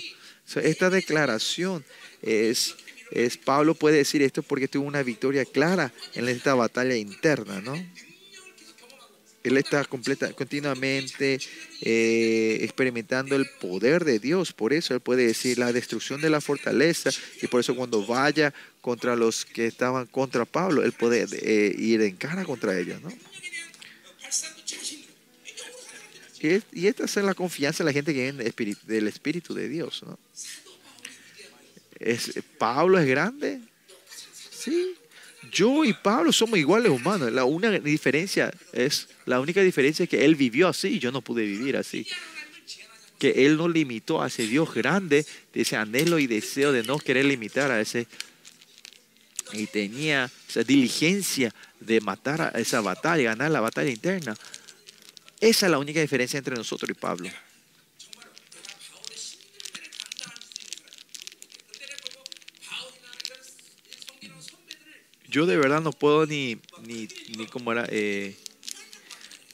S1: esta declaración es, es, Pablo puede decir esto porque tuvo una victoria clara en esta batalla interna, ¿no? Él está completa, continuamente eh, experimentando el poder de Dios, por eso él puede decir la destrucción de la fortaleza y por eso cuando vaya contra los que estaban contra Pablo, él puede eh, ir en cara contra ellos, ¿no? Y, esta es la confianza de la gente que viene del Espíritu de Dios. ¿no? ¿Es, ¿Pablo es grande? Sí. Yo y Pablo somos iguales humanos. La única diferencia es, la única diferencia es que él vivió así y yo no pude vivir así. Que él no limitó a ese Dios grande, de ese anhelo y deseo de no querer limitar a ese. Y tenía esa diligencia de matar a esa batalla, ganar la batalla interna. Esa es la única diferencia entre nosotros y Pablo. Yo de verdad no puedo ni, ni, ni como era, eh,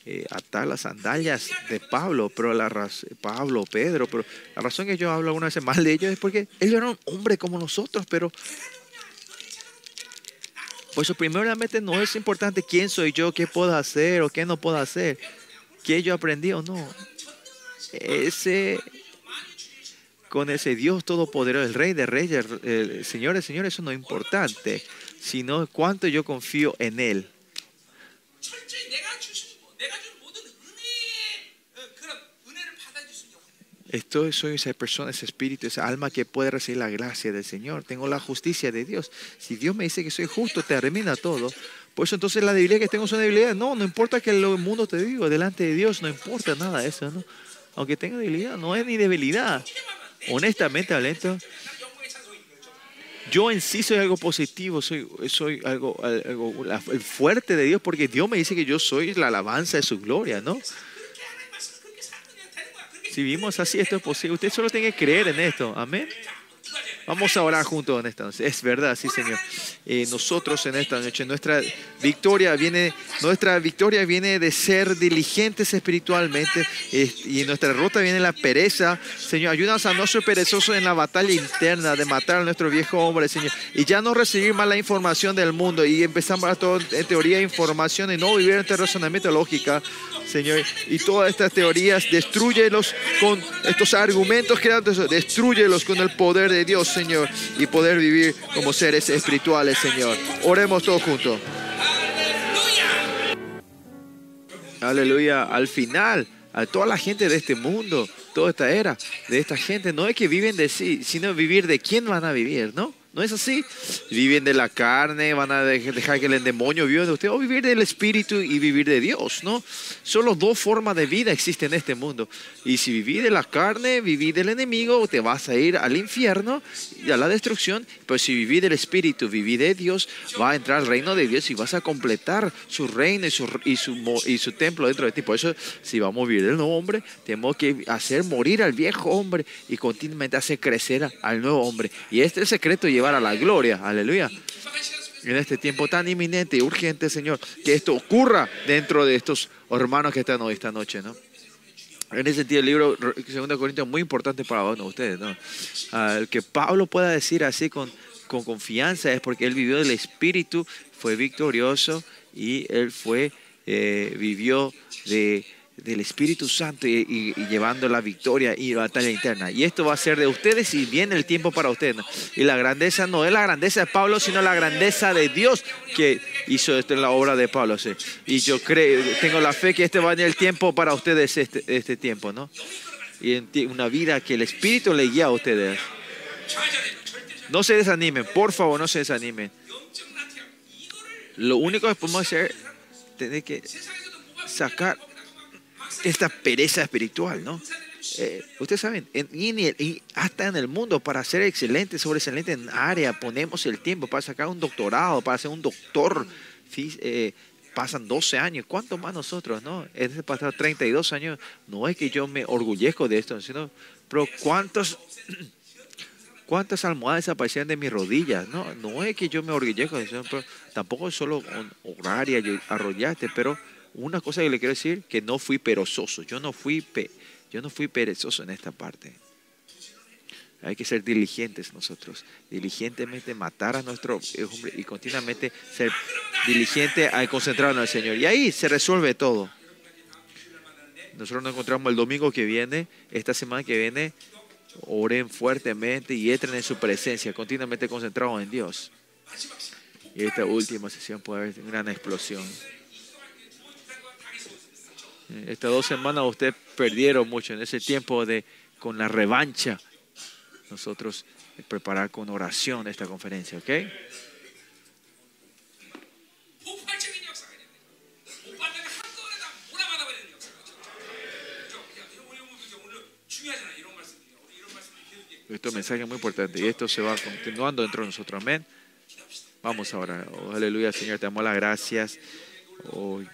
S1: eh, atar las sandalias de Pablo, pero la Pablo, Pedro, pero la razón que yo hablo alguna vez mal de ellos es porque ellos eran hombres como nosotros, pero por eso primeramente no es importante quién soy yo, qué puedo hacer o qué no puedo hacer que yo aprendí o no. Ese, con ese Dios todopoderoso, el Rey de Reyes, el Señor de Señores, eso no es importante, sino cuánto yo confío en Él. Estoy, soy esa persona, ese espíritu, esa alma que puede recibir la gracia del Señor. Tengo la justicia de Dios. Si Dios me dice que soy justo, termina todo. Por eso entonces la debilidad que tengo una debilidad. No, no importa que el mundo te diga, delante de Dios no importa nada eso, ¿no? Aunque tenga debilidad, no es ni debilidad. Honestamente hablando, yo en sí soy algo positivo, soy, soy algo, algo fuerte de Dios, porque Dios me dice que yo soy la alabanza de su gloria, ¿no? Si vimos así, esto es posible. Usted solo tiene que creer en esto. Amén. Vamos a orar juntos en esta noche. Es verdad, sí, Señor. Eh, nosotros en esta noche, nuestra victoria viene, nuestra victoria viene de ser diligentes espiritualmente y nuestra ruta viene la pereza. Señor, ayúdanos a no ser perezosos en la batalla interna de matar a nuestro viejo hombre, Señor. Y ya no recibir más la información del mundo y empezamos a todo en teoría, información y no vivir en este razonamiento lógica, Señor. Y todas estas teorías, destruyelos con estos argumentos que destruyelos con el poder de Dios, Señor. Y poder vivir como seres espirituales, Señor. Oremos todos juntos. Aleluya. Al final, a toda la gente de este mundo, toda esta era, de esta gente, no es que viven de sí, sino vivir de quién van a vivir, ¿no? ¿No es así? Viven de la carne, van a dejar que el demonio viva de usted, o vivir del espíritu y vivir de Dios, ¿no? Solo dos formas de vida existen en este mundo. Y si vivís de la carne, vivís del enemigo, te vas a ir al infierno a la destrucción. Pero si vivís del espíritu, vivís de Dios, va a entrar al reino de Dios y vas a completar su reino y su, y su, y su templo dentro de ti. Por eso, si vamos a vivir del nuevo hombre, tenemos que hacer morir al viejo hombre y continuamente hacer crecer al nuevo hombre. Y este es el secreto lleva a la gloria. Aleluya. En este tiempo tan inminente y urgente, Señor, que esto ocurra dentro de estos hermanos que están hoy esta noche, ¿no? En ese sentido, el libro 2 Corintios es muy importante para uno, ustedes, ¿no? el que Pablo pueda decir así con, con confianza es porque él vivió del Espíritu, fue victorioso y él fue, eh, vivió de del Espíritu Santo y, llevando la victoria y batalla interna. Y esto va a ser de ustedes y viene el tiempo para ustedes. Y la grandeza no es la grandeza de Pablo, sino la grandeza de Dios que hizo esto en la obra de Pablo. ¿sí? Y yo creo, tengo la fe que este va a ser el tiempo para ustedes, este, este tiempo, ¿no? Y una vida que el Espíritu le guía a ustedes. No se desanimen, por favor, no se desanimen. Lo único que podemos hacer es que sacar esta pereza espiritual, ¿no? Eh, ustedes saben, y hasta en el mundo, para ser excelente, sobresaliente en área, ponemos el tiempo para sacar un doctorado, para ser un doctor. Eh, pasan 12 años, ¿cuánto más nosotros, no? Es pasar 32 años, no es que yo me orgullezco de esto, sino, pero ¿cuántos, cuántas almohadas aparecían de mis rodillas? No, no es que yo me orgullezco de eso, tampoco es solo orar y arrollarte, pero una cosa que le quiero decir, que no fui perezoso. Yo no fui, pe, yo no fui perezoso en esta parte. Hay que ser diligentes nosotros, diligentemente matar a nuestro hombre y continuamente ser diligente a concentrarnos en el Señor. Y ahí se resuelve todo. Nosotros nos encontramos el domingo que viene, esta semana que viene, oren fuertemente y entren en su presencia, continuamente concentrados en Dios. Y esta última sesión puede haber una gran explosión. Estas dos semanas ustedes perdieron mucho en ese tiempo de con la revancha. Nosotros preparar con oración esta conferencia, ¿ok? Esto es mensaje muy importante y esto se va continuando dentro de nosotros. Amén. Vamos ahora. Oh, aleluya, Señor. Te damos las gracias. Hoy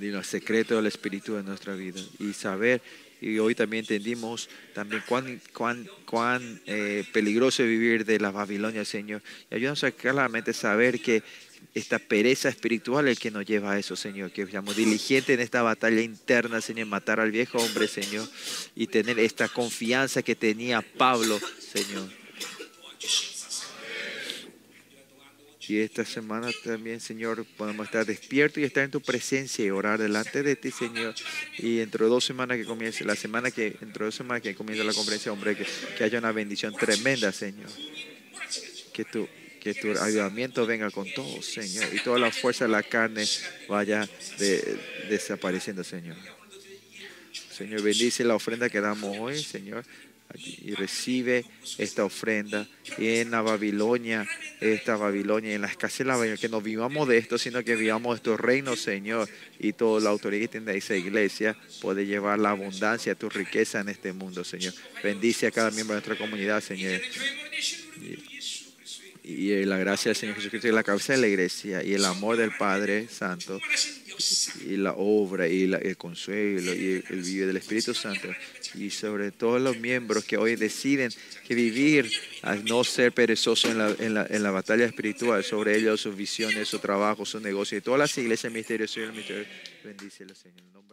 S1: los secretos del Espíritu de nuestra vida y saber, y hoy también entendimos también cuán, cuán, cuán eh, peligroso es vivir de la Babilonia, Señor. Y ayúdanos a claramente saber que esta pereza espiritual es el que nos lleva a eso, Señor, que seamos diligentes en esta batalla interna, Señor, matar al viejo hombre, Señor, y tener esta confianza que tenía Pablo, Señor. Y esta semana también, Señor, podemos estar despiertos y estar en tu presencia y orar delante de ti, Señor. Y dentro de dos semanas que comience, la semana que, dentro de dos semanas que comience la conferencia, hombre, que, que haya una bendición tremenda, Señor. Que tu, que tu ayudamiento venga con todos, Señor. Y toda la fuerza de la carne vaya desapareciendo, Señor. Señor, bendice la ofrenda que damos hoy, Señor y recibe esta ofrenda en la Babilonia, esta Babilonia, en la escasez de la Babilonia, que no vivamos de esto, sino que vivamos de tu reino, Señor, y toda la autoridad que tiene esa iglesia puede llevar la abundancia, tu riqueza en este mundo, Señor. Bendice a cada miembro de nuestra comunidad, Señor y eh, la gracia del Señor Jesucristo, que es la cabeza de la iglesia, y el amor del Padre Santo, y la obra, y el consuelo, y el, vivir del Espíritu Santo, y sobre todos los miembros que hoy deciden que vivir, a no ser perezosos en la, en la, en la batalla espiritual, sobre ellos, sus visiones, su trabajo, su negocio, y todas las iglesias misteriosas y el misterio, bendícelos, Señor.